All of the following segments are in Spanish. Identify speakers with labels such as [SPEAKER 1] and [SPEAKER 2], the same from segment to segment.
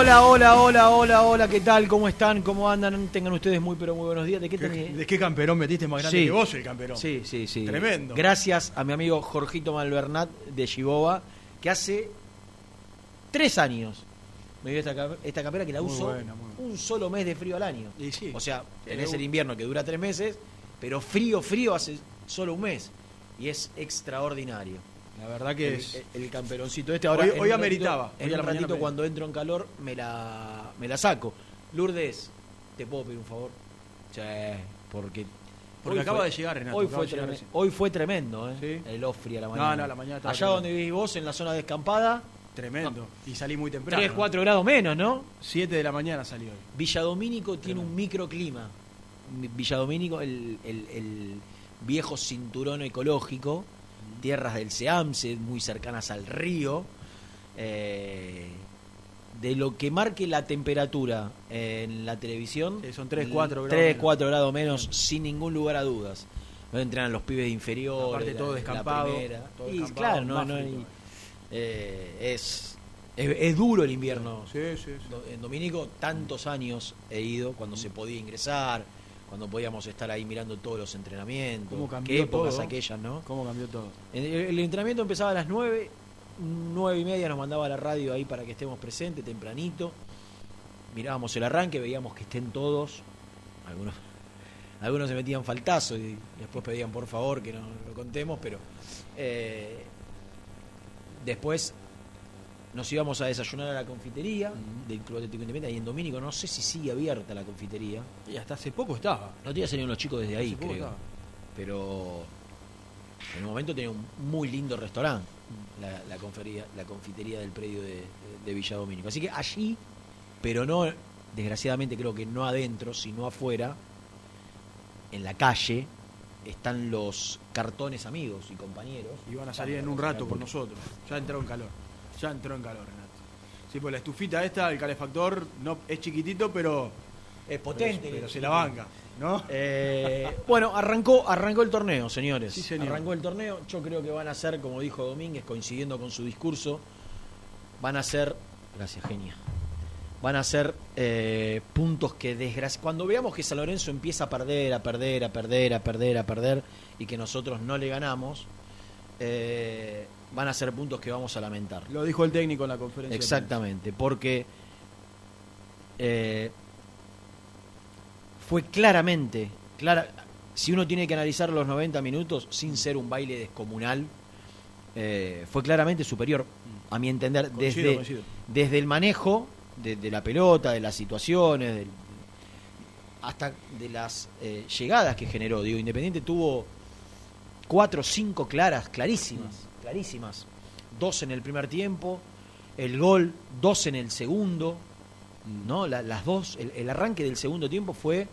[SPEAKER 1] Hola, hola, hola, hola, hola, ¿qué tal? ¿Cómo están? ¿Cómo andan? Tengan ustedes muy, pero muy buenos días. ¿De qué,
[SPEAKER 2] ¿De qué camperón metiste más grande que vos el camperón?
[SPEAKER 1] Sí, sí, sí.
[SPEAKER 2] Tremendo.
[SPEAKER 1] Gracias a mi amigo Jorgito Malvernat de Chiboba, que hace tres años me dio esta, esta campera que la uso un solo mes de frío al año.
[SPEAKER 2] sí.
[SPEAKER 1] O sea, tenés el invierno que dura tres meses, pero frío, frío hace solo un mes. Y es extraordinario.
[SPEAKER 2] La verdad que
[SPEAKER 1] el,
[SPEAKER 2] es.
[SPEAKER 1] El, camperoncito este ahora.
[SPEAKER 2] Hoy, ameritaba.
[SPEAKER 1] en un ratito, cuando entro en calor, me la, me la saco. Lourdes, ¿te puedo pedir un favor? Sí, porque.
[SPEAKER 2] Porque acaba de llegar, Renato.
[SPEAKER 1] Hoy fue, tremendo, hoy fue tremendo, ¿eh? El Ofri a la mañana.
[SPEAKER 2] No, no, la mañana
[SPEAKER 1] Allá donde vivís vos, en la zona descampada.
[SPEAKER 2] Tremendo. Y salí muy temprano.
[SPEAKER 1] 3, 4 grados menos, ¿no?
[SPEAKER 2] 7 de la mañana salió hoy.
[SPEAKER 1] Villadomínico tiene un microclima. Villadomínico, el, el, el viejo cinturón ecológico tierras del Seamse, muy cercanas al río, eh, de lo que marque la temperatura en la televisión.
[SPEAKER 2] son 3, 4
[SPEAKER 1] grados. 3, 4 grados menos, sin ningún lugar a dudas. No entran los pibes inferiores.
[SPEAKER 2] Aparte todo descampado.
[SPEAKER 1] y claro, no, no eh, es, es, duro el invierno.
[SPEAKER 2] Sí, sí,
[SPEAKER 1] En Dominico tantos años he ido cuando se podía ingresar cuando podíamos estar ahí mirando todos los entrenamientos.
[SPEAKER 2] Qué
[SPEAKER 1] épocas aquellas, ¿no?
[SPEAKER 2] ¿Cómo cambió todo?
[SPEAKER 1] El, entrenamiento empezaba a las 9, 9 y media nos mandaba a la radio ahí para que estemos presentes, tempranito. Mirábamos el arranque, veíamos que estén todos. Algunos, algunos se metían faltazo y después pedían por favor que no lo contemos, pero eh, después nos íbamos a desayunar a la confitería del Club Atlético Independiente, ahí en Domínico, no sé si sigue abierta la confitería.
[SPEAKER 2] Y hasta hace poco estaba.
[SPEAKER 1] No tenía salido los chicos desde ahí, creo. Pero en un momento tenía un muy lindo restaurante, la, la, la confitería del predio de, de, Villa Domínico. Así que allí, pero no, desgraciadamente creo que no adentro, sino afuera, en la calle, están los cartones amigos y compañeros.
[SPEAKER 2] Y van a salir en un rato por nosotros. Ya entró en calor. Ya entró en calor, Renato. Sí, pues la estufita esta, el calefactor, no es chiquitito, pero.
[SPEAKER 1] Es potente.
[SPEAKER 2] Pero, se la banca, ¿no?
[SPEAKER 1] Eh, bueno, arrancó, arrancó el torneo, señores.
[SPEAKER 2] Sí, señor.
[SPEAKER 1] Arrancó el torneo. Yo creo que van a ser, como dijo Domínguez, coincidiendo con su discurso, van a ser. Gracias, genia. Van a ser eh, puntos que desgracia. Cuando veamos que San Lorenzo empieza a perder, a perder, a perder, a perder, a perder, y que nosotros no le ganamos, eh, van a ser puntos que vamos a lamentar.
[SPEAKER 2] Lo dijo el técnico en la conferencia.
[SPEAKER 1] Exactamente, porque eh, fue claramente, clara, si uno tiene que analizar los 90 minutos sin ser un baile descomunal, eh, fue claramente superior, a mi entender,
[SPEAKER 2] Coincido,
[SPEAKER 1] desde,
[SPEAKER 2] coincido.
[SPEAKER 1] desde el manejo de, de la pelota, de las situaciones, del- hasta de las eh, llegadas que generó. Digo, Independiente tuvo cuatro o cinco claras, clarísimas, clarísimas. Dos en el primer tiempo, el gol, dos en el segundo, ¿no? La- las dos, el, el arranque del segundo tiempo fue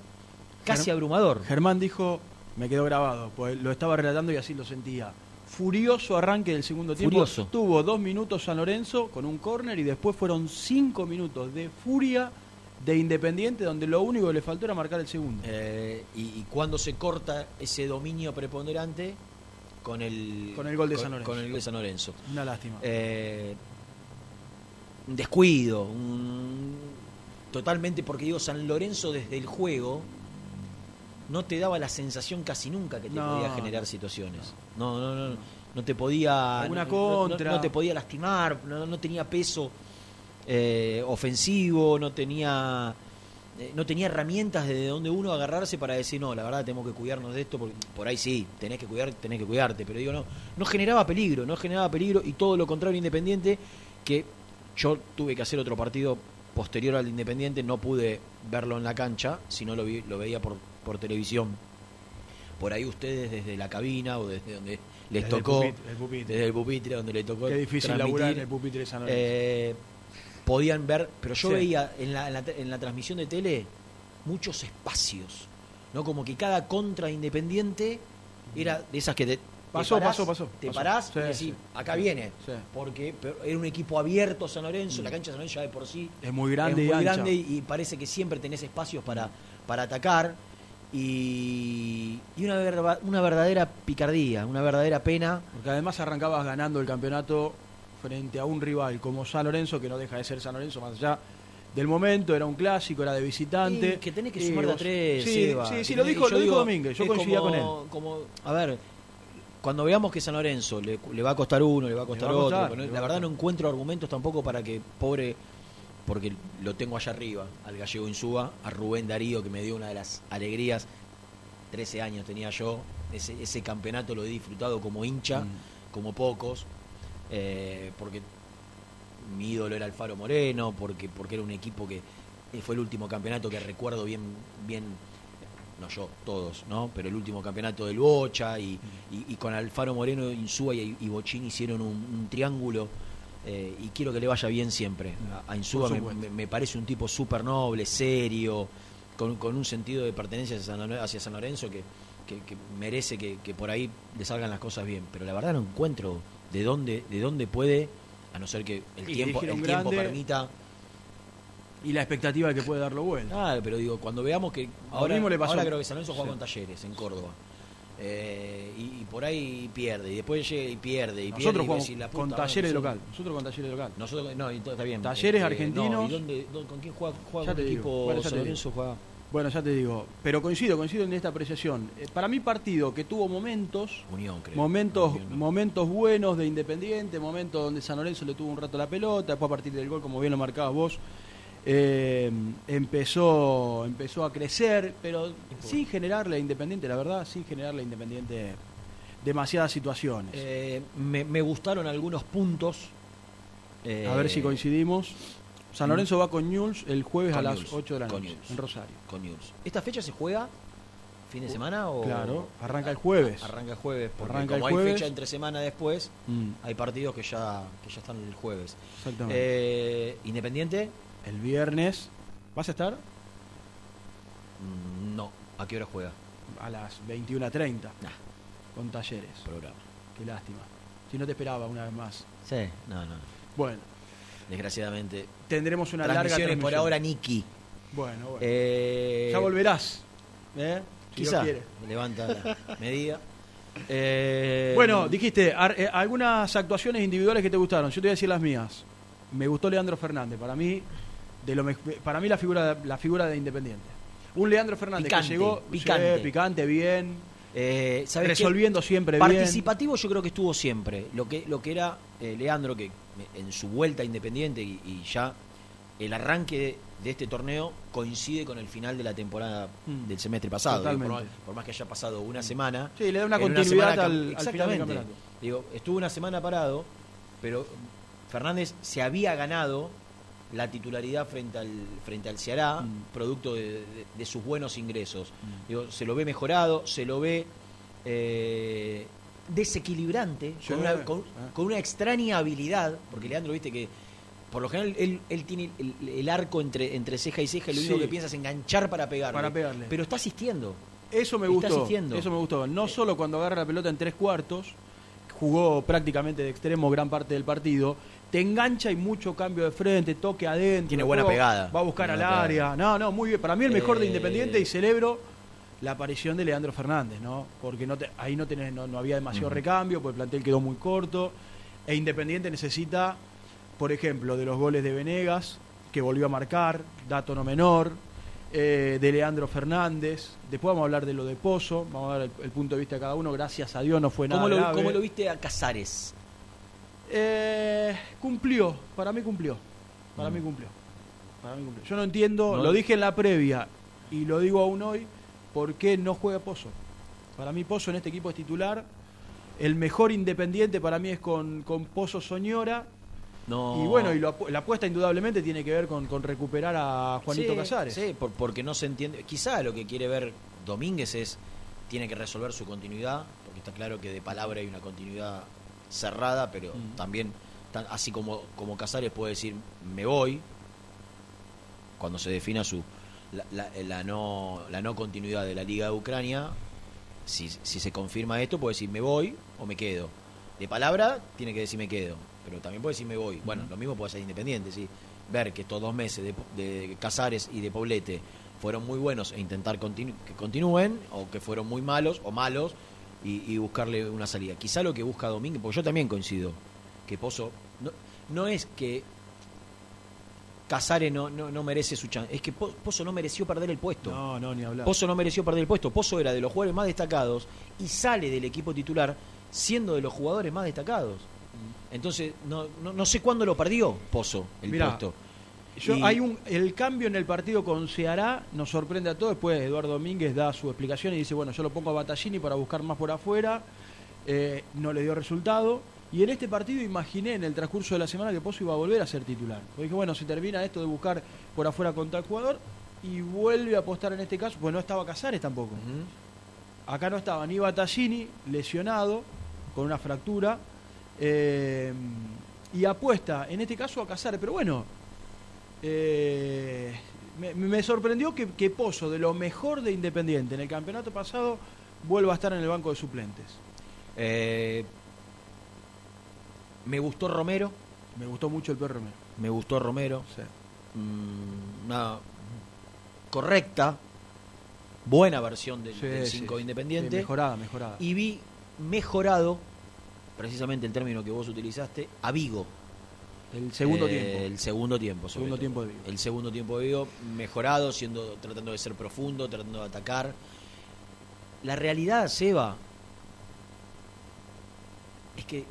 [SPEAKER 1] casi
[SPEAKER 2] Germ-
[SPEAKER 1] abrumador.
[SPEAKER 2] Germán dijo, me quedó grabado, pues lo estaba relatando y así lo sentía. Furioso arranque del segundo tiempo.
[SPEAKER 1] Furioso.
[SPEAKER 2] Tuvo dos minutos San Lorenzo con un córner y después fueron cinco minutos de furia de Independiente donde lo único que le faltó era marcar el segundo.
[SPEAKER 1] Eh, y, y cuando se corta ese dominio preponderante con el,
[SPEAKER 2] Con el gol de
[SPEAKER 1] con-
[SPEAKER 2] San Lorenzo.
[SPEAKER 1] con el gol de San Lorenzo.
[SPEAKER 2] Una lástima.
[SPEAKER 1] Eh, un descuido, un- totalmente, porque digo, San Lorenzo desde el juego no te daba la sensación casi nunca que te
[SPEAKER 2] No,
[SPEAKER 1] podía generar situaciones. No, no, no, no te podía.
[SPEAKER 2] Alguna contra.
[SPEAKER 1] No, te podía lastimar, no, no tenía peso eh, ofensivo, no tenía. Eh, No tenía herramientas de donde uno agarrarse para decir, no, la verdad tenemos que cuidarnos de esto, porque por ahí sí, tenés que cuidar, tenés que cuidarte, pero digo, no, no generaba peligro, no generaba peligro, y todo lo contrario Independiente, que yo tuve que hacer otro partido posterior al de Independiente, no pude verlo en la cancha, sino lo, vi- lo veía por, por televisión. Por ahí ustedes desde la cabina o desde donde les
[SPEAKER 2] Desde el
[SPEAKER 1] tocó,
[SPEAKER 2] pupitre, el pupitre.
[SPEAKER 1] desde el pupitre donde le tocó
[SPEAKER 2] Qué difícil laburar en el pupitre de San Lorenzo.
[SPEAKER 1] eh, podían ver, pero yo
[SPEAKER 2] Sí.
[SPEAKER 1] veía en la, en, la, en la transmisión de tele muchos espacios, ¿no? Como que cada contra independiente era de esas que te, te
[SPEAKER 2] Pasó,
[SPEAKER 1] parás,
[SPEAKER 2] pasó, pasó,
[SPEAKER 1] Te
[SPEAKER 2] pasó.
[SPEAKER 1] parás
[SPEAKER 2] Sí,
[SPEAKER 1] y decís,
[SPEAKER 2] sí.
[SPEAKER 1] acá viene. Porque era un equipo abierto San Lorenzo, la cancha de San Lorenzo ya de por sí
[SPEAKER 2] Es muy grande
[SPEAKER 1] es
[SPEAKER 2] y
[SPEAKER 1] muy
[SPEAKER 2] ancha.
[SPEAKER 1] grande y, y parece que siempre tenés espacios para, para atacar. Y, y una, una verdadera picardía, una verdadera pena.
[SPEAKER 2] Porque además arrancabas ganando el campeonato frente a un rival como San Lorenzo, que no deja de ser San Lorenzo, más allá del momento, era un clásico, era de visitante.
[SPEAKER 1] Que tenés que
[SPEAKER 2] Y
[SPEAKER 1] sumar de a tres.
[SPEAKER 2] Sí, sí, lo dijo,
[SPEAKER 1] yo
[SPEAKER 2] lo dijo
[SPEAKER 1] digo,
[SPEAKER 2] Domínguez, yo coincidía
[SPEAKER 1] como-
[SPEAKER 2] con él.
[SPEAKER 1] Como, a ver, cuando veamos que San Lorenzo le, le va a costar uno, le va a costar
[SPEAKER 2] va a costar,
[SPEAKER 1] otro, la verdad no encuentro argumentos tampoco para que pobre, porque lo tengo allá arriba, al gallego Insúa, a Rubén Darío, que me dio una de las alegrías, 13 años tenía yo, ese, ese campeonato lo he disfrutado como hincha,
[SPEAKER 2] Mm.
[SPEAKER 1] como pocos, eh, porque mi ídolo era Alfaro Moreno, porque, porque era un equipo que fue el último campeonato que recuerdo bien, bien, no yo, todos, ¿no? Pero el último campeonato del Bocha y, y- y con Alfaro Moreno, Insúa y, y Bochín hicieron un, un triángulo eh, y quiero que le vaya bien siempre. A, a Insúa me,
[SPEAKER 2] supuesto.
[SPEAKER 1] me- me parece un tipo súper noble, serio, con, con un sentido de pertenencia hacia San Lorenzo, hacia San Lorenzo que, que- que merece que, que por ahí le salgan las cosas bien. Pero la verdad no encuentro de dónde, de dónde puede, a no ser que el
[SPEAKER 2] Y
[SPEAKER 1] tiempo, el tiempo permita.
[SPEAKER 2] Y la expectativa de que puede darlo vuelta.
[SPEAKER 1] Claro, pero digo, cuando veamos que ahora,
[SPEAKER 2] mismo le pasó.
[SPEAKER 1] ahora creo que San Lorenzo juega
[SPEAKER 2] Sí.
[SPEAKER 1] con Talleres en Córdoba. Eh, y, y por ahí pierde, y después llega y pierde, y pierde.
[SPEAKER 2] Nosotros
[SPEAKER 1] y
[SPEAKER 2] jugamos
[SPEAKER 1] decís, la
[SPEAKER 2] con talleres local. Nosotros con talleres local.
[SPEAKER 1] Nosotros, no, y está bien.
[SPEAKER 2] Talleres
[SPEAKER 1] no,
[SPEAKER 2] argentinos.
[SPEAKER 1] ¿y dónde, dónde- ¿Con quién juega, juega con
[SPEAKER 2] digo,
[SPEAKER 1] equipo San Lorenzo? Juega.
[SPEAKER 2] Bueno, ya te digo. Pero coincido, coincido en esta apreciación. Eh, para mí, partido que tuvo momentos.
[SPEAKER 1] Unión, creo.
[SPEAKER 2] Momentos,
[SPEAKER 1] Unión, no.
[SPEAKER 2] momentos buenos de Independiente, momentos donde San Lorenzo le tuvo un rato la pelota, después a partir del gol, como bien lo marcabas vos, eh, empezó, empezó a crecer, pero sin generarle a Independiente, la verdad, sin generarle a Independiente demasiadas situaciones.
[SPEAKER 1] Eh, me, me gustaron algunos puntos. eh,
[SPEAKER 2] a ver si coincidimos. San Lorenzo va con Newell's el jueves
[SPEAKER 1] Con
[SPEAKER 2] a las
[SPEAKER 1] Newell's,
[SPEAKER 2] 8 de la noche, en Rosario.
[SPEAKER 1] Con News. ¿Esta fecha se juega fin de semana o...?
[SPEAKER 2] Claro, arranca el jueves.
[SPEAKER 1] Arranca el jueves, porque
[SPEAKER 2] Arranca el
[SPEAKER 1] como hay fecha entre semana después,
[SPEAKER 2] Mm,
[SPEAKER 1] hay partidos que ya, que ya están el jueves.
[SPEAKER 2] exactamente.
[SPEAKER 1] Eh, Independiente,
[SPEAKER 2] el viernes, ¿vas a estar?
[SPEAKER 1] Mm, no. ¿A qué hora juega?
[SPEAKER 2] A las 21.30
[SPEAKER 1] Nah,
[SPEAKER 2] con talleres.
[SPEAKER 1] programa.
[SPEAKER 2] Qué lástima. Si no te esperaba una vez más.
[SPEAKER 1] Sí, no, no.
[SPEAKER 2] Bueno,
[SPEAKER 1] Desgraciadamente.
[SPEAKER 2] tendremos una larga
[SPEAKER 1] Transmisiones por
[SPEAKER 2] transmisión.
[SPEAKER 1] ahora, Niki.
[SPEAKER 2] Bueno, bueno.
[SPEAKER 1] Eh,
[SPEAKER 2] ya volverás.
[SPEAKER 1] ¿eh?
[SPEAKER 2] si
[SPEAKER 1] Quizá.
[SPEAKER 2] quiere.
[SPEAKER 1] Levanta la medida. Eh,
[SPEAKER 2] Bueno, dijiste ar- eh, algunas actuaciones individuales que te gustaron. Yo te voy a decir las mías. Me gustó Leandro Fernández. Para mí, de lo para mí la figura, la figura de Independiente. Un Leandro Fernández
[SPEAKER 1] Picante,
[SPEAKER 2] que llegó
[SPEAKER 1] picante.
[SPEAKER 2] sí, picante, bien.
[SPEAKER 1] Eh, ¿sabes qué?
[SPEAKER 2] Resolviendo siempre bien.
[SPEAKER 1] Participativo yo creo que estuvo siempre. Lo que, lo que era eh, Leandro, que en su vuelta independiente y, y ya el arranque de, este torneo coincide con el final de la temporada
[SPEAKER 2] Mm.
[SPEAKER 1] del semestre pasado. Digo, por, más- por más que haya pasado una semana.
[SPEAKER 2] Sí, le da una continuidad al, al final del
[SPEAKER 1] Exactamente.
[SPEAKER 2] campeonato.
[SPEAKER 1] Digo, estuvo una semana parado, pero Fernández se había ganado la titularidad frente al frente al Ceará,
[SPEAKER 2] Mm.
[SPEAKER 1] producto de, de- de sus buenos ingresos.
[SPEAKER 2] Mm.
[SPEAKER 1] Digo, se lo ve mejorado, se lo ve eh, desequilibrante, con, una, con,
[SPEAKER 2] ah.
[SPEAKER 1] con una extraña habilidad, porque Leandro, viste que por lo general él, él tiene el, el arco entre, entre ceja y ceja y lo único
[SPEAKER 2] Sí.
[SPEAKER 1] que piensa es enganchar para pegarle.
[SPEAKER 2] Para pegarle.
[SPEAKER 1] Pero está asistiendo.
[SPEAKER 2] Eso me
[SPEAKER 1] Está
[SPEAKER 2] gustó.
[SPEAKER 1] asistiendo.
[SPEAKER 2] Eso me gustó. No solo cuando agarra la pelota en tres cuartos, jugó prácticamente de extremo gran parte del partido. Te engancha y mucho cambio de frente, toque adentro.
[SPEAKER 1] Tiene buena pegada.
[SPEAKER 2] Va a buscar
[SPEAKER 1] Tiene
[SPEAKER 2] al área. No, no, muy bien. Para mí el mejor de
[SPEAKER 1] Eh,
[SPEAKER 2] Independiente y celebro la aparición de Leandro Fernández, ¿no? Porque no te- ahí no, tenés, no, no había demasiado recambio, porque el plantel quedó muy corto. E Independiente necesita, por ejemplo, de los goles de Venegas, que volvió a marcar, dato no menor, eh, de Leandro Fernández. Después vamos a hablar de lo de Pozo, vamos a dar el, el punto de vista de cada uno. Gracias a Dios no fue nada
[SPEAKER 1] ¿Cómo lo,
[SPEAKER 2] grave.
[SPEAKER 1] cómo lo viste a Casares?
[SPEAKER 2] Eh, cumplió, para mí cumplió. Para
[SPEAKER 1] Mm.
[SPEAKER 2] mí cumplió. Para mí cumplió. Yo no entiendo,
[SPEAKER 1] No-
[SPEAKER 2] lo dije en la previa y lo digo aún hoy, ¿por qué no juega Pozo? Para mí Pozo en este equipo es titular. El mejor independiente para mí es con, con Pozo Soñora.
[SPEAKER 1] No.
[SPEAKER 2] Y bueno, y lo la apuesta indudablemente tiene que ver con, con recuperar a Juanito
[SPEAKER 1] Sí,
[SPEAKER 2] Casares.
[SPEAKER 1] Sí, por- porque no se entiende. Quizá lo que quiere ver Domínguez es. Tiene que resolver su continuidad, porque está claro que de palabra hay una continuidad cerrada, pero
[SPEAKER 2] Mm.
[SPEAKER 1] también, tan- así como, como Casares puede decir me voy, cuando se defina su la, la- la no, la no continuidad de la Liga de Ucrania, si, si se confirma esto, puede decir me voy o me quedo. De palabra, tiene que decir me quedo, pero también puede decir me voy. Bueno, lo mismo puede ser independiente, ¿sí? Ver que estos dos meses de, de Casares y de Poblete fueron muy buenos e intentar continu- que continúen, o que fueron muy malos o malos, y, y buscarle una salida. Quizá lo que busca Domínguez, porque yo también coincido, que Pozo no, no es que Casares no, no, no merece su chance, es que Po- Pozo no mereció perder el puesto.
[SPEAKER 2] No, no, ni hablar.
[SPEAKER 1] Pozo no mereció perder el puesto. Pozo era de los jugadores más destacados y sale del equipo titular siendo de los jugadores más destacados. Entonces, no, no, no sé cuándo lo perdió Pozo el
[SPEAKER 2] Mirá,
[SPEAKER 1] puesto.
[SPEAKER 2] Yo-
[SPEAKER 1] Y-
[SPEAKER 2] hay un, el cambio en el partido con Ceará nos sorprende a todos. Después Eduardo Domínguez da su explicación y dice, bueno, yo lo pongo a Battaglini para buscar más por afuera. Eh, no le dio resultado. Y en este partido imaginé en el transcurso de la semana que Pozo iba a volver a ser titular. Porque dije, bueno, se termina esto de buscar por afuera con tal jugador y vuelve a apostar en este caso, pues no estaba Casares tampoco. Acá no estaba ni Battaglini, lesionado, con una fractura, eh, y apuesta, en este caso, a Casares. Pero bueno, eh, me, me sorprendió que, que Pozo, de lo mejor de Independiente en el campeonato pasado, vuelva a estar en el banco de suplentes.
[SPEAKER 1] Eh, me gustó Romero,
[SPEAKER 2] Me gustó mucho el perro Romero.
[SPEAKER 1] me gustó Romero.
[SPEAKER 2] Sí.
[SPEAKER 1] Mm, una correcta, buena versión del,
[SPEAKER 2] Sí,
[SPEAKER 1] 5
[SPEAKER 2] sí,
[SPEAKER 1] de Independiente.
[SPEAKER 2] mejorada, mejorada.
[SPEAKER 1] y vi mejorado, precisamente el término que vos utilizaste, a Vigo.
[SPEAKER 2] el segundo
[SPEAKER 1] Eh,
[SPEAKER 2] tiempo.
[SPEAKER 1] El segundo tiempo, sobre
[SPEAKER 2] Segundo
[SPEAKER 1] todo.
[SPEAKER 2] tiempo de Vigo.
[SPEAKER 1] El segundo tiempo de Vigo, mejorado, siendo, tratando de ser profundo, tratando de atacar. La realidad, Seba, es que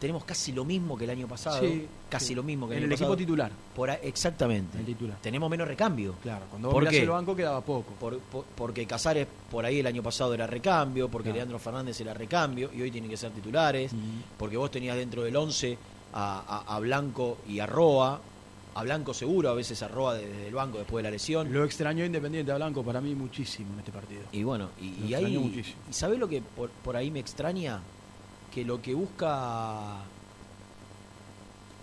[SPEAKER 1] tenemos casi lo mismo que el año pasado.
[SPEAKER 2] Sí,
[SPEAKER 1] casi
[SPEAKER 2] sí.
[SPEAKER 1] lo mismo que el
[SPEAKER 2] en
[SPEAKER 1] año
[SPEAKER 2] el equipo titular.
[SPEAKER 1] Por exactamente.
[SPEAKER 2] El titular.
[SPEAKER 1] Tenemos menos recambio.
[SPEAKER 2] Claro, cuando vos el banco quedaba poco.
[SPEAKER 1] Por- por- porque Casares por ahí el año pasado era recambio, porque
[SPEAKER 2] Claro.
[SPEAKER 1] Leandro Fernández era recambio y hoy tienen que ser titulares, porque vos tenías dentro del 11 a, a- a Blanco y a Roa, a Blanco seguro, a veces a Roa desde el banco después de la lesión.
[SPEAKER 2] Lo extrañó Independiente a Blanco para mí muchísimo en este partido.
[SPEAKER 1] Y bueno, y,
[SPEAKER 2] Lo
[SPEAKER 1] y ahí,
[SPEAKER 2] muchísimo.
[SPEAKER 1] ¿y sabés lo que por, por ahí me extraña? Que lo que busca,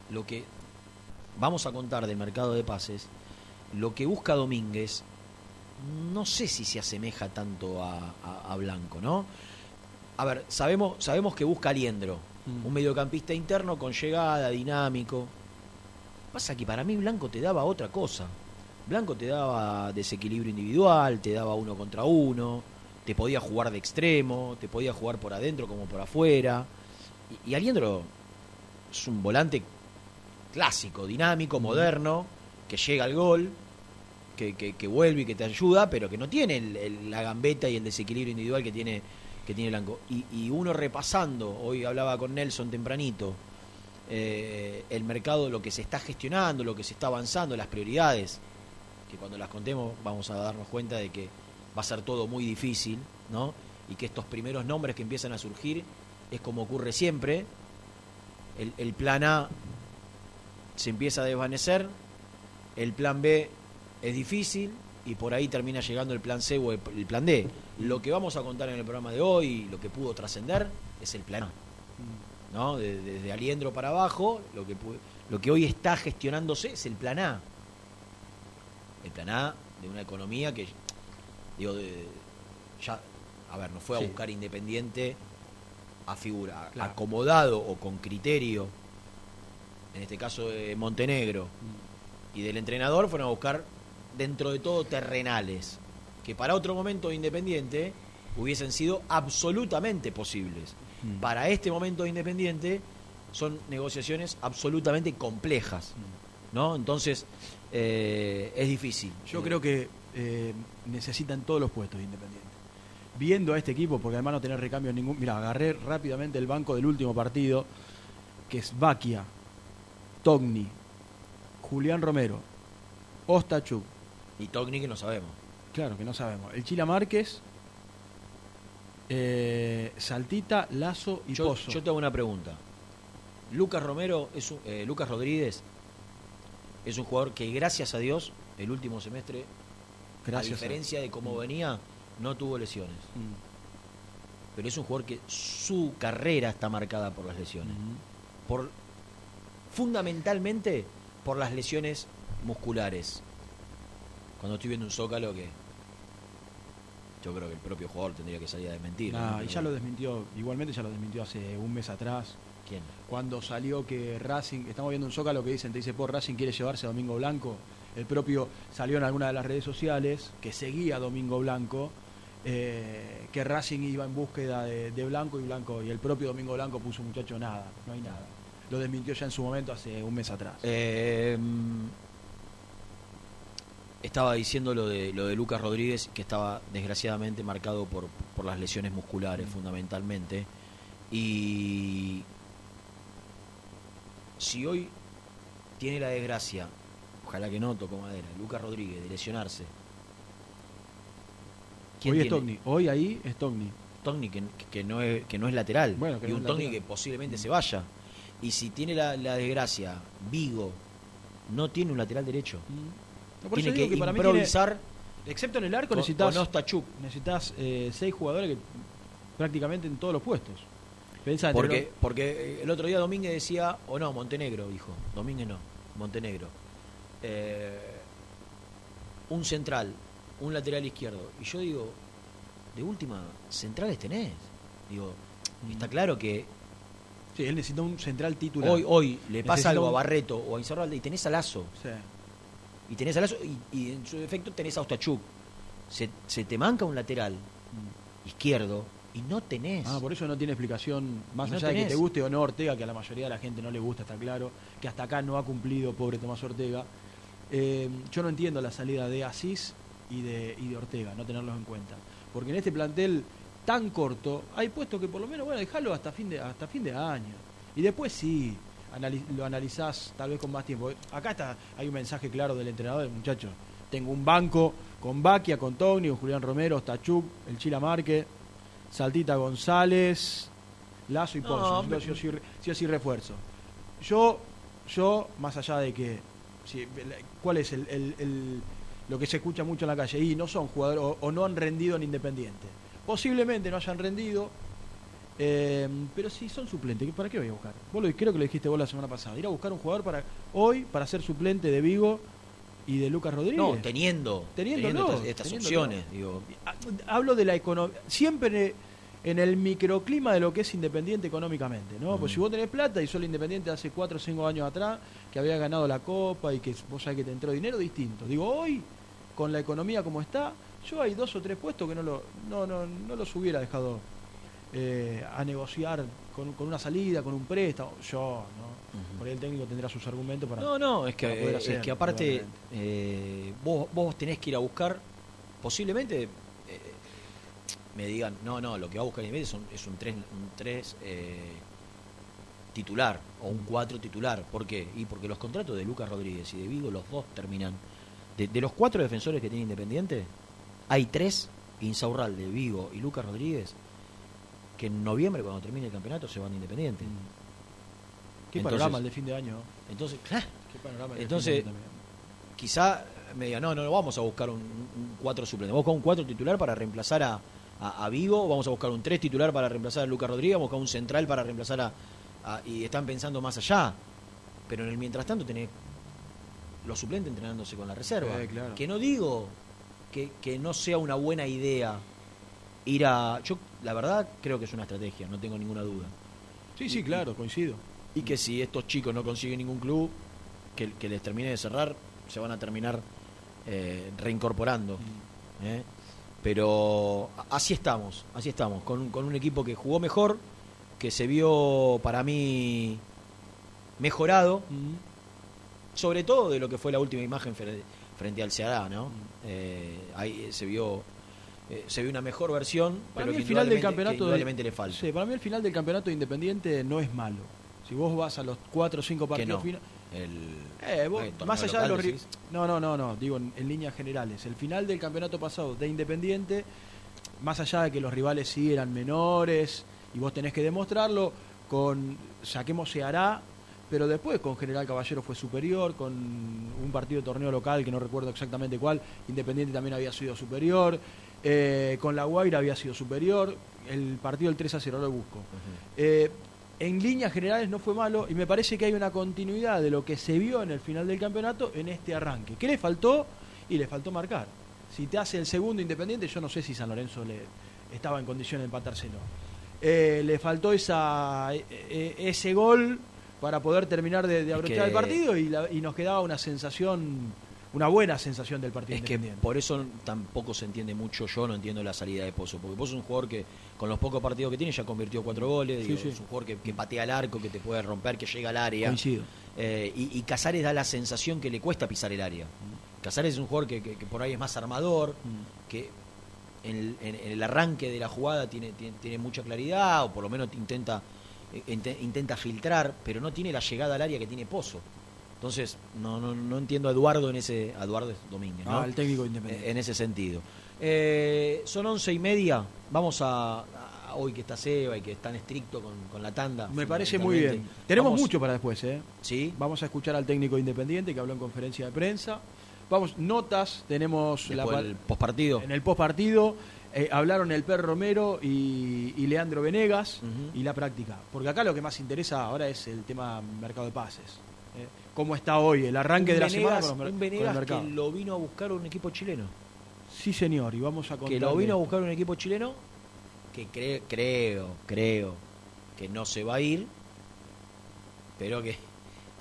[SPEAKER 1] lo que vamos a contar del mercado de pases, lo que busca Domínguez, no sé si se asemeja tanto a, a- a Blanco, ¿no? A ver, sabemos, sabemos que busca a Liendro,
[SPEAKER 2] Mm.
[SPEAKER 1] un mediocampista interno con llegada, dinámico. Pasa que para mí Blanco te daba otra cosa. Blanco te daba desequilibrio individual, te daba uno contra uno, te podía jugar de extremo, te podía jugar por adentro como por afuera. Y, y Aliendro es un volante clásico, dinámico, moderno, que llega al gol, que, que, que vuelve y que te ayuda, pero que no tiene el- el- la gambeta y el desequilibrio individual que tiene, que tiene Blanco. Y, y uno repasando, hoy hablaba con Nelson tempranito, eh, el mercado, lo que se está gestionando, lo que se está avanzando, las prioridades, que cuando las contemos vamos a darnos cuenta de que va a ser todo muy difícil, ¿no? Y que estos primeros nombres que empiezan a surgir es como ocurre siempre, el, plan A se empieza a desvanecer, el plan B es difícil y por ahí termina llegando el plan C o el, plan D. Lo que vamos a contar en el programa de hoy, lo que pudo trascender, es el plan A. ¿no? De- Desde Aliendro para abajo, lo que, lo que hoy está gestionándose es el plan A. El plan A de una economía que, digo, de- ya, a ver, no fue a
[SPEAKER 2] Sí.
[SPEAKER 1] buscar independiente a figura,
[SPEAKER 2] Claro.
[SPEAKER 1] acomodado o con criterio, en este caso de Montenegro, y del entrenador fueron a buscar dentro de todo terrenales, que para otro momento de Independiente hubiesen sido absolutamente posibles.
[SPEAKER 2] Mm.
[SPEAKER 1] Para este momento de Independiente son negociaciones absolutamente complejas, ¿no? Entonces eh, es difícil.
[SPEAKER 2] Yo
[SPEAKER 1] Eh,
[SPEAKER 2] creo que eh, necesitan todos los puestos de Independiente. Viendo a este equipo, porque además no tener recambio ningún. Mira, agarré rápidamente el banco del último partido, que es Baquia, Togni, Julián Romero, Ostachuk.
[SPEAKER 1] y Togni que no sabemos.
[SPEAKER 2] Claro que no sabemos. El Chila Márquez, eh, Saltita, Lazo y
[SPEAKER 1] Yo,
[SPEAKER 2] Pozo.
[SPEAKER 1] yo te hago una pregunta. Lucas Romero es un- eh, Lucas Rodríguez es un jugador que gracias a Dios el último semestre
[SPEAKER 2] Gracias
[SPEAKER 1] a diferencia de cómo venía no tuvo lesiones
[SPEAKER 2] Mm,
[SPEAKER 1] pero es un jugador que su carrera está marcada por las lesiones
[SPEAKER 2] mm.
[SPEAKER 1] por fundamentalmente por las lesiones musculares cuando estoy viendo un zócalo que yo creo que el propio jugador tendría que salir a desmentir
[SPEAKER 2] Nah,
[SPEAKER 1] ¿no?
[SPEAKER 2] y ya lo desmintió, igualmente ya lo desmintió hace un mes atrás.
[SPEAKER 1] ¿Quién?
[SPEAKER 2] cuando salió que Racing, estamos viendo un zócalo que dicen, te dice, por Racing quiere llevarse a Domingo Blanco. El propio salió en alguna de las redes sociales que seguía a Domingo Blanco, eh, que Racing iba en búsqueda de, de Blanco y Blanco, y el propio Domingo Blanco puso muchacho nada, no hay nada. Lo desmintió ya en su momento hace un mes atrás.
[SPEAKER 1] Eh, estaba diciendo lo de lo de Lucas Rodríguez que estaba desgraciadamente marcado por, por las lesiones musculares fundamentalmente y si hoy tiene la desgracia ojalá que no tocó madera Lucas Rodríguez de lesionarse ¿quién
[SPEAKER 2] Hoy es? Togni, hoy ahí es Togni.
[SPEAKER 1] Togni que, que no es, que no es lateral
[SPEAKER 2] Bueno, que
[SPEAKER 1] y
[SPEAKER 2] no
[SPEAKER 1] un Togni que posiblemente se vaya y si tiene la, la desgracia Vigo no tiene un lateral derecho
[SPEAKER 2] No, por
[SPEAKER 1] tiene que,
[SPEAKER 2] que para mí tiene-
[SPEAKER 1] improvisar
[SPEAKER 2] excepto en el arco necesitas, necesitas eh, seis jugadores que prácticamente en todos los puestos. Pensá, entre
[SPEAKER 1] Porque, porque eh, el otro día Domínguez decía, o no, Montenegro dijo, Domínguez no, Montenegro. Eh, un central, un lateral izquierdo. Y yo digo, de última, centrales tenés. Digo, está claro que
[SPEAKER 2] Sí, él necesita un central titular.
[SPEAKER 1] hoy, hoy le pasa algo a Barreto o a Insaurralde y tenés a Lazo.
[SPEAKER 2] Sí.
[SPEAKER 1] Y tenés a Lazo y, y en su defecto tenés a Ostachuk. Se, se te manca un lateral izquierdo y no tenés.
[SPEAKER 2] Ah, por eso no tiene explicación, más
[SPEAKER 1] no
[SPEAKER 2] allá de que te guste o no Ortega, que a la mayoría de la gente no le gusta, está claro, que hasta acá no ha cumplido, pobre Tomás Ortega. Eh, yo no entiendo la salida de Asís y de, y de Ortega, no tenerlos en cuenta. Porque en este plantel tan corto, hay puestos que por lo menos, bueno, dejarlo hasta fin de, hasta fin de año. Y después sí, lo analizás tal vez con más tiempo. Acá está, hay un mensaje claro del entrenador, muchachos. Tengo un banco con Baquia, con Togni, con Julián Romero, Stachuk, el Chila Marque, Saltita González, Lazo y
[SPEAKER 1] No,
[SPEAKER 2] Ponzo.
[SPEAKER 1] me-
[SPEAKER 2] sí, o sí, re- sí o sí refuerzo. Yo, yo, más allá de que. Si- ¿Cuál es el, el- el- lo que se escucha mucho en la calle? Y no son jugadores o, o no han rendido en Independiente. Posiblemente no hayan rendido, eh, pero si son suplentes, ¿para qué voy a buscar? Vos lo, creo que lo dijiste vos la semana pasada. Ir a buscar un jugador para hoy para ser suplente de Vigo y de Lucas Rodríguez.
[SPEAKER 1] no, teniendo,
[SPEAKER 2] Teniéndolo,
[SPEAKER 1] estas, estas opciones. Digo,
[SPEAKER 2] Ha- Hablo de la economía, siempre en el microclima de lo que es independiente económicamente, ¿no? Pues
[SPEAKER 1] Mm.
[SPEAKER 2] si vos tenés plata y sos independiente hace 4 o 5 años atrás, que había ganado la copa y que vos sabés que te entró dinero, distinto. Digo, hoy, con la economía como está, yo hay dos o tres puestos que no, lo, no, no, no los hubiera dejado eh, a negociar con, con una salida, con un préstamo. Yo, ¿no? Por ahí el técnico tendrá sus argumentos para.
[SPEAKER 1] No, no, es que,
[SPEAKER 2] poder
[SPEAKER 1] eh,
[SPEAKER 2] hacer,
[SPEAKER 1] es que aparte eh, vos, vos tenés que ir a buscar, posiblemente eh, me digan, no, no, lo que va a buscar Independiente son- es un 3 un tres, eh, titular o un 4 titular. ¿Por qué? Y porque los contratos de Lucas Rodríguez y de Vigo, los dos terminan. De, de los cuatro defensores que tiene Independiente, hay tres, Insaurralde, Vigo y Lucas Rodríguez, que en noviembre, cuando termine el campeonato, se van a Independiente.
[SPEAKER 2] Qué
[SPEAKER 1] Entonces-
[SPEAKER 2] panorama el de fin de año.
[SPEAKER 1] Entonces, claro,
[SPEAKER 2] Qué panorama el de
[SPEAKER 1] Entonces,
[SPEAKER 2] fin de año
[SPEAKER 1] quizá me diga, no, no, no vamos a buscar un, un 4 suplente, vamos a buscar un 4 titular para reemplazar a, a, a Vigo, vamos a buscar un 3 titular para reemplazar a Lucas Rodríguez, vamos a buscar un central para reemplazar a, a- Y están pensando más allá. Pero en el mientras tanto tenés los suplentes entrenándose con la reserva.
[SPEAKER 2] Claro.
[SPEAKER 1] Que no digo que, que no sea una buena idea ir a... Yo, la verdad, creo que es una estrategia, no tengo ninguna duda.
[SPEAKER 2] Sí, sí, claro, coincido.
[SPEAKER 1] Y que si estos chicos no consiguen ningún club que, que les termine de cerrar, se van a terminar eh, reincorporando. ¿eh? Pero así estamos, así estamos, con, un- con un equipo que jugó mejor, que se vio para mí mejorado, sobre todo de lo que fue la última imagen fre- frente al Ceará, ¿no? Eh, ahí se vio eh, se vio una mejor versión,
[SPEAKER 2] Para
[SPEAKER 1] pero
[SPEAKER 2] mí el final del campeonato de-
[SPEAKER 1] le falta.
[SPEAKER 2] Sí, para mí el final del campeonato de Independiente no es malo. Si vos vas a los 4 o 5
[SPEAKER 1] que
[SPEAKER 2] partidos
[SPEAKER 1] no. El,
[SPEAKER 2] Eh, vos, más allá de los
[SPEAKER 1] decís.
[SPEAKER 2] No, no, no, no, digo en, en líneas generales. El final del campeonato pasado de Independiente, más allá de que los rivales sí eran menores y vos tenés que demostrarlo, con saquemos se hará, pero después con General Caballero fue superior, con un partido de torneo local que no recuerdo exactamente cuál, Independiente también había sido superior, eh, con La Guaira había sido superior, el partido del 3 a 0 lo busco. Eh, en líneas generales no fue malo y me parece que hay una continuidad de lo que se vio en el final del campeonato en este arranque. ¿Qué le faltó? Y le faltó marcar. Si te hace el segundo Independiente, yo no sé si San Lorenzo le estaba en condición de empatárselo. Eh, le faltó esa, eh, eh, ese gol para poder terminar de, de
[SPEAKER 1] Es
[SPEAKER 2] abrochar
[SPEAKER 1] que-
[SPEAKER 2] el partido y, la- y nos quedaba una sensación, una buena sensación del partido
[SPEAKER 1] Es que
[SPEAKER 2] Independiente.
[SPEAKER 1] por eso tampoco se entiende mucho, yo no entiendo la salida de Pozo, porque Pozo es un jugador que con los pocos partidos que tiene ya convirtió cuatro goles,
[SPEAKER 2] Sí,
[SPEAKER 1] digo,
[SPEAKER 2] sí.
[SPEAKER 1] es un jugador que, que patea al arco, que te puede romper, que llega al área. Eh, y, y Casares da la sensación que le cuesta pisar el área. Casares es un jugador que, que- que por ahí es más armador,
[SPEAKER 2] Mm.
[SPEAKER 1] que en el, en- en el arranque de la jugada tiene, tiene, tiene mucha claridad, o por lo menos intenta, eh, inte- intenta filtrar, pero no tiene la llegada al área que tiene Pozo. Entonces, no, no, no entiendo a Eduardo en ese. a Eduardo Domínguez, ¿no?
[SPEAKER 2] Ah, el técnico Independiente.
[SPEAKER 1] En ese sentido. Eh, son once y media. Vamos a, a- hoy que está Seba y que es tan estricto con, con la tanda.
[SPEAKER 2] Me parece muy bien. Tenemos
[SPEAKER 1] Vamos-
[SPEAKER 2] mucho para después, ¿eh?
[SPEAKER 1] Sí.
[SPEAKER 2] Vamos a escuchar al técnico independiente que habló en conferencia de prensa. Vamos, notas, tenemos la
[SPEAKER 1] Después
[SPEAKER 2] par-
[SPEAKER 1] del postpartido.
[SPEAKER 2] en el post partido. hablaron el Per Romero y, y Leandro Venegas
[SPEAKER 1] Ujú.
[SPEAKER 2] y la práctica. Porque acá lo que más interesa ahora es el tema mercado de pases. ¿eh? ¿Cómo está hoy el arranque
[SPEAKER 1] Un
[SPEAKER 2] de la
[SPEAKER 1] Venegas-
[SPEAKER 2] semana con, los
[SPEAKER 1] un
[SPEAKER 2] con
[SPEAKER 1] Venegas
[SPEAKER 2] el mercado?
[SPEAKER 1] que lo vino a buscar un equipo chileno.
[SPEAKER 2] Sí, señor, y vamos a contar.
[SPEAKER 1] Que lo vino a buscar un equipo chileno que cre- creo, creo que no se va a ir, pero que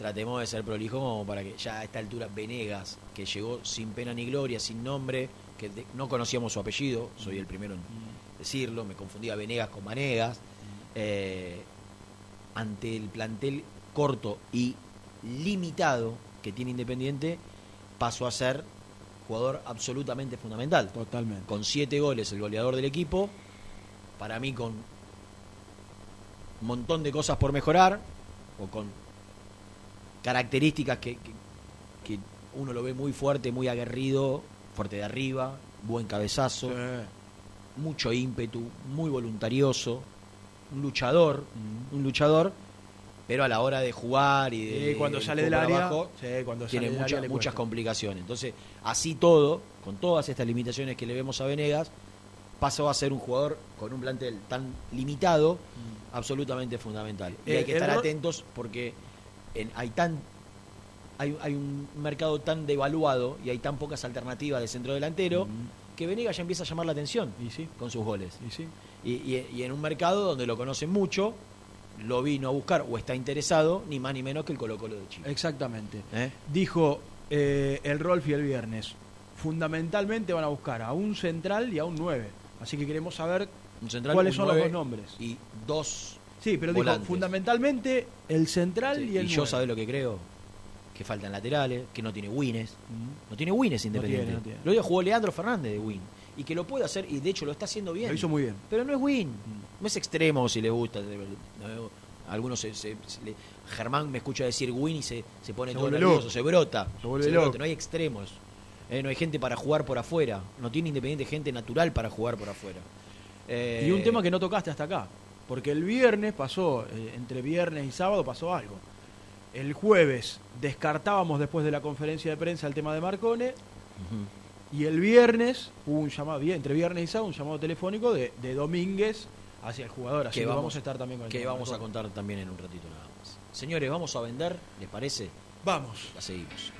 [SPEAKER 1] tratemos de ser prolijos como para que ya a esta altura Venegas, que llegó sin pena ni gloria, sin nombre, que de- no conocíamos su apellido, soy el primero en decirlo, me confundía Venegas con Vanegas, eh, ante el plantel corto y limitado que tiene Independiente, pasó a ser jugador absolutamente fundamental.
[SPEAKER 2] Totalmente.
[SPEAKER 1] Con siete goles, el goleador del equipo, para mí con un montón de cosas por mejorar, o con características que, que- que uno lo ve muy fuerte, muy aguerrido, fuerte de arriba, buen cabezazo,
[SPEAKER 2] Sí.
[SPEAKER 1] mucho ímpetu, muy voluntarioso, un luchador,
[SPEAKER 2] Mm.
[SPEAKER 1] un luchador, pero a la hora de jugar y de
[SPEAKER 2] Y cuando sale del área,
[SPEAKER 1] abajo,
[SPEAKER 2] sí, cuando
[SPEAKER 1] tiene
[SPEAKER 2] sale
[SPEAKER 1] mucha-
[SPEAKER 2] área
[SPEAKER 1] muchas complicaciones. Entonces, así todo, con todas estas limitaciones que le vemos a Venegas, pasó a ser un jugador con un plantel tan limitado, absolutamente fundamental. Y
[SPEAKER 2] Eh,
[SPEAKER 1] hay que estar atentos porque en- hay tan hay, hay un mercado tan devaluado y hay tan pocas alternativas de centro delantero que Venegas ya empieza a llamar la atención
[SPEAKER 2] Y sí,
[SPEAKER 1] con sus goles.
[SPEAKER 2] y sí.
[SPEAKER 1] Y, y- y en un mercado donde lo conocen mucho, lo vino a buscar o está interesado, ni más ni menos que el Colo Colo de Chile.
[SPEAKER 2] Exactamente.
[SPEAKER 1] ¿Eh?
[SPEAKER 2] Dijo eh, el Rolfi el viernes. Fundamentalmente van a buscar a un central y a un 9. Así que queremos saber ¿Cuáles son los dos nombres?
[SPEAKER 1] Y dos.
[SPEAKER 2] Sí, pero dijo fundamentalmente el central
[SPEAKER 1] Sí,
[SPEAKER 2] y el
[SPEAKER 1] y yo sabés lo que creo. Que faltan laterales, que no tiene wines. No tiene wines Independiente.
[SPEAKER 2] tiene, no tiene.
[SPEAKER 1] Lo jugó Leandro Fernández de win. Y que lo puede hacer, y de hecho lo está haciendo bien.
[SPEAKER 2] Lo hizo muy bien.
[SPEAKER 1] Pero no es win. No es extremo si le gusta. algunos se, se- se le- Germán me escucha decir win y se, se pone todo nervioso, se brota.
[SPEAKER 2] Se
[SPEAKER 1] brota. No hay extremos. Eh, no hay gente para jugar por afuera. No tiene Independiente gente natural para jugar por afuera. Eh,
[SPEAKER 2] Y un tema que no tocaste hasta acá. Porque el viernes pasó, eh, entre viernes y sábado pasó algo. El jueves descartábamos después de la conferencia de prensa el tema de Marcone. Y el viernes hubo un llamado, entre viernes y sábado, un llamado telefónico de, de Domínguez hacia el jugador. Así
[SPEAKER 1] que
[SPEAKER 2] que
[SPEAKER 1] vamos,
[SPEAKER 2] vamos, a estar también con el
[SPEAKER 1] que vamos a contar también en un ratito nada más. Señores, vamos a vender, ¿les parece?
[SPEAKER 2] Vamos.
[SPEAKER 1] La seguimos.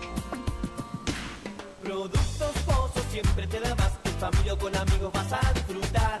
[SPEAKER 3] Productos Pozos siempre te da más. En familia o con amigos vas a disfrutar.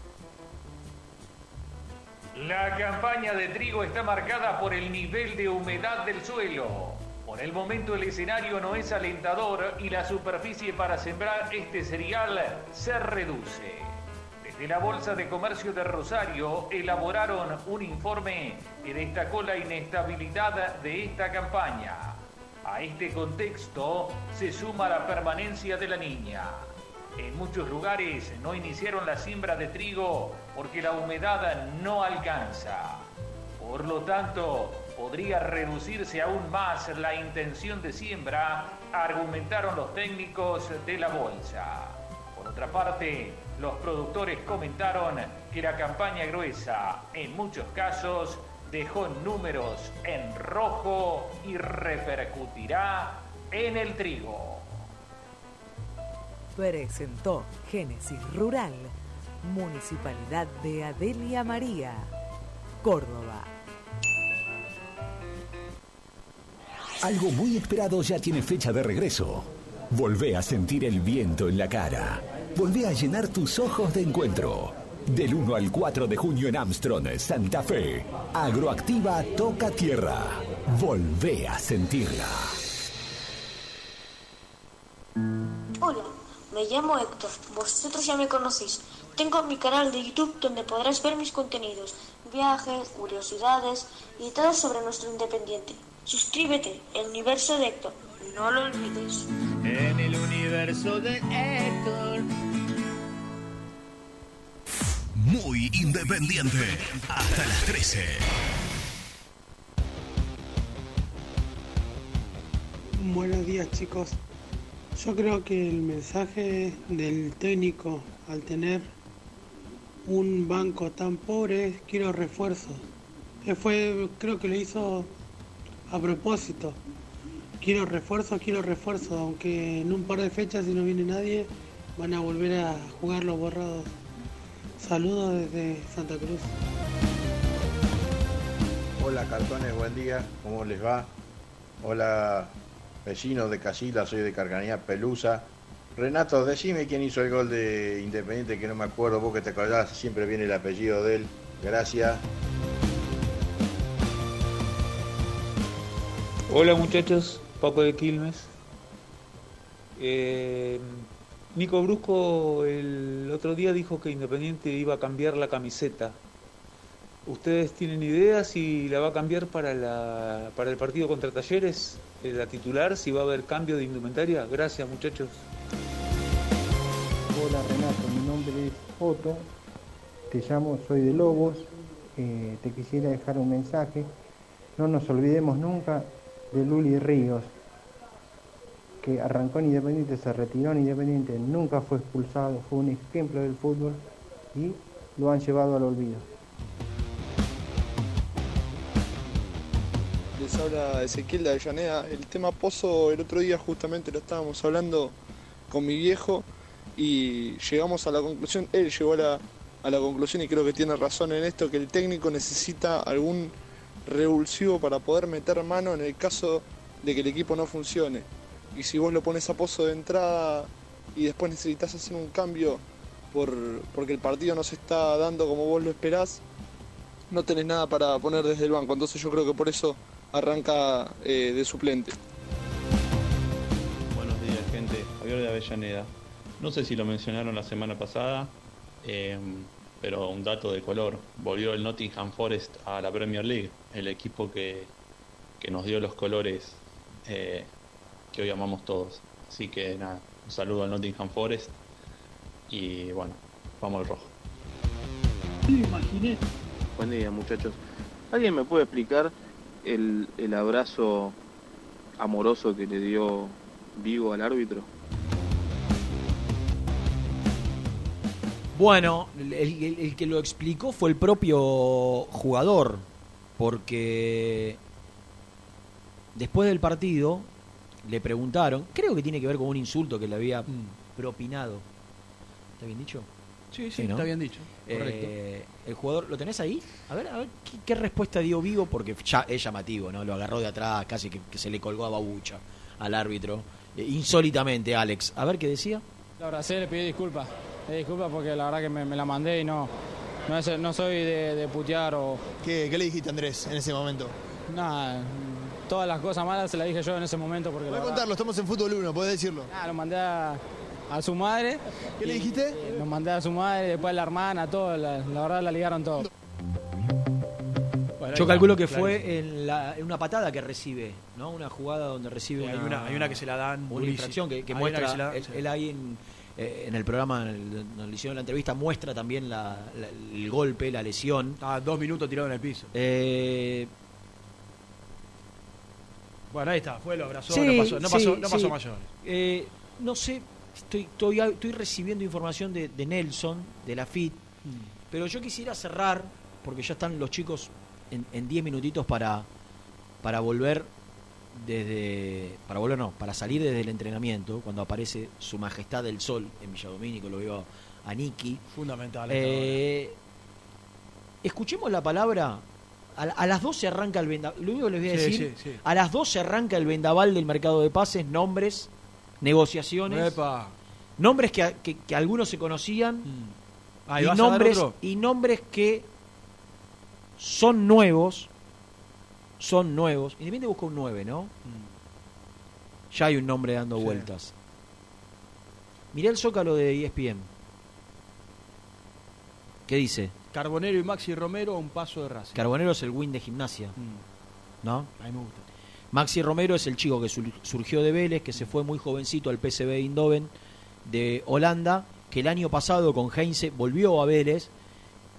[SPEAKER 4] La campaña de trigo está marcada por el nivel de humedad del suelo. Por el momento el escenario no es alentador y la superficie para sembrar este cereal se reduce. Desde la Bolsa de Comercio de Rosario elaboraron un informe que destacó la inestabilidad de esta campaña. A este contexto se suma la permanencia de la niña. En muchos lugares no iniciaron la siembra de trigo porque la humedad no alcanza. Por lo tanto, podría reducirse aún más la intención de siembra, argumentaron los técnicos de la bolsa. Por otra parte, los productores comentaron que la campaña gruesa, en muchos casos, dejó números en rojo y repercutirá en el trigo.
[SPEAKER 5] Presentó Génesis Rural, Municipalidad de Adelia María, Córdoba.
[SPEAKER 6] Algo muy esperado ya tiene fecha de regreso. Volvé a sentir el viento en la cara. Volvé a llenar tus ojos de encuentro. Del 1 al 4 de junio en Armstrong, Santa Fe. Agroactiva toca tierra. Volvé a sentirla.
[SPEAKER 7] Hola, Me llamo Héctor, vosotros ya me conocéis. Tengo mi canal de YouTube donde podrás ver mis contenidos, viajes, curiosidades y todo sobre nuestro Independiente. Suscríbete, el universo de Héctor, no lo olvides.
[SPEAKER 8] En el universo de Héctor.
[SPEAKER 9] Muy independiente. Hasta las 13.
[SPEAKER 10] Buenos días chicos. Yo creo que el mensaje del técnico al tener un banco tan pobre quiero refuerzos. Él fue, creo que lo hizo a propósito. Quiero refuerzos, quiero refuerzos, aunque en un par de fechas si no viene nadie van a volver a jugar los borrados. Saludos desde Santa Cruz.
[SPEAKER 11] Hola cartones, buen día, ¿cómo les va? Hola vecinos de Casila, soy de Carganía Pelusa. Renato, decime quién hizo el gol de Independiente, que no me acuerdo, vos que te acordás, siempre viene el apellido de él. Gracias.
[SPEAKER 12] Hola muchachos, Paco de Quilmes. Eh, Nico Brusco el otro día dijo que Independiente iba a cambiar la camiseta. ¿Ustedes tienen idea si la va a cambiar para, la, para el partido contra Talleres? La titular, si va a haber cambio de indumentaria. Gracias muchachos.
[SPEAKER 13] Hola Renato, mi nombre es Otto, te llamo, soy de Lobos, eh, te quisiera dejar un mensaje. No nos olvidemos nunca de Luli Ríos, que arrancó en Independiente, se retiró en Independiente, nunca fue expulsado, fue un ejemplo del fútbol y lo han llevado al olvido.
[SPEAKER 14] Les habla Ezequiel de Avellaneda. El tema Pozo, el otro día justamente lo estábamos hablando con mi viejo y llegamos a la conclusión, él llegó a la, a la conclusión y creo que tiene razón en esto, que el técnico necesita algún revulsivo para poder meter mano en el caso de que el equipo no funcione. Y si vos lo pones a Pozo de entrada y después necesitas hacer un cambio por, porque el partido no se está dando como vos lo esperás, no tenés nada para poner desde el banco. Entonces yo creo que por eso arranca eh, de suplente.
[SPEAKER 15] De Avellaneda. No sé si lo mencionaron la semana pasada, eh, pero un dato de color. Volvió el Nottingham Forest a la Premier League, el equipo que, que nos dio los colores eh, que hoy amamos todos. Así que nada, un saludo al Nottingham Forest y bueno, vamos al rojo.
[SPEAKER 16] Buen día, muchachos. ¿Alguien me puede explicar el, el abrazo amoroso que le dio Vigo al árbitro?
[SPEAKER 1] Bueno, el, el- el que lo explicó fue el propio jugador, porque después del partido le preguntaron, creo que tiene que ver con un insulto que le había propinado. ¿Está bien dicho?
[SPEAKER 2] Sí, sí,
[SPEAKER 1] ¿no?
[SPEAKER 2] está bien dicho. Correcto.
[SPEAKER 1] Eh, el jugador, ¿lo tenés ahí? A ver, a ver, ¿qué, qué respuesta dio Vigo? Porque ya es llamativo, ¿no? Lo agarró de atrás, casi que, que se le colgó a babucha al árbitro. Eh, insólitamente, Alex. A ver qué decía.
[SPEAKER 17] Lo abracé, le pedí disculpas. Disculpas porque la verdad que me, me la mandé y no, no, es- no soy de, de putear o...
[SPEAKER 18] ¿Qué, ¿Qué le dijiste a Andrés en ese momento?
[SPEAKER 17] Nada, todas las cosas malas se las dije yo en ese momento porque...
[SPEAKER 18] Voy a
[SPEAKER 17] verdad-
[SPEAKER 18] contarlo, estamos en Fútbol 1, podés decirlo.
[SPEAKER 17] Ah, lo mandé a, a su madre.
[SPEAKER 18] ¿Qué le dijiste?
[SPEAKER 17] Lo mandé a su madre, después a la hermana, todo. La, la verdad la ligaron todo.
[SPEAKER 1] Yo calculo que fue en, la- en una patada que recibe, ¿no? Una jugada donde recibe
[SPEAKER 2] Sí, hay
[SPEAKER 1] una,
[SPEAKER 2] hay una que se la dan
[SPEAKER 1] Una infracción que, muestra.
[SPEAKER 2] que se la-
[SPEAKER 1] él,
[SPEAKER 2] sí.
[SPEAKER 1] él ahí en, eh, en el programa, donde le hicieron la entrevista, muestra también la- la- el golpe, la lesión.
[SPEAKER 2] Estaba dos minutos tirado en el piso.
[SPEAKER 1] Eh,
[SPEAKER 2] Bueno, ahí está, fue, lo abrazó,
[SPEAKER 1] sí,
[SPEAKER 2] no pasó, no
[SPEAKER 1] sí,
[SPEAKER 2] pasó, no pasó
[SPEAKER 1] sí.
[SPEAKER 2] mayores.
[SPEAKER 1] Eh, no sé, estoy, estoy, estoy recibiendo información de, de Nelson, de la FIT, pero yo quisiera cerrar, porque ya están los chicos en en 10 minutitos para, para volver desde. Para volver, no, para salir desde el entrenamiento, cuando aparece Su Majestad del Sol en Villadomínico, lo veo a Niki.
[SPEAKER 2] Fundamental.
[SPEAKER 1] Eh, escuchemos la palabra. A, a las 12 arranca el vendaval. Lo único que les voy a
[SPEAKER 2] Sí,
[SPEAKER 1] decir.
[SPEAKER 2] sí, sí.
[SPEAKER 1] A las 12 arranca el vendaval del mercado de pases, nombres, negociaciones.
[SPEAKER 2] Epa.
[SPEAKER 1] Nombres que, que- que algunos se conocían.
[SPEAKER 2] Ah, ¿y
[SPEAKER 1] nombres, y nombres que son nuevos. Son nuevos. Independiente busca un 9, ¿no? Ya hay un nombre dando
[SPEAKER 2] Sí.
[SPEAKER 1] vueltas. Mirá el zócalo de ESPN. ¿Qué dice?
[SPEAKER 2] Carbonero y Maxi Romero a un paso de Racing.
[SPEAKER 1] Carbonero es el win de gimnasia.
[SPEAKER 2] Mm.
[SPEAKER 1] ¿No?
[SPEAKER 2] A mí me gusta.
[SPEAKER 1] Maxi Romero es el chico que sur- surgió de Vélez, que se fue muy jovencito al PSV Eindhoven de Holanda, que el año pasado con Heinze volvió a Vélez,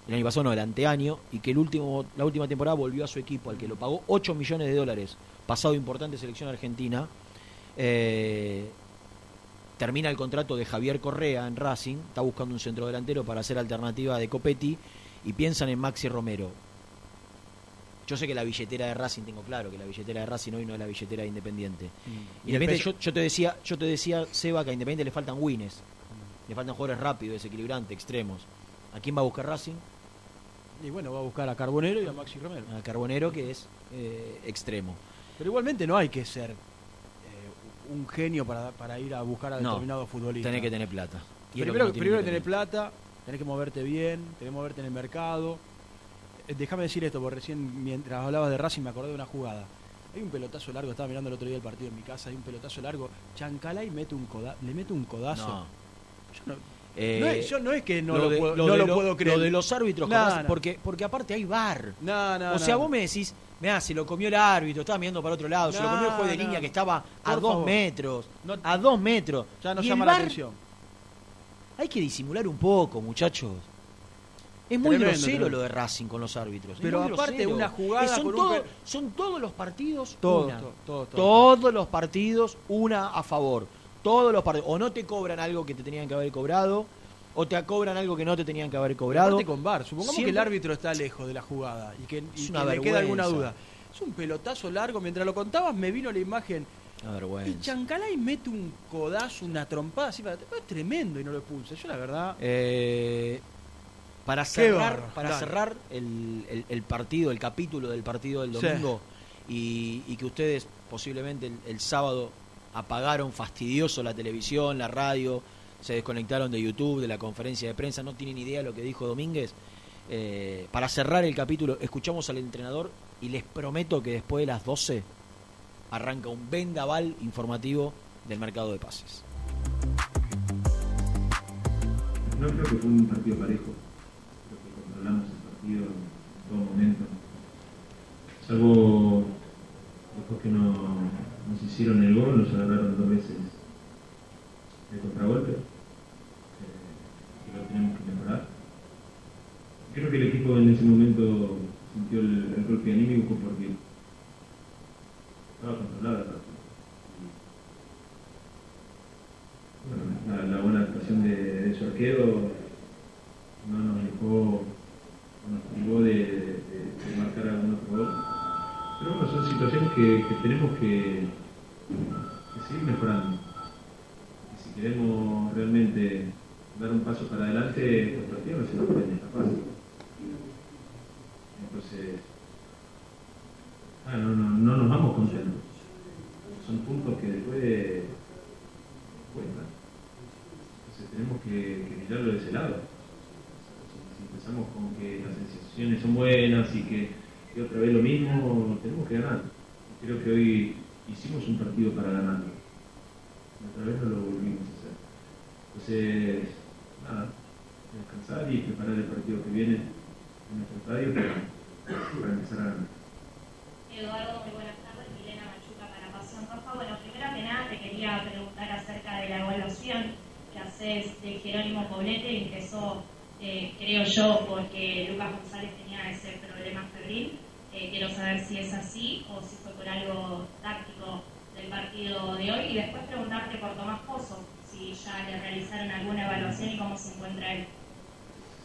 [SPEAKER 1] el año pasado no, el anteaño, y que el último, la última temporada volvió a su equipo, al que lo pagó 8 millones de dólares, pasado importante selección argentina. Eh, termina el contrato de Javier Correa en Racing, está buscando un centro delantero para hacer alternativa de Copetti, y piensan en Maxi Romero. Yo sé que la billetera de Racing, tengo claro que la billetera de Racing hoy no es la billetera de Independiente.
[SPEAKER 2] Mm.
[SPEAKER 1] Independiente,
[SPEAKER 2] Y
[SPEAKER 1] yo, yo te decía, yo te decía, Seba, que a Independiente le faltan wins, le faltan jugadores rápidos, desequilibrantes, extremos. ¿A quién va a buscar Racing?
[SPEAKER 2] Y bueno, va a buscar a Carbonero y a Maxi Romero.
[SPEAKER 1] A Carbonero, que es eh, extremo.
[SPEAKER 2] Pero igualmente no hay que ser eh, un genio para, para ir a buscar a
[SPEAKER 1] No,
[SPEAKER 2] determinado futbolista.
[SPEAKER 1] tenés que tener plata. Y que
[SPEAKER 2] primero
[SPEAKER 1] no tiene
[SPEAKER 2] primero que tener plata, tenés que moverte bien, tenés que moverte en el mercado. Eh, Déjame decir esto, porque recién mientras hablabas de Racing me acordé de una jugada. Hay un pelotazo largo, estaba mirando el otro día el partido en mi casa, hay un pelotazo largo, Chancalay mete un coda, le mete un codazo.
[SPEAKER 1] No.
[SPEAKER 2] Yo no,
[SPEAKER 1] Eh,
[SPEAKER 2] no es, yo no es que no lo,
[SPEAKER 1] de-
[SPEAKER 2] puedo,
[SPEAKER 1] lo
[SPEAKER 2] no
[SPEAKER 1] de
[SPEAKER 2] lo
[SPEAKER 1] lo-
[SPEAKER 2] puedo creer.
[SPEAKER 1] Lo de los árbitros,
[SPEAKER 2] No, no.
[SPEAKER 1] porque, porque aparte hay bar.
[SPEAKER 2] No, no,
[SPEAKER 1] o sea,
[SPEAKER 2] no.
[SPEAKER 1] vos me decís, mirá, se lo comió el árbitro, estaba mirando para otro lado, se lo
[SPEAKER 2] No,
[SPEAKER 1] comió el juez de
[SPEAKER 2] no.
[SPEAKER 1] línea que estaba a dos
[SPEAKER 2] favor.
[SPEAKER 1] metros.
[SPEAKER 2] No-
[SPEAKER 1] a dos metros.
[SPEAKER 2] Ya nos
[SPEAKER 1] Y el
[SPEAKER 2] llama la atención.
[SPEAKER 1] Hay que disimular un poco, muchachos. Es muy
[SPEAKER 2] Tremendo,
[SPEAKER 1] grosero
[SPEAKER 2] tremendo.
[SPEAKER 1] lo de Racing con los árbitros.
[SPEAKER 2] Pero aparte
[SPEAKER 1] grosero.
[SPEAKER 2] una jugada
[SPEAKER 1] son,
[SPEAKER 2] con un
[SPEAKER 1] todo-
[SPEAKER 2] pe-
[SPEAKER 1] son todos los partidos
[SPEAKER 2] Todos,
[SPEAKER 1] una.
[SPEAKER 2] todos, todos. Todos
[SPEAKER 1] los partidos una a favor. Todos los partidos. O no te cobran algo que te tenían que haber cobrado, o te cobran algo que no te tenían que haber cobrado.
[SPEAKER 2] Aparte con VAR, supongamos que el árbitro está lejos de la jugada y que, y que le queda alguna duda. Es un pelotazo largo, mientras lo contabas me vino la imagen.
[SPEAKER 1] Una
[SPEAKER 2] Y
[SPEAKER 1] vergüenza.
[SPEAKER 2] Chancalay mete un codazo, una trompada así para es tremendo y no lo expulsa. Yo la verdad.
[SPEAKER 1] Eh, para cerrar, para
[SPEAKER 2] dale.
[SPEAKER 1] cerrar el, el- el partido, el capítulo del partido del
[SPEAKER 2] Sí.
[SPEAKER 1] domingo, y, y que ustedes posiblemente el, el sábado apagaron fastidioso la televisión, la radio, se desconectaron de YouTube, de la conferencia de prensa, no tienen idea de lo que dijo Domínguez. Eh, para cerrar el capítulo, escuchamos al entrenador y les prometo que después de las 12 arranca un vendaval informativo del mercado de pases.
[SPEAKER 19] No creo que fue un partido parejo. Creo que controlamos el partido en todo momento. Salvo después que no, nos hicieron el gol, nos agarraron dos veces de contragolpe. eh, lo tenemos que mejorar. Creo que el equipo en ese momento sintió el, el golpe anímico porque estaba controlada el partido. Bueno, la, buena actuación de, de su arquero no nos dejó, no nos privó de, de- de marcar algún otro gol. Pero bueno, son situaciones que, tenemos que, que seguir mejorando. Y si queremos realmente dar un paso para adelante, partidos no se nos pueden escapar. Entonces, ah, no, no, no nos vamos contentos. Son puntos que después cuentan. Entonces tenemos que, que mirarlo de ese lado. Si empezamos con que las sensaciones son buenas y que, que otra vez lo mismo, tenemos que ganar. Y Creo que hoy hicimos un partido para ganarlo. Otra vez no lo volvimos a hacer. Entonces, nada, descansar y preparar el partido que viene en nuestro estadio para, empezar a ganar.
[SPEAKER 20] Eduardo, muy buenas tardes. Milena Machuca para Pasión Roja. Bueno, primero que nada te quería preguntar acerca de la evaluación que haces de Jerónimo Poblete. Empezó, eh, creo yo, porque Lucas González tenía ese problema febril. Eh, quiero saber si es así o si fue por algo táctico del partido de hoy. Y después preguntarte por Tomás Pozo, si ya le realizaron alguna evaluación y cómo se encuentra él.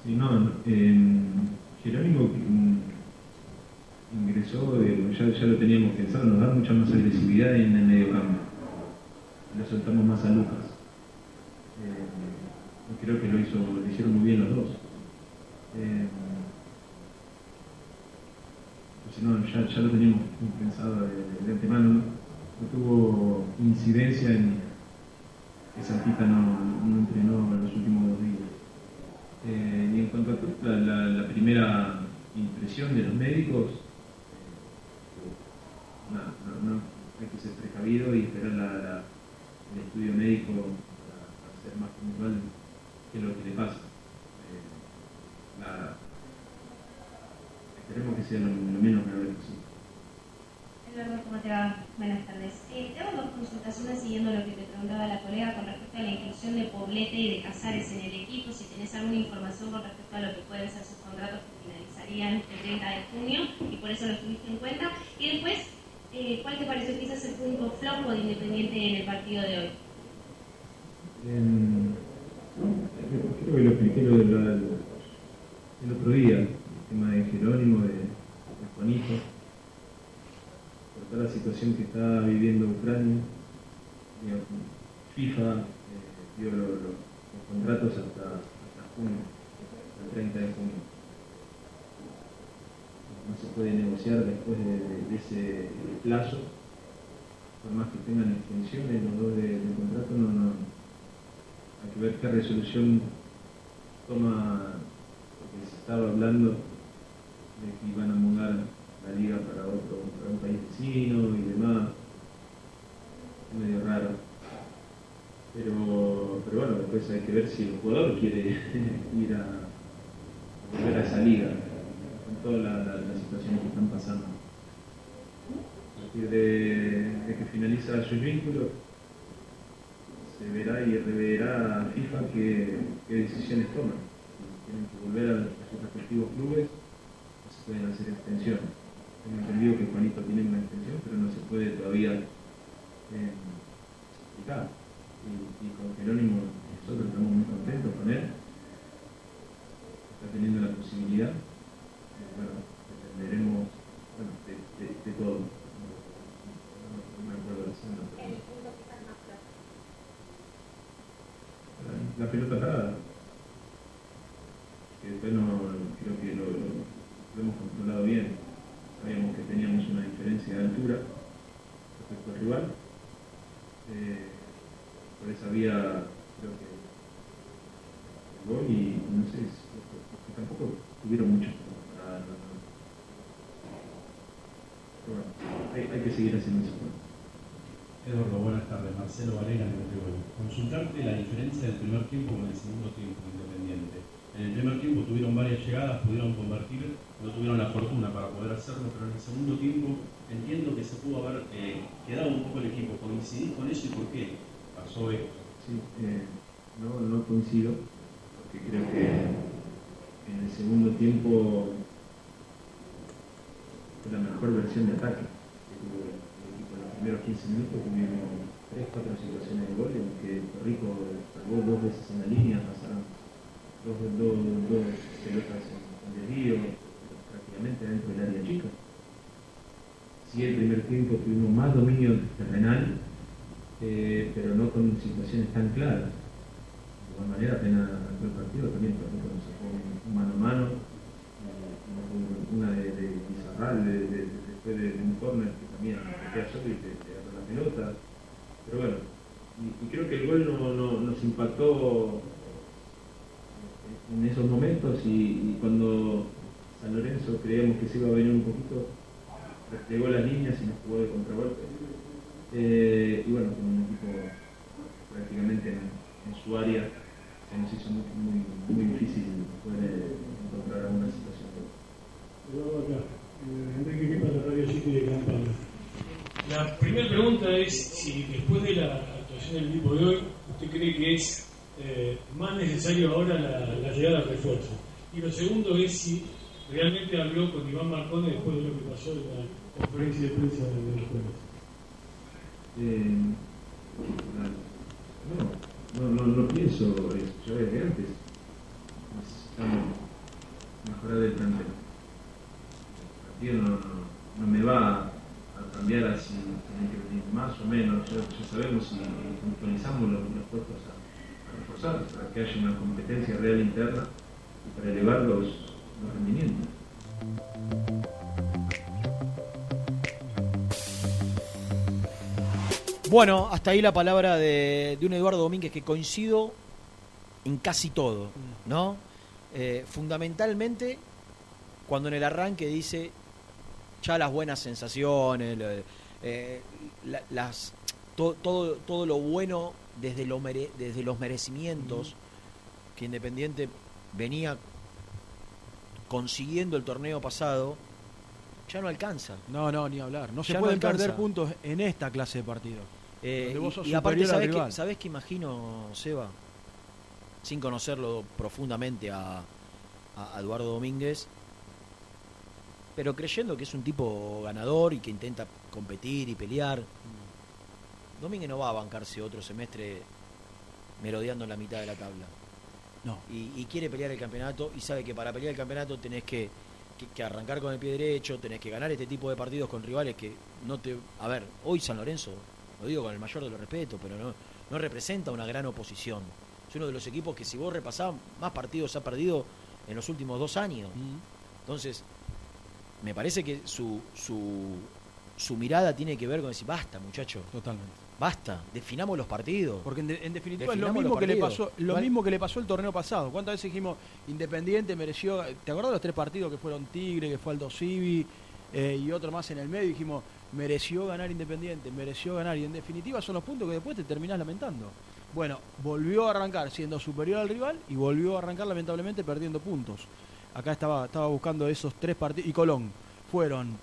[SPEAKER 19] Sí, no, no, eh, Jerónimo mm, ingresó, ya, ya lo teníamos pensado, nos da mucha más agresividad en el medio campo. Le soltamos más a Lucas. Eh, creo que lo, hizo, lo hicieron muy bien los dos. Eh, pues, ya, ya lo teníamos pensado de, de antemano. No, tuvo incidencia en que Santita no, no entrenó en los últimos dos días. Eh, y en cuanto a la, la- primera impresión de los médicos, eh, no, hay que ser precavido y esperar el estudio médico para, para ser más, puntual qué es lo que le pasa. Eh, la- esperemos que sea lo, lo menos grave posible.
[SPEAKER 20] Eduardo, ¿cómo te va? Buenas tardes. Eh, te hago dos consultas, una siguiendo lo que te preguntaba la colega con respecto a la inclusión de Poblete y de Casares en el equipo, si tenés alguna información con respecto a lo que pueden ser sus contratos que finalizarían el 30 de junio y por eso los tuviste en cuenta. Y después, eh, ¿cuál te pareció quizás el único flop o de Independiente en el partido de hoy?
[SPEAKER 19] En- creo que lo expliqué lo del- el, otro día, el tema de Jerónimo, de, de Juanito, por toda la situación que está viviendo Ucrania. FIFA eh, dio lo- lo- los contratos hasta, hasta junio, hasta el 30 de junio. No se puede negociar después de, de- de ese plazo, por más que tengan extensiones los dos de- del contrato, no, no, hay que ver qué resolución toma, porque se estaba hablando de que iban a mudar la liga para otro, para un país vecino y demás. Es medio raro. Pero, pero bueno, después hay que ver si el jugador quiere ir a, volver a esa liga, con todas la- la- las situaciones que están pasando. A partir de, de que finaliza sus vínculos, se verá y reverá a FIFA qué, decisiones toman. Tienen que volver a, sus respectivos clubes, no se pueden hacer extensiones. Tengo entendido que Juanito tiene una extensión, pero no se puede todavía eh, explicar. Y, y con Jerónimo nosotros estamos muy contentos con él. Está teniendo la posibilidad. Y bueno, dependeremos de todo. No, no- no me acuerdo la segunda pregunta. La, pelota parada. Que después no, creo que lo, hemos controlado bien. Sabíamos que teníamos una diferencia de altura respecto al rival. Eh, por esa vía creo que el gol y no sé, porque tampoco tuvieron no, no. Pero bueno, hay, hay que seguir haciendo eso.
[SPEAKER 21] Eduardo, buenas tardes. Marcelo Valera, Nutribol. Consultarte la diferencia del primer tiempo con el segundo tiempo independiente. En el primer tiempo tuvieron varias llegadas, pudieron convertir, no tuvieron la fortuna para poder hacerlo, pero en el segundo tiempo entiendo que se pudo haber eh, quedado un poco el equipo. ¿Coincidís con eso y por qué pasó esto?
[SPEAKER 19] Sí, eh, no, no coincido, porque creo que en el segundo tiempo fue la mejor versión de ataque En los primeros 15 minutos tuvimos 3-4 situaciones de gol en que Rico salvó dos veces en la línea, pasaron dos, dos, pelotas en, desvío, prácticamente dentro del área chica. Sí, el primer tiempo tuvimos más dominio terrenal, eh, pero no con situaciones tan claras. De igual manera, apenas arrancó el partido, también Rico nos sacó un, mano a mano, eh, una de, de de, de- de- después de, de un córner que también te queda solo y te, te la pelota. Pero bueno, y, creo que el gol no, no- nos impactó en esos momentos y, cuando San Lorenzo creíamos que se iba a venir un poquito, desplegó las líneas y nos jugó de contragolpe. Eh, y bueno, con un equipo prácticamente en, su área, se nos hizo muy, muy, difícil poder encontrar alguna situación.
[SPEAKER 22] Eh, Enrique Quepa de Radio City de Campana. La primera pregunta es si después de la actuación del equipo de hoy, ¿usted cree que es eh, más necesario ahora la, llegada de refuerzo? Y lo segundo es si realmente habló con Iván Marcone después de lo que pasó en la conferencia de prensa del jueves.
[SPEAKER 19] Eh, no, no, no, pienso eso. Yo desde antes necesitamos mejorar el plantel. El partido no, no- no me va cambiar así, que venir más o menos. Ya, sabemos y, y los, los puestos a, a reforzar para que haya una competencia real interna y para elevar los, los rendimientos.
[SPEAKER 1] Bueno, hasta ahí la palabra de, de un Eduardo Domínguez que coincido en casi todo, ¿no? Eh, fundamentalmente, cuando en el arranque dice ya las buenas sensaciones, eh, la- las, todo, todo, todo lo bueno desde, lo mere- desde los merecimientos que Independiente venía consiguiendo el torneo pasado, ya no alcanza.
[SPEAKER 2] No, no, ni hablar. No se
[SPEAKER 1] Ya
[SPEAKER 2] pueden perder puntos en esta clase de partidos.
[SPEAKER 1] Eh, y- aparte, ¿sabés que, ¿sabés que imagino, Seba? Sin conocerlo profundamente a, a Eduardo Domínguez, pero creyendo que es un tipo ganador y que intenta competir y pelear. Domínguez no va a bancarse otro semestre merodeando en la mitad de la tabla.
[SPEAKER 2] No.
[SPEAKER 1] Y, y quiere pelear el campeonato y sabe que para pelear el campeonato tenés que, que- que arrancar con el pie derecho, tenés que ganar este tipo de partidos con rivales que no te... A ver, hoy San Lorenzo, lo digo con el mayor de los respetos, pero no, no representa una gran oposición. Es uno de los equipos que si vos repasás, más partidos ha perdido en los últimos dos años. Entonces, me parece que su, su, su mirada tiene que ver con decir, basta muchacho.
[SPEAKER 2] Totalmente.
[SPEAKER 1] Basta, definamos los partidos.
[SPEAKER 2] Porque en, de- en definitiva es lo mismo que le pasó, lo mismo que le pasó el torneo pasado. ¿Cuántas veces dijimos Independiente mereció? ¿Te acordás de los tres partidos que fueron Tigre, que fue Aldo Civi eh, y otro más en el medio? Dijimos mereció ganar Independiente, mereció ganar y en definitiva son los puntos que después te terminás lamentando. Bueno, volvió a arrancar siendo superior al rival y volvió a arrancar lamentablemente perdiendo puntos. Acá estaba estaba buscando esos tres partidos y Colón fueron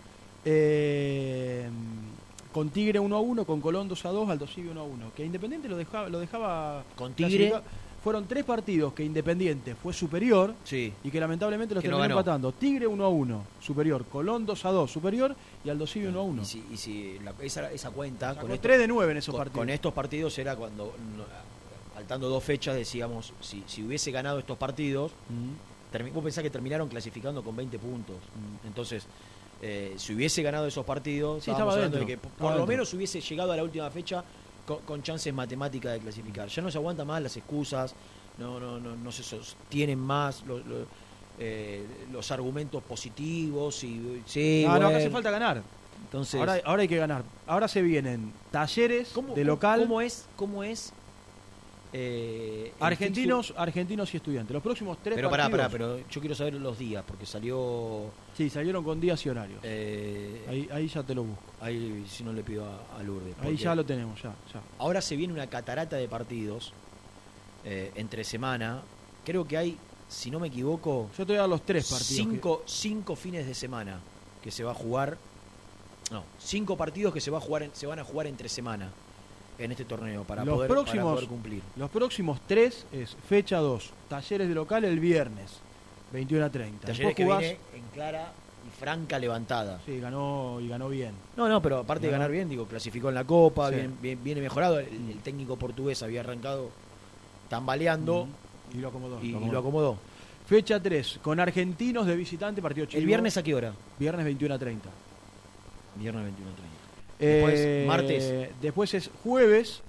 [SPEAKER 2] eh, con Tigre 1 a 1, con Colón 2 a 2, Aldo Civi 1 a 1. Que Independiente lo dejaba, lo dejaba
[SPEAKER 1] Con Tigre.
[SPEAKER 2] Fueron tres partidos que Independiente fue superior
[SPEAKER 1] Sí.
[SPEAKER 2] y que lamentablemente los
[SPEAKER 1] Que no
[SPEAKER 2] terminó
[SPEAKER 1] ganó.
[SPEAKER 2] empatando. Tigre 1 a 1, superior. Colón 2 a 2, superior. Y Aldo Civi 1 a 1.
[SPEAKER 1] Y si, y si la- esa, esa cuenta
[SPEAKER 2] Sacó
[SPEAKER 1] con,
[SPEAKER 2] tres de nueve en esos
[SPEAKER 1] con-
[SPEAKER 2] partidos.
[SPEAKER 1] con estos partidos era cuando no, faltando dos fechas decíamos si, si hubiese ganado estos partidos termi- vos pensás que terminaron clasificando con 20 puntos entonces eh, si hubiese ganado esos partidos
[SPEAKER 2] Sí,
[SPEAKER 1] estábamos hablando de que por lo
[SPEAKER 2] dentro.
[SPEAKER 1] menos hubiese llegado a la última fecha con, con chances matemáticas de clasificar ya no se aguanta más las excusas no no no, no se sostienen más los, los, eh, los argumentos positivos y sí
[SPEAKER 2] no, no, acá hace falta ganar.
[SPEAKER 1] Entonces-
[SPEAKER 2] ahora, ahora hay que ganar. Ahora se vienen talleres de local.
[SPEAKER 1] ¿Cómo es? ¿Cómo es? Eh,
[SPEAKER 2] Argentinos, argentinos y estudiantes. Los próximos tres
[SPEAKER 1] Pero pará,
[SPEAKER 2] partidos.
[SPEAKER 1] pará, pero yo quiero saber los días, porque salió.
[SPEAKER 2] Sí, salieron con días y horarios.
[SPEAKER 1] Eh,
[SPEAKER 2] ahí, ahí ya te lo busco.
[SPEAKER 1] Ahí si no le pido a, a Lourdes.
[SPEAKER 2] Ahí ya lo tenemos, ya, ya.
[SPEAKER 1] Ahora se viene una catarata de partidos eh, entre semana. Creo que hay, si no me equivoco.
[SPEAKER 2] Yo te voy a dar los tres partidos
[SPEAKER 1] Cinco, cinco fines de semana que se va a jugar. No, cinco partidos que se va a jugar, en- se van a jugar entre semana en este torneo para,
[SPEAKER 2] los
[SPEAKER 1] poder, para
[SPEAKER 2] próximos,
[SPEAKER 1] poder cumplir.
[SPEAKER 2] Los próximos tres es fecha 2, talleres de local el viernes, 21 a 30.
[SPEAKER 1] Talleres
[SPEAKER 2] Después
[SPEAKER 1] que
[SPEAKER 2] jugás-
[SPEAKER 1] viene en clara y franca levantada.
[SPEAKER 2] Sí, ganó y ganó bien.
[SPEAKER 1] No, no, pero aparte de ganar bien, digo, clasificó en la Copa,
[SPEAKER 2] Sí.
[SPEAKER 1] viene mejorado. El, el técnico portugués había arrancado tambaleando
[SPEAKER 2] Y lo acomodó.
[SPEAKER 1] y,
[SPEAKER 2] lo
[SPEAKER 1] y
[SPEAKER 2] acomodó.
[SPEAKER 1] lo acomodó.
[SPEAKER 2] Fecha 3, con argentinos de visitante, partido chivo.
[SPEAKER 1] ¿El viernes a qué hora?
[SPEAKER 2] Viernes 21 a 30.
[SPEAKER 1] Viernes 21 a 30.
[SPEAKER 2] Eh,
[SPEAKER 1] Después, martes.
[SPEAKER 2] Después es jueves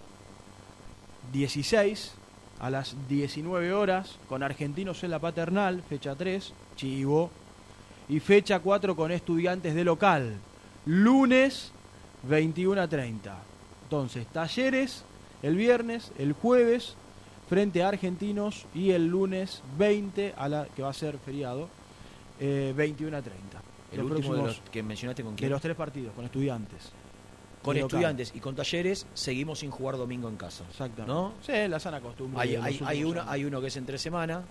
[SPEAKER 2] 16 a las 19 horas con Argentinos en la Paternal, fecha 3, Chivo. Y fecha 4 con Estudiantes de local, lunes 21 a 30. Entonces, talleres el viernes, el jueves frente a Argentinos y el lunes 20 a la que va a ser feriado, eh, 21 a 30.
[SPEAKER 1] El
[SPEAKER 2] Los
[SPEAKER 1] último de los que mencionaste con
[SPEAKER 2] de
[SPEAKER 1] quién?
[SPEAKER 2] los tres partidos, con estudiantes.
[SPEAKER 1] Con estudiantes y con talleres seguimos sin jugar domingo en casa.
[SPEAKER 2] Exactamente.
[SPEAKER 1] ¿No?
[SPEAKER 2] Sí, la sana costumbre.
[SPEAKER 1] Hay, hay, hay, uno,
[SPEAKER 2] años.
[SPEAKER 1] hay uno que es entre semana.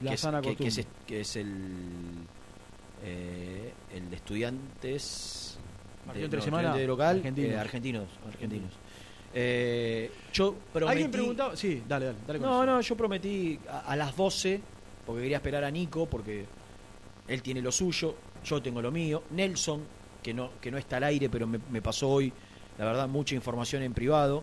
[SPEAKER 2] La
[SPEAKER 1] que es-
[SPEAKER 2] sana
[SPEAKER 1] que, que es,
[SPEAKER 2] costumbre.
[SPEAKER 1] que es el, eh, el de estudiantes. De,
[SPEAKER 2] entre
[SPEAKER 1] no,
[SPEAKER 2] semana,
[SPEAKER 1] de local,
[SPEAKER 2] argentinos.
[SPEAKER 1] eh, argentinos. argentinos. Eh, yo prometí,
[SPEAKER 2] ¿Alguien preguntaba? Sí, dale, dale. dale con
[SPEAKER 1] No, no, yo prometí a, a las 12, porque quería esperar a Nico, porque él tiene lo suyo, yo tengo lo mío. Nelson, que no, que no está al aire, pero me, me pasó hoy, la verdad, mucha información en privado.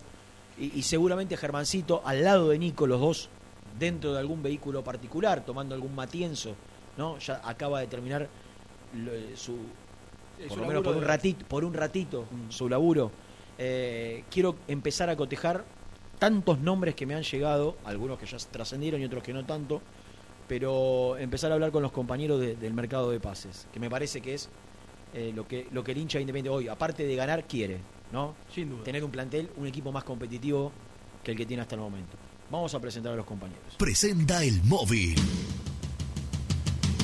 [SPEAKER 1] Y, y seguramente Germancito, al lado de Nico, los dos dentro de algún vehículo particular, tomando algún matienzo, ¿no? Ya acaba de terminar lo- eh, su, por
[SPEAKER 2] su
[SPEAKER 1] lo menos por un
[SPEAKER 2] de-
[SPEAKER 1] ratito, por un ratito su laburo. Eh, quiero empezar a cotejar tantos nombres que me han llegado, algunos que ya trascendieron y otros que no tanto, pero empezar a hablar con los compañeros de- del mercado de pases, que me parece que es eh, lo que lo que el hincha independiente hoy, aparte de ganar, quiere, ¿no?
[SPEAKER 2] Sin duda.
[SPEAKER 1] Tener un plantel, un equipo más competitivo que el que tiene hasta el momento. Vamos a presentar a los compañeros.
[SPEAKER 9] Presenta el móvil.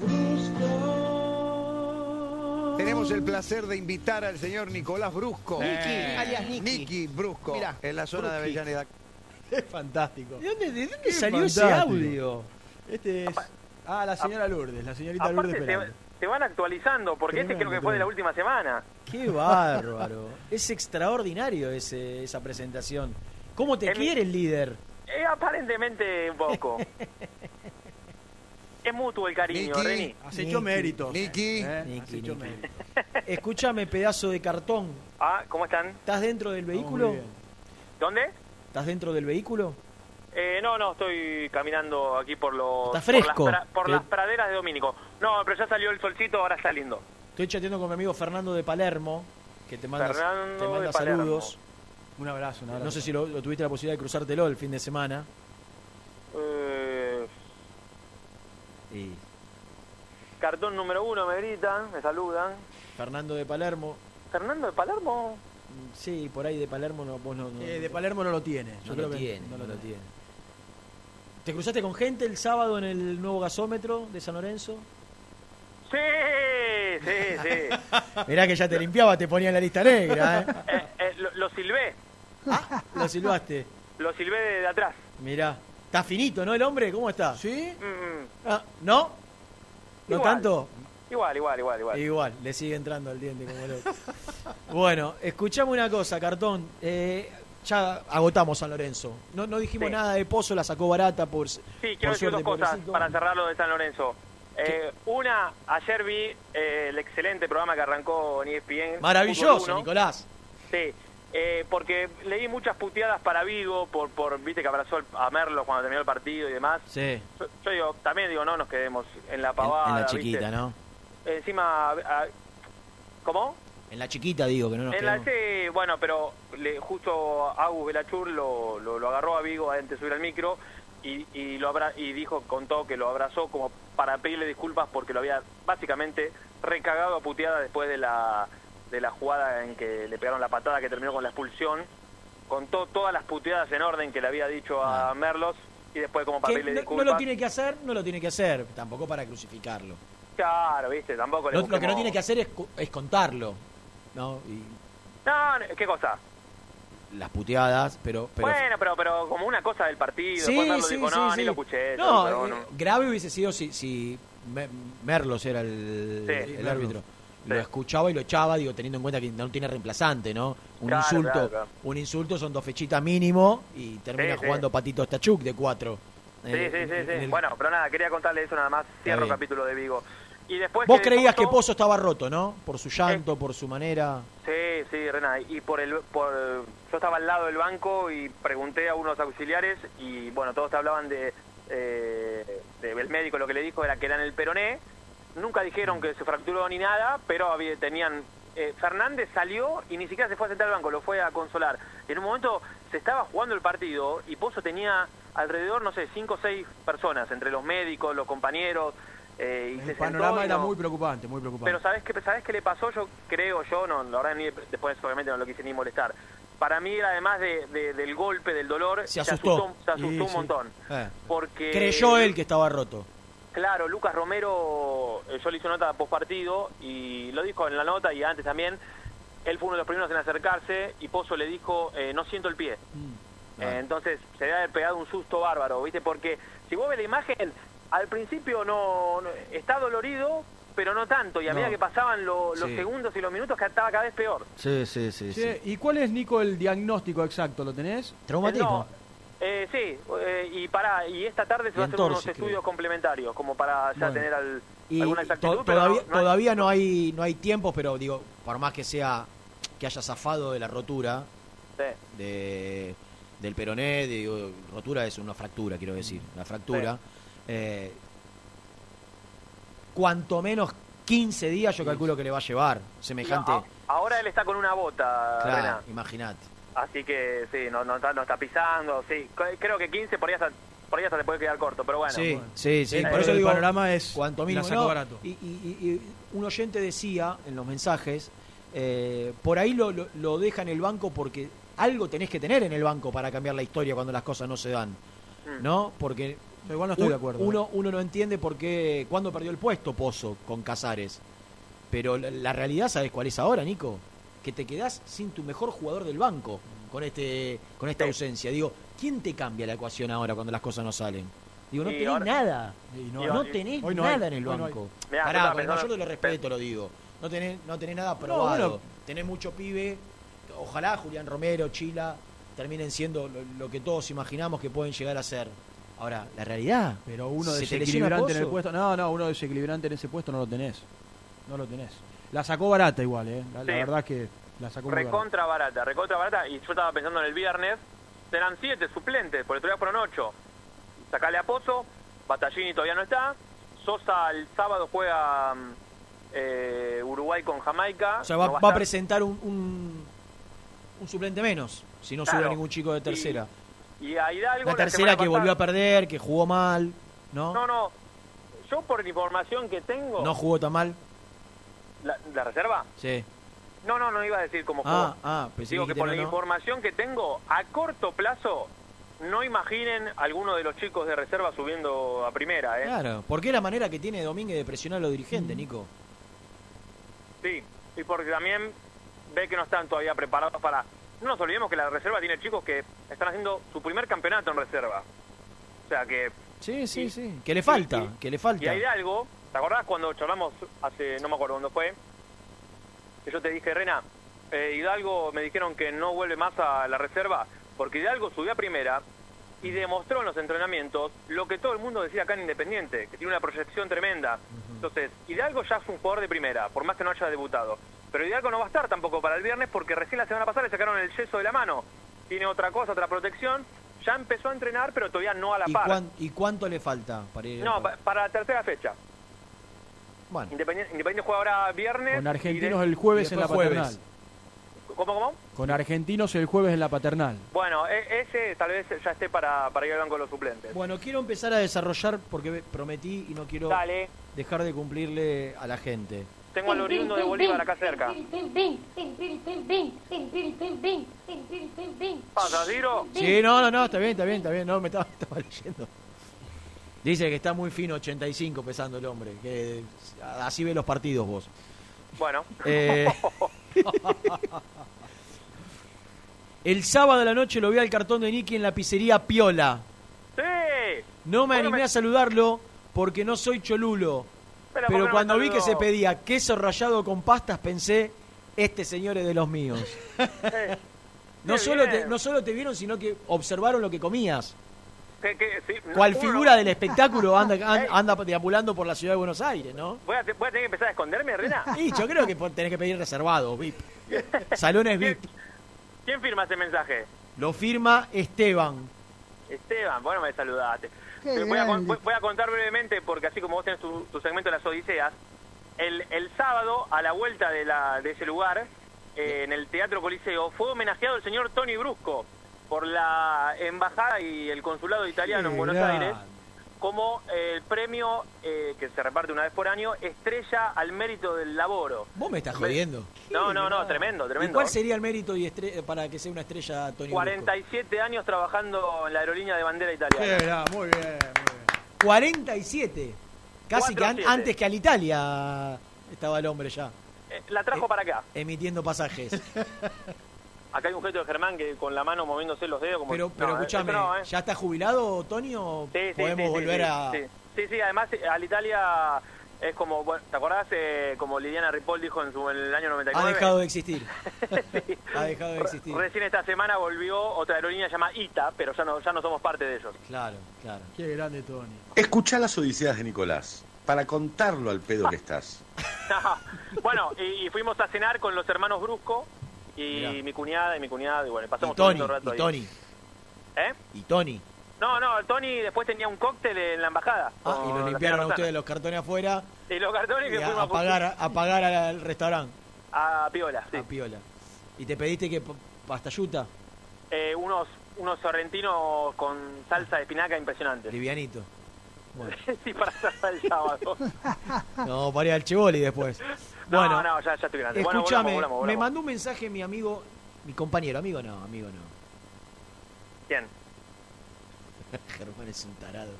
[SPEAKER 23] Brusco.
[SPEAKER 24] Tenemos el placer de invitar al señor Nicolás Brusco.
[SPEAKER 1] Niki, alias Niki.
[SPEAKER 24] Niki Brusco,
[SPEAKER 1] Mirá,
[SPEAKER 24] en la zona de. Avellaneda.
[SPEAKER 2] Es fantástico.
[SPEAKER 1] ¿De dónde, de dónde
[SPEAKER 2] Qué
[SPEAKER 1] salió ese audio?
[SPEAKER 2] Este es. Ah, la señora Lourdes, la señorita
[SPEAKER 25] Aparte
[SPEAKER 2] Lourdes
[SPEAKER 25] te,
[SPEAKER 2] Peralta.
[SPEAKER 25] te van actualizando, porque este creo que fue de la última semana.
[SPEAKER 1] Qué bárbaro. es extraordinario ese, esa presentación. ¿Cómo te
[SPEAKER 25] En mi-
[SPEAKER 1] quiere el líder?
[SPEAKER 25] Eh, aparentemente un poco. es mutuo el cariño,
[SPEAKER 24] Niki.
[SPEAKER 25] Reni.
[SPEAKER 2] Has hecho méritos.
[SPEAKER 24] Niki.
[SPEAKER 2] ¿eh?
[SPEAKER 1] Niki,
[SPEAKER 2] Has hecho
[SPEAKER 1] Niki.
[SPEAKER 2] méritos.
[SPEAKER 1] Escúchame, pedazo de cartón.
[SPEAKER 25] Ah, ¿cómo están?
[SPEAKER 1] ¿Estás dentro del vehículo?
[SPEAKER 25] ¿Dónde?
[SPEAKER 1] ¿Estás dentro del vehículo?
[SPEAKER 25] Eh, no, no, estoy caminando aquí por los
[SPEAKER 1] Está fresco.
[SPEAKER 25] por, las, pra- por
[SPEAKER 1] Que-
[SPEAKER 25] las praderas de Domínico. No, pero ya salió el solcito, ahora está lindo.
[SPEAKER 1] Estoy chateando con mi amigo Fernando de Palermo, que te manda,
[SPEAKER 25] Fernando
[SPEAKER 1] te manda saludos.
[SPEAKER 2] Un abrazo, un abrazo.
[SPEAKER 1] No sé si lo, lo tuviste la posibilidad de cruzártelo el fin de semana.
[SPEAKER 25] Eh,
[SPEAKER 1] Y
[SPEAKER 25] cartón número uno me gritan, me saludan.
[SPEAKER 1] Fernando de Palermo.
[SPEAKER 25] Fernando de Palermo.
[SPEAKER 1] mm, Sí, por ahí de Palermo no, vos no, no-
[SPEAKER 2] Eh, de Palermo no lo tiene. Yo
[SPEAKER 1] no
[SPEAKER 2] creo
[SPEAKER 1] lo
[SPEAKER 2] que
[SPEAKER 1] tiene,
[SPEAKER 2] no
[SPEAKER 1] no
[SPEAKER 2] lo
[SPEAKER 1] lo tiene. ¿Te cruzaste con gente el sábado en el nuevo gasómetro de San Lorenzo?
[SPEAKER 25] Sí, sí, sí.
[SPEAKER 1] Mirá que ya te limpiaba, te ponía en la lista negra, ¿eh?
[SPEAKER 25] Eh, eh, lo, lo silbé,
[SPEAKER 1] Lo silbaste.
[SPEAKER 25] lo silbé de, de atrás.
[SPEAKER 1] Mirá. Está finito, ¿no, el hombre? ¿Cómo está?
[SPEAKER 2] ¿Sí?
[SPEAKER 25] Mm.
[SPEAKER 1] Ah, ¿No? ¿No
[SPEAKER 25] Igual.
[SPEAKER 1] tanto?
[SPEAKER 25] Igual, igual, igual, igual.
[SPEAKER 1] Igual, le sigue entrando el diente como loco. bueno, escuchame una cosa, Cartón. Eh, ya agotamos San Lorenzo. No, no dijimos
[SPEAKER 25] Sí.
[SPEAKER 1] nada de Pozo, la sacó barata por
[SPEAKER 25] Sí,
[SPEAKER 1] por
[SPEAKER 25] quiero decir dos cosas
[SPEAKER 1] pobrecito.
[SPEAKER 25] para cerrar lo de San Lorenzo. Eh, una, ayer vi eh, el excelente programa que arrancó en ESPN.
[SPEAKER 1] Maravilloso. Nicolás.
[SPEAKER 25] Sí, eh, porque leí muchas puteadas para Vigo por, por viste que abrazó a Merlo cuando terminó el partido y demás.
[SPEAKER 1] Sí,
[SPEAKER 25] Yo, yo digo, también digo, no nos quedemos en la pavada.
[SPEAKER 1] en la
[SPEAKER 25] ¿viste?
[SPEAKER 1] chiquita, ¿no?
[SPEAKER 25] Encima, a- ¿cómo?
[SPEAKER 1] En la chiquita digo que no nos
[SPEAKER 25] En la sí, bueno, pero le, justo Agus Belachur lo, lo, lo agarró a Vigo antes de subir al micro y, y lo abra, y dijo, contó que lo abrazó como para pedirle disculpas porque lo había básicamente recagado a puteada después de la, de la jugada en que le pegaron la patada que terminó con la expulsión. Contó todas las puteadas en orden que le había dicho a Merlos y después como para
[SPEAKER 1] Que
[SPEAKER 25] pedirle
[SPEAKER 1] no, no lo tiene que hacer, no lo tiene que hacer. Tampoco para crucificarlo.
[SPEAKER 25] Claro, viste, tampoco le
[SPEAKER 1] Lo, lo que no tiene que hacer es, es contarlo. ¿No? Y
[SPEAKER 25] No, ¿qué cosa?
[SPEAKER 1] las puteadas, pero. pero
[SPEAKER 25] bueno, pero, pero como una cosa del partido.
[SPEAKER 1] Sí, sí,
[SPEAKER 25] dijo,
[SPEAKER 1] sí,
[SPEAKER 25] no,
[SPEAKER 1] sí.
[SPEAKER 25] ni lo escuché.
[SPEAKER 1] No,
[SPEAKER 25] pero
[SPEAKER 1] eh,
[SPEAKER 25] no.
[SPEAKER 1] grave hubiese sido si, si Me- Merlos era el,
[SPEAKER 25] Sí,
[SPEAKER 1] el
[SPEAKER 25] Merlos.
[SPEAKER 1] Lo escuchaba y lo echaba, digo, teniendo en cuenta que no tiene reemplazante, ¿no? Un
[SPEAKER 25] Claro,
[SPEAKER 1] insulto,
[SPEAKER 25] claro, claro.
[SPEAKER 1] un insulto son dos fechitas mínimo y termina
[SPEAKER 25] Sí, sí.
[SPEAKER 1] jugando Patito Stachuk de cuatro.
[SPEAKER 25] Sí,
[SPEAKER 1] Eh,
[SPEAKER 25] sí, sí,
[SPEAKER 1] en
[SPEAKER 25] sí.
[SPEAKER 1] el-
[SPEAKER 25] Bueno, pero nada, quería contarle eso nada más. Cierro el capítulo de Vigo. Y después
[SPEAKER 1] Vos
[SPEAKER 25] que
[SPEAKER 1] creías que
[SPEAKER 25] Pozo-
[SPEAKER 1] estaba roto, ¿no? Por su llanto, por su manera.
[SPEAKER 25] Sí, sí, Rena. Y por el, por, yo estaba al lado del banco y pregunté a unos auxiliares y bueno, todos te hablaban de, eh, de- el médico lo que le dijo era que era en el peroné. Nunca dijeron que se fracturó ni nada, pero había, tenían eh, Fernández salió y ni siquiera se fue a sentar al banco, lo fue a consolar. En un momento se estaba jugando el partido y Pozo tenía alrededor, no sé, cinco o seis personas, entre los médicos, los compañeros. eh, y se
[SPEAKER 2] El
[SPEAKER 25] sentó
[SPEAKER 2] panorama era
[SPEAKER 25] no-
[SPEAKER 2] muy preocupante, muy preocupante.
[SPEAKER 25] pero ¿sabes qué, ¿sabes qué le pasó? Yo creo, yo, no, la verdad, ni, después obviamente no lo quise ni molestar. Para mí era además de, de- del golpe, del dolor,
[SPEAKER 1] Se asustó.
[SPEAKER 25] se asustó
[SPEAKER 1] Y
[SPEAKER 25] un
[SPEAKER 1] sí.
[SPEAKER 25] montón.
[SPEAKER 1] Eh.
[SPEAKER 25] Porque...
[SPEAKER 1] Creyó él que estaba roto.
[SPEAKER 25] Claro, Lucas Romero, eh, yo le hice nota post partido y lo dijo en la nota y antes también. Él fue uno de los primeros en acercarse y Pozo le dijo, eh, no siento el pie. Eh, entonces se debe haber pegado un susto bárbaro, ¿viste? Porque si vos ves la imagen, al principio no, no- está dolorido, pero no tanto. Y a
[SPEAKER 2] No.
[SPEAKER 25] medida que pasaban lo- los
[SPEAKER 2] Sí.
[SPEAKER 25] segundos y los minutos, que estaba cada vez peor.
[SPEAKER 1] Sí, sí, sí.
[SPEAKER 2] ¿Y cuál es, Nico, el diagnóstico exacto? ¿Lo tenés?
[SPEAKER 25] No, eh, sí, eh, y para y esta tarde se va a hacer unos
[SPEAKER 1] creo.
[SPEAKER 25] estudios complementarios, como para ya
[SPEAKER 1] Bueno.
[SPEAKER 25] tener al-
[SPEAKER 1] Y
[SPEAKER 25] alguna exactitud.
[SPEAKER 1] todavía,
[SPEAKER 25] no- no hay-
[SPEAKER 1] no hay no hay tiempo, pero digo, por más que sea que haya zafado de la rotura
[SPEAKER 25] Sí.
[SPEAKER 1] de, del peroné, digo, rotura es una fractura, quiero decir, una fractura. eh, cuanto menos 15 días yo calculo que le va a llevar semejante.
[SPEAKER 25] No, ahora él está con una bota,
[SPEAKER 1] Claro, imagínate.
[SPEAKER 25] Así que sí, no, no, está, no está pisando, sí. Creo que 15 por ahí hasta, por ahí hasta te puede quedar corto, pero bueno.
[SPEAKER 1] Sí, sí, sí. Por eso
[SPEAKER 25] el
[SPEAKER 1] digo,
[SPEAKER 2] panorama es
[SPEAKER 1] cuanto mínimo. no,
[SPEAKER 2] barato.
[SPEAKER 1] Y, y- y- y un oyente decía en los mensajes, eh, por ahí lo, lo, lo deja en el banco porque algo tenés que tener en el banco para cambiar la historia cuando las cosas no se dan.
[SPEAKER 25] Mm.
[SPEAKER 1] ¿No? Porque
[SPEAKER 2] Pero igual no estoy
[SPEAKER 1] un-
[SPEAKER 2] de acuerdo.
[SPEAKER 1] Uno, uno no entiende por qué, cuándo perdió el puesto Pozo con Casares. Pero la, la realidad, ¿sabes cuál es ahora, Nico? Que te quedás sin tu mejor jugador del banco con este con esta ausencia. Digo, ¿quién te cambia la ecuación ahora cuando las cosas no salen? Digo, no
[SPEAKER 25] Y
[SPEAKER 1] tenés
[SPEAKER 25] ahora-
[SPEAKER 1] nada.
[SPEAKER 25] Y
[SPEAKER 1] no,
[SPEAKER 25] no-
[SPEAKER 1] tenés
[SPEAKER 25] no hay,
[SPEAKER 1] nada en el
[SPEAKER 25] no
[SPEAKER 1] banco.
[SPEAKER 25] Mirá,
[SPEAKER 1] Pará,
[SPEAKER 25] yo
[SPEAKER 1] con el mayor de
[SPEAKER 25] pensando-
[SPEAKER 1] los respetos lo digo. No tenés, no tenés nada probado.
[SPEAKER 2] bueno.
[SPEAKER 1] Tenés mucho pibe. Ojalá Julián Romero, Chila, terminen siendo lo, lo que todos imaginamos que pueden llegar a ser. Ahora, la realidad.
[SPEAKER 2] Pero uno
[SPEAKER 1] ¿se te lesiona
[SPEAKER 2] desequilibrante en el puesto. No, no, uno desequilibrante en ese puesto no lo tenés. No lo tenés. La sacó barata igual, ¿eh? La, la verdad que la sacó barata.
[SPEAKER 25] Recontra barata, recontra barata. Y yo estaba pensando en el viernes, serán siete suplentes, por el otro día fueron ocho. Sacale a Pozo, Battaglini todavía no está. Sosa el sábado juega mm, eh, Uruguay con Jamaica.
[SPEAKER 1] O sea, va,
[SPEAKER 25] No
[SPEAKER 1] va a presentar un, un, un suplente menos, si no
[SPEAKER 25] Claro.
[SPEAKER 1] sube ningún chico de tercera.
[SPEAKER 25] Y a Hidalgo
[SPEAKER 1] la tercera que volvió a perder, que jugó mal, ¿no?
[SPEAKER 25] No, no. Yo por la información que tengo...
[SPEAKER 1] No jugó tan mal.
[SPEAKER 25] ¿La, la reserva?
[SPEAKER 1] Sí.
[SPEAKER 25] No, no, no iba a decir cómo jugó.
[SPEAKER 1] Ah, ah,
[SPEAKER 25] Digo que por
[SPEAKER 1] no,
[SPEAKER 25] la
[SPEAKER 1] no.
[SPEAKER 25] información que tengo, a corto plazo, no imaginen alguno de los chicos de reserva subiendo a primera, ¿eh?
[SPEAKER 1] Claro, porque es la manera que tiene Domínguez de presionar a los dirigentes, Nico.
[SPEAKER 25] Sí, y porque también ve que no están todavía preparados para... No nos olvidemos que la reserva tiene chicos que están haciendo su primer campeonato en reserva. O sea que...
[SPEAKER 1] Sí, sí, sí. Que le falta,
[SPEAKER 25] y-
[SPEAKER 1] que le falta.
[SPEAKER 25] Y a Hidalgo, ¿te acordás cuando charlamos hace, no me acuerdo cuándo fue? Que yo te dije, Rena, eh, Hidalgo me dijeron que no vuelve más a la reserva, porque Hidalgo subió a primera y demostró en los entrenamientos lo que todo el mundo decía acá en Independiente, que tiene una proyección tremenda. Entonces, Hidalgo ya es un jugador de primera, por más que no haya debutado. Pero Hidalgo no va a estar tampoco para el viernes porque recién la semana pasada le sacaron el yeso de la mano. Tiene otra cosa, otra protección. Ya empezó a entrenar, pero todavía no a la
[SPEAKER 1] ¿Y,
[SPEAKER 25] par.
[SPEAKER 1] y cuánto le falta para ir?
[SPEAKER 25] No, pa- para la tercera fecha.
[SPEAKER 1] Bueno.
[SPEAKER 25] Independiente, Independiente juega ahora viernes.
[SPEAKER 2] Con
[SPEAKER 25] y
[SPEAKER 2] Argentinos
[SPEAKER 25] de-
[SPEAKER 2] el jueves
[SPEAKER 25] y
[SPEAKER 2] en la paternal.
[SPEAKER 25] jueves. ¿Cómo, cómo?
[SPEAKER 2] Con Argentinos el jueves en la paternal.
[SPEAKER 25] Bueno, e- ese tal vez ya esté para, para ir al banco de los suplentes.
[SPEAKER 1] Bueno, quiero empezar a desarrollar porque prometí y no quiero
[SPEAKER 25] Dale.
[SPEAKER 1] dejar de cumplirle a la gente.
[SPEAKER 25] Tengo al oriundo de Bolívar acá cerca. ¿Pasa, Diro?
[SPEAKER 1] Sí, no, no, no, está bien, está bien, está bien. No, me estaba, estaba leyendo. Dice que está muy fino, 85 pesando el hombre. Que así ve los partidos vos.
[SPEAKER 25] Bueno.
[SPEAKER 1] Eh, el sábado a la noche lo vi al cartón de Nicky en la pizzería Piola.
[SPEAKER 25] ¡Sí!
[SPEAKER 1] No me animé
[SPEAKER 25] me-
[SPEAKER 1] a saludarlo porque no soy cholulo.
[SPEAKER 25] Pero, ¿por qué
[SPEAKER 1] Pero
[SPEAKER 25] no
[SPEAKER 1] cuando vi que se pedía queso rallado con pastas, pensé, este señor es de los míos. No
[SPEAKER 25] Qué
[SPEAKER 1] solo,
[SPEAKER 25] bien.
[SPEAKER 1] te, no solo te vieron, sino que observaron lo que comías.
[SPEAKER 25] Que- que- sí, no,
[SPEAKER 1] Cual figura del espectáculo anda, anda deambulando por la ciudad de Buenos Aires, ¿no?
[SPEAKER 25] ¿Voy a, te- voy a tener que empezar a esconderme, Rena?
[SPEAKER 1] Y yo creo que tenés que pedir reservado, VIP. Salones VIP.
[SPEAKER 25] ¿Quién firma ese mensaje?
[SPEAKER 1] Lo firma Esteban.
[SPEAKER 25] Esteban, bueno, me saludaste.
[SPEAKER 1] Qué
[SPEAKER 25] Te voy, a, voy- voy a contar brevemente, porque así como vos tenés tu, tu segmento de las Odiseas, el, el sábado, a la vuelta de, la, de ese lugar, eh, en el Teatro Coliseo, fue homenajeado el señor Tony Brusco por la embajada y el consulado italiano en Buenos
[SPEAKER 2] grande.
[SPEAKER 25] Aires como eh, el premio eh, que se reparte una vez por año, estrella al mérito del laboro.
[SPEAKER 1] Vos me estás jodiendo.
[SPEAKER 25] No, no, no, tremendo,
[SPEAKER 1] ¿Y
[SPEAKER 25] tremendo.
[SPEAKER 1] cuál sería el mérito y estre- para que sea una estrella Tony Brusco?
[SPEAKER 25] 47 años trabajando en la aerolínea de bandera italiana.
[SPEAKER 2] muy bien,
[SPEAKER 1] 47. Casi que an-
[SPEAKER 25] 4-7.
[SPEAKER 1] antes que al Italia estaba el hombre ya,
[SPEAKER 25] Eh, la trajo para acá.
[SPEAKER 1] emitiendo pasajes.
[SPEAKER 25] Acá hay un gesto de Germán que con la mano moviéndose los dedos como...
[SPEAKER 1] Pero, pero
[SPEAKER 25] No,
[SPEAKER 1] escúchame,
[SPEAKER 25] no, ¿eh?
[SPEAKER 1] ¿ya está jubilado Tony o
[SPEAKER 25] Sí, sí,
[SPEAKER 1] podemos
[SPEAKER 25] sí, sí,
[SPEAKER 1] volver
[SPEAKER 25] sí,
[SPEAKER 1] a...?
[SPEAKER 25] Sí, sí, sí, además eh, al Italia es como, bueno, ¿te acordás? Eh, como Liliana Ripoll dijo en, su, en el año 99.
[SPEAKER 1] Ha dejado de existir. ha dejado de existir.
[SPEAKER 25] Recién esta semana volvió otra aerolínea llamada ITA, pero ya no, ya no somos parte de ellos.
[SPEAKER 1] Claro, claro.
[SPEAKER 2] Qué grande Tony.
[SPEAKER 26] Escuchá las odiseas de Nicolás, para contarlo al pedo que estás.
[SPEAKER 25] bueno, y, y fuimos a cenar con los hermanos Brusco y
[SPEAKER 1] Mirá.
[SPEAKER 25] mi cuñada y mi cuñada y bueno,
[SPEAKER 1] Y
[SPEAKER 25] pasamos
[SPEAKER 1] Tony,
[SPEAKER 25] un lindo rato
[SPEAKER 1] y
[SPEAKER 25] ahí.
[SPEAKER 1] Tony,
[SPEAKER 25] ¿Eh?
[SPEAKER 1] y Tony.
[SPEAKER 25] No, no, Tony después tenía un cóctel en la embajada.
[SPEAKER 1] Ah, y lo limpiaron a ustedes los cartones afuera
[SPEAKER 25] Y los cartones
[SPEAKER 1] y
[SPEAKER 25] que
[SPEAKER 1] a,
[SPEAKER 25] fuimos
[SPEAKER 1] a pagar, a pagar al restaurante.
[SPEAKER 25] a Piola, sí.
[SPEAKER 1] A Piola. ¿Y te pediste que pastayuta?
[SPEAKER 25] Eh, unos, unos sorrentinos con salsa de espinaca impresionantes.
[SPEAKER 1] Livianito. Bueno.
[SPEAKER 25] para el sábado.
[SPEAKER 1] No, para ir al Chivoli después.
[SPEAKER 25] No,
[SPEAKER 1] Bueno,
[SPEAKER 25] no, ya, ya estoy grande. Bueno,
[SPEAKER 1] escúchame, me mandó un mensaje mi amigo, mi compañero, amigo no, amigo no.
[SPEAKER 25] ¿Quién?
[SPEAKER 1] Germán es un tarado.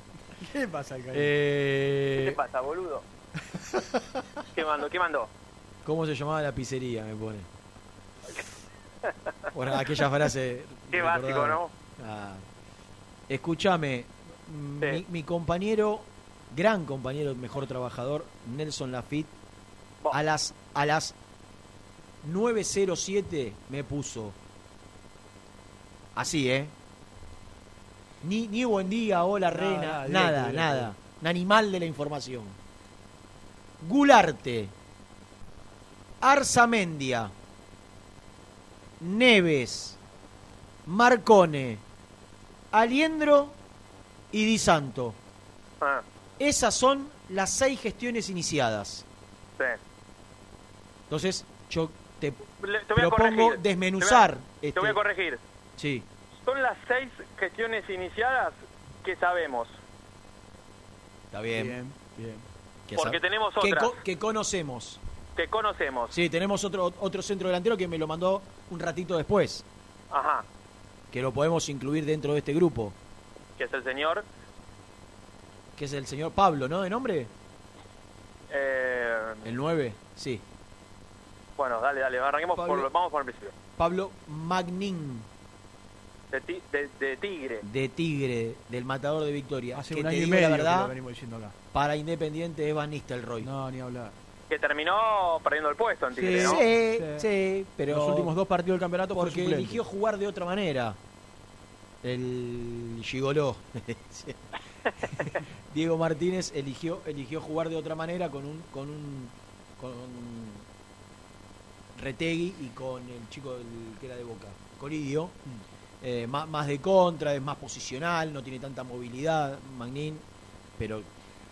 [SPEAKER 2] ¿Qué pasa, Caín?
[SPEAKER 1] Eh,
[SPEAKER 25] ¿Qué te pasa, boludo? ¿Qué mandó? ¿Qué mandó?
[SPEAKER 1] ¿Cómo se llamaba la pizzería? Me pone. Bueno, aquella frase.
[SPEAKER 25] Qué básico. ¿no?
[SPEAKER 1] Ah. Escúchame, mi, mi compañero, gran compañero, mejor trabajador, Nelson Lafitte, a las, a las 9.07 me puso. Así, ¿eh? Ni, ni buen día, hola,
[SPEAKER 2] Nada,
[SPEAKER 1] reina,
[SPEAKER 2] nada, directo,
[SPEAKER 1] nada,
[SPEAKER 2] directo.
[SPEAKER 1] nada. Un animal de la información. Gularte, Arzamendia, Neves, Marcone, Aliendro y Di Santo.
[SPEAKER 25] Ah,
[SPEAKER 1] Esas son las seis gestiones iniciadas.
[SPEAKER 25] sí.
[SPEAKER 1] Entonces, yo te
[SPEAKER 25] Le- te
[SPEAKER 1] propongo
[SPEAKER 25] corregir.
[SPEAKER 1] desmenuzar.
[SPEAKER 25] Te voy a-
[SPEAKER 1] este-
[SPEAKER 25] Te voy a corregir.
[SPEAKER 1] Sí,
[SPEAKER 25] Son las seis gestiones iniciadas que sabemos.
[SPEAKER 1] está bien.
[SPEAKER 2] Bien, bien.
[SPEAKER 1] Que
[SPEAKER 25] Porque
[SPEAKER 1] sab-
[SPEAKER 25] tenemos
[SPEAKER 1] que,
[SPEAKER 25] otras.
[SPEAKER 1] co- que conocemos.
[SPEAKER 25] Que conocemos.
[SPEAKER 1] Sí, tenemos otro, otro centro delantero que me lo mandó un ratito después,
[SPEAKER 25] Ajá.
[SPEAKER 1] que lo podemos incluir dentro de este grupo,
[SPEAKER 25] Que es el señor.
[SPEAKER 1] que es el señor Pablo, ¿no? ¿De nombre?
[SPEAKER 25] Eh,
[SPEAKER 1] El 9, sí.
[SPEAKER 25] bueno, dale, dale. Arranquemos
[SPEAKER 1] Pablo-
[SPEAKER 25] por, vamos por el principio.
[SPEAKER 1] Pablo Magnin,
[SPEAKER 25] De, ti- de, de Tigre.
[SPEAKER 1] de Tigre, del Matador de Victoria.
[SPEAKER 2] Hace
[SPEAKER 1] que
[SPEAKER 2] un
[SPEAKER 1] te
[SPEAKER 2] año y medio
[SPEAKER 1] la
[SPEAKER 2] que
[SPEAKER 1] verdad,
[SPEAKER 2] lo venimos diciendo acá.
[SPEAKER 1] para Independiente es Van Nistelrooy.
[SPEAKER 2] No, ni hablar.
[SPEAKER 25] Que terminó perdiendo el puesto en Tigre, ¿no?
[SPEAKER 1] Sí, sí, pero
[SPEAKER 2] Los últimos dos partidos del campeonato
[SPEAKER 1] porque eligió jugar de otra manera. El gigoló. Diego Martínez eligió eligió jugar de otra manera con un con un con Retegui y con el chico del- que era de Boca, Coridio.
[SPEAKER 2] Mm.
[SPEAKER 1] Eh, más, más de contra, es más posicional, no tiene tanta movilidad, Magnin, pero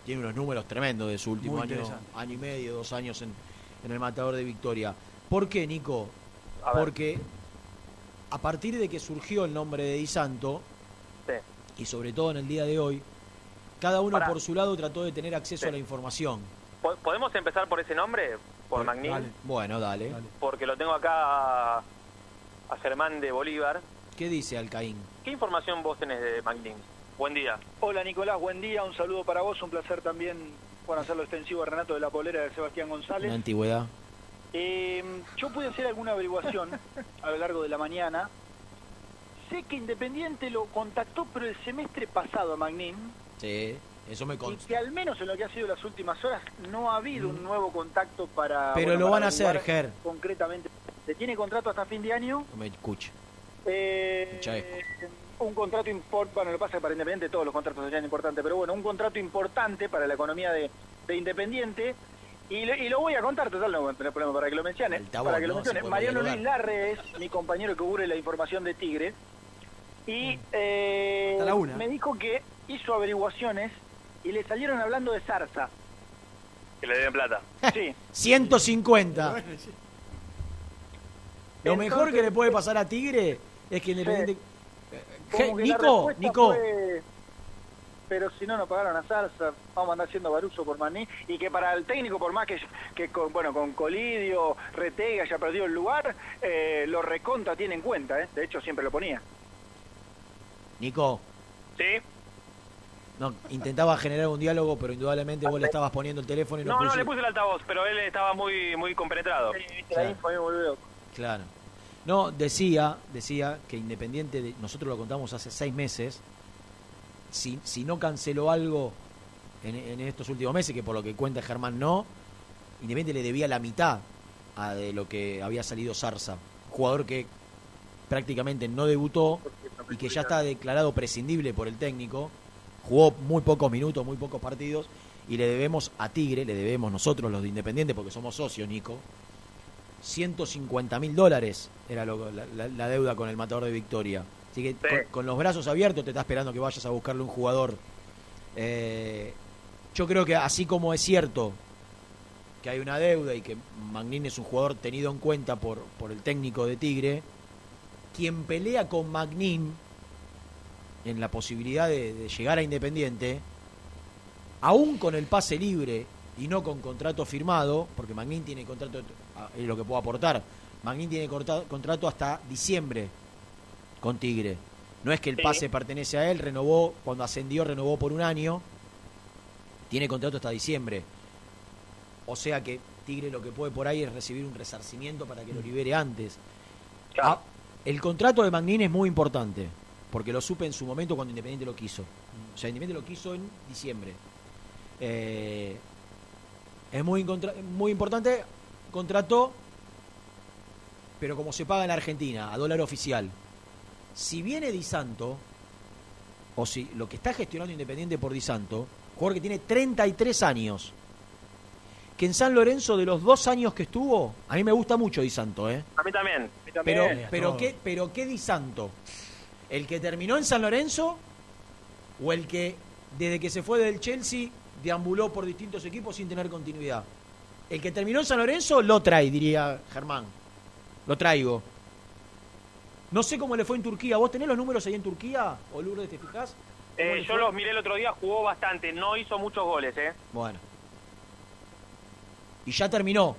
[SPEAKER 1] tiene unos números tremendos de su último año, año y medio, dos años en, en el Matador de Victoria. ¿Por qué, Nico? Porque a partir de que surgió el nombre de Di Santo,
[SPEAKER 25] Sí.
[SPEAKER 1] y sobre todo en el día de hoy, cada uno
[SPEAKER 25] Pará.
[SPEAKER 1] por su lado trató de tener acceso
[SPEAKER 25] Sí.
[SPEAKER 1] a la información.
[SPEAKER 25] Po- ¿Podemos empezar por ese nombre? Por Magnín.
[SPEAKER 2] Dale.
[SPEAKER 1] Bueno, dale.
[SPEAKER 25] Porque lo tengo acá a, a Germán de Bolívar.
[SPEAKER 1] ¿Qué dice Alcaín?
[SPEAKER 25] ¿Qué información vos tenés de Magnín? Buen día.
[SPEAKER 27] Hola Nicolás, buen día, un saludo para vos, un placer también bueno, hacerlo extensivo a Renato de la Polera de Sebastián
[SPEAKER 1] Una
[SPEAKER 27] González.
[SPEAKER 1] antigüedad.
[SPEAKER 27] Eh, yo pude hacer alguna averiguación a lo largo de la mañana. Sé que Independiente lo contactó, pero el semestre pasado a Magnín,
[SPEAKER 1] Sí, eso me
[SPEAKER 27] y
[SPEAKER 1] consta.
[SPEAKER 27] que al menos en lo que ha sido las últimas horas no ha habido un nuevo contacto para...
[SPEAKER 1] Mm. Pero
[SPEAKER 27] bueno,
[SPEAKER 1] lo
[SPEAKER 27] para
[SPEAKER 1] van a hacer, Ger.
[SPEAKER 27] Concretamente, se tiene contrato hasta fin de año.
[SPEAKER 1] No me escucha.
[SPEAKER 27] Eh, un contrato importante, bueno, lo que pasa es que para Independiente todos los contratos serían importantes, pero bueno, un contrato importante para la economía de, de Independiente. Y, lo- y lo voy a contar, total, no voy a tener problema para que lo mencione.
[SPEAKER 1] Altavoz,
[SPEAKER 27] para que lo
[SPEAKER 1] ¿no?
[SPEAKER 27] Mencione. Mariano. Luis Larre es mi compañero que cubre la información de Tigre. Y eh,
[SPEAKER 2] Hasta la una.
[SPEAKER 27] me dijo que hizo averiguaciones y le salieron hablando de Zarza.
[SPEAKER 25] Que le deben plata.
[SPEAKER 27] Sí.
[SPEAKER 1] 150. Lo mejor que le puede pasar a Tigre es que Independiente. Nico, Nico,
[SPEAKER 27] fue, pero si no nos pagaron a Zarza, vamos a andar haciendo Baruso por Maní, y que para el técnico, por más que, que con, bueno, con Colidio, Retega haya perdido el lugar, eh, lo recontra tiene en cuenta, ¿eh? de hecho siempre lo ponía.
[SPEAKER 1] Nico,
[SPEAKER 25] ¿Sí?
[SPEAKER 1] no, intentaba generar un diálogo, pero indudablemente vos le estabas poniendo el teléfono y no,
[SPEAKER 25] No, no, le puse el altavoz, pero él estaba muy muy compenetrado.
[SPEAKER 1] Claro. Claro. No, decía, decía que Independiente, de- nosotros lo contamos hace seis meses, si, si no canceló algo en, en estos últimos meses, que por lo que cuenta Germán no, Independiente le debía la mitad a de lo que había salido Zarza, jugador que prácticamente no debutó y que ya está declarado prescindible por el técnico, jugó muy pocos minutos, muy pocos partidos, y le debemos a Tigre, le debemos nosotros los de Independiente, porque somos socios, Nico, 150 mil dólares era lo- la, la- la deuda con el matador de Victoria. Así que con, con los brazos abiertos te está esperando que vayas a buscarle un jugador. Eh, yo creo que así como es cierto que hay una deuda y que Magnin es un jugador tenido en cuenta por, por el técnico de Tigre, quien pelea con Magnin en la posibilidad de, de llegar a Independiente, aún con el pase libre y no con contrato firmado, porque Magnin tiene contrato, es lo que puedo aportar, Magnin tiene contrato hasta diciembre con Tigre. No es que el
[SPEAKER 25] Sí.
[SPEAKER 1] pase pertenece a él, renovó, cuando ascendió renovó por un año, tiene contrato hasta diciembre. O sea que Tigre lo que puede por ahí es recibir un resarcimiento para que lo libere antes. Ah, el contrato de Magnin es muy importante, porque lo supe en su momento cuando Independiente lo quiso. O sea, Independiente lo quiso en diciembre. Eh, es muy, muy importante, contrató, pero como se paga en Argentina, a dólar oficial. Si viene Di Santo, o si lo que está gestionando Independiente por Di Santo, jugador que tiene 33 años, que en San Lorenzo de los dos años que estuvo, a mí me gusta mucho Di Santo, ¿eh?
[SPEAKER 25] A mí también.
[SPEAKER 1] Pero, pero, ¿qué, pero ¿qué Di Santo? ¿El que terminó en San Lorenzo o el que desde que se fue del Chelsea deambuló por distintos equipos sin tener continuidad? El que terminó en San Lorenzo lo trae, diría Germán. Lo traigo. No sé cómo le fue en Turquía. ¿Vos tenés los números ahí en Turquía? ¿O Lourdes, te fijás? ¿Cómo
[SPEAKER 25] Eh, yo
[SPEAKER 1] fue?
[SPEAKER 25] los miré el otro día, jugó bastante, no hizo muchos goles, ¿eh?
[SPEAKER 1] Bueno. Y ya terminó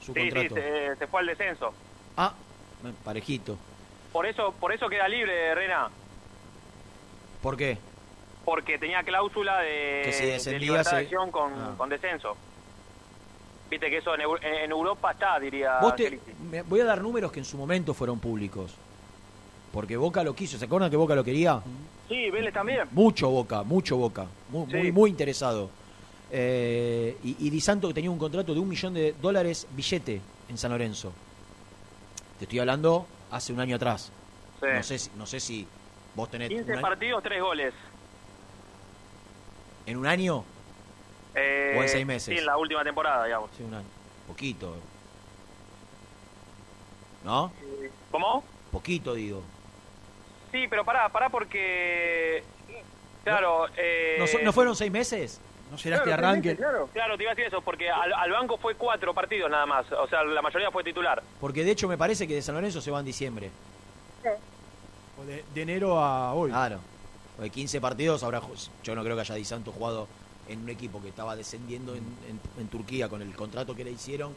[SPEAKER 1] su
[SPEAKER 25] Sí, sí,
[SPEAKER 1] contrato.
[SPEAKER 25] se, se fue al descenso.
[SPEAKER 1] Ah, parejito.
[SPEAKER 25] Por eso, por eso queda libre, Rena,
[SPEAKER 1] ¿Por qué?
[SPEAKER 25] porque tenía cláusula de,
[SPEAKER 1] Que si
[SPEAKER 25] de libertad
[SPEAKER 1] se-
[SPEAKER 25] de acción con,
[SPEAKER 1] Ah.
[SPEAKER 25] con descenso. Viste que eso en, Eu- en Europa está, diría
[SPEAKER 1] Vos te- me- voy a dar números que en su momento fueron públicos. Porque Boca lo quiso. ¿Se acuerdan que Boca lo quería?
[SPEAKER 25] Sí, Vélez también.
[SPEAKER 1] Mucho Boca, mucho Boca. Muy,
[SPEAKER 25] Sí.
[SPEAKER 1] muy, muy interesado. Eh, y, y Di Santo que tenía un contrato de un millón de dólares billete en San Lorenzo. Te estoy hablando hace un año atrás.
[SPEAKER 25] Sí.
[SPEAKER 1] No, sé si, no sé si vos tenés
[SPEAKER 25] 15
[SPEAKER 1] un año-
[SPEAKER 25] partidos, 3 goles.
[SPEAKER 1] en un año.
[SPEAKER 25] Eh,
[SPEAKER 1] O en seis meses.
[SPEAKER 25] Sí, en la última temporada, digamos.
[SPEAKER 1] Sí, un año. Poquito. ¿No?
[SPEAKER 25] ¿Cómo?
[SPEAKER 1] Poquito, digo.
[SPEAKER 25] Sí, pero pará, pará porque... Claro, eh...
[SPEAKER 1] ¿No, so- no fueron seis meses? ¿No será
[SPEAKER 25] Claro,
[SPEAKER 1] este arranque?
[SPEAKER 25] meses, Claro. claro, te iba a decir eso, porque al, al banco fue cuatro partidos nada más. O sea, la mayoría fue titular.
[SPEAKER 1] Porque de hecho me parece que de San Lorenzo se va en diciembre.
[SPEAKER 2] O de, de enero a hoy.
[SPEAKER 1] Claro. De 15 partidos, ahora ju- yo no creo que haya Di Santo jugado en un equipo que estaba descendiendo en, en- en Turquía con el contrato que le hicieron,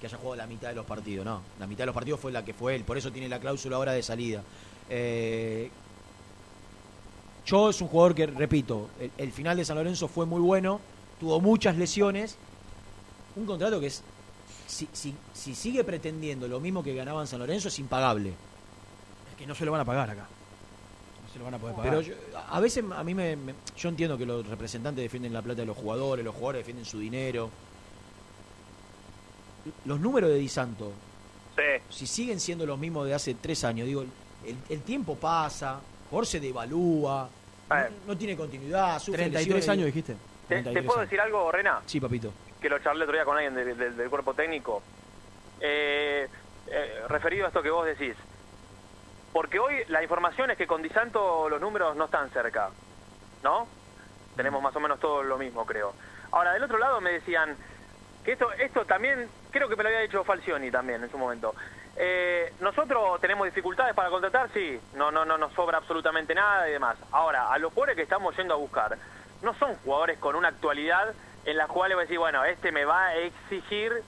[SPEAKER 1] que haya jugado la mitad de los partidos. No, la mitad de los partidos fue la que fue él, por eso tiene la cláusula ahora de salida. Eh, yo es un jugador que, repito, el, final de San Lorenzo fue muy bueno, tuvo muchas lesiones. Un contrato que es, si, si, si sigue pretendiendo lo mismo que ganaba en San Lorenzo, es impagable.
[SPEAKER 2] Es que no se lo van a pagar acá. No se lo van a poder pagar.
[SPEAKER 1] Pero yo- a veces a mí me, me- Yo entiendo que los representantes defienden la plata de los jugadores, los jugadores defienden su dinero. Los números de Di Santo, si siguen siendo los mismos de hace tres años, digo, el, el tiempo pasa, Jorge se devalúa, no, no tiene continuidad, sufre
[SPEAKER 2] 33
[SPEAKER 1] lesiones.
[SPEAKER 2] años dijiste.
[SPEAKER 25] ¿Te, te
[SPEAKER 1] 33
[SPEAKER 25] puedo decir algo, Rena?
[SPEAKER 1] Sí, papito.
[SPEAKER 25] Que lo charlé otro día con alguien de- de- del cuerpo técnico. Eh, eh, referido a esto que vos decís. Porque hoy la información es que con Di Santo los números no están cerca. ¿No? Tenemos más o menos todo lo mismo, creo. Ahora, del otro lado me decían que esto, esto también, creo que me lo había dicho Falcioni también en su momento. Eh, nosotros tenemos dificultades para contratar, sí, no, no, no nos sobra absolutamente nada y demás. Ahora, a los jugadores que estamos yendo a buscar, no son jugadores con una actualidad en la cual voy a decir, bueno, este me va a exigir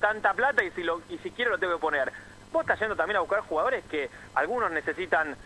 [SPEAKER 25] tanta plata y si lo y si quiero lo tengo que poner. Vos estás yendo también a buscar jugadores que algunos necesitan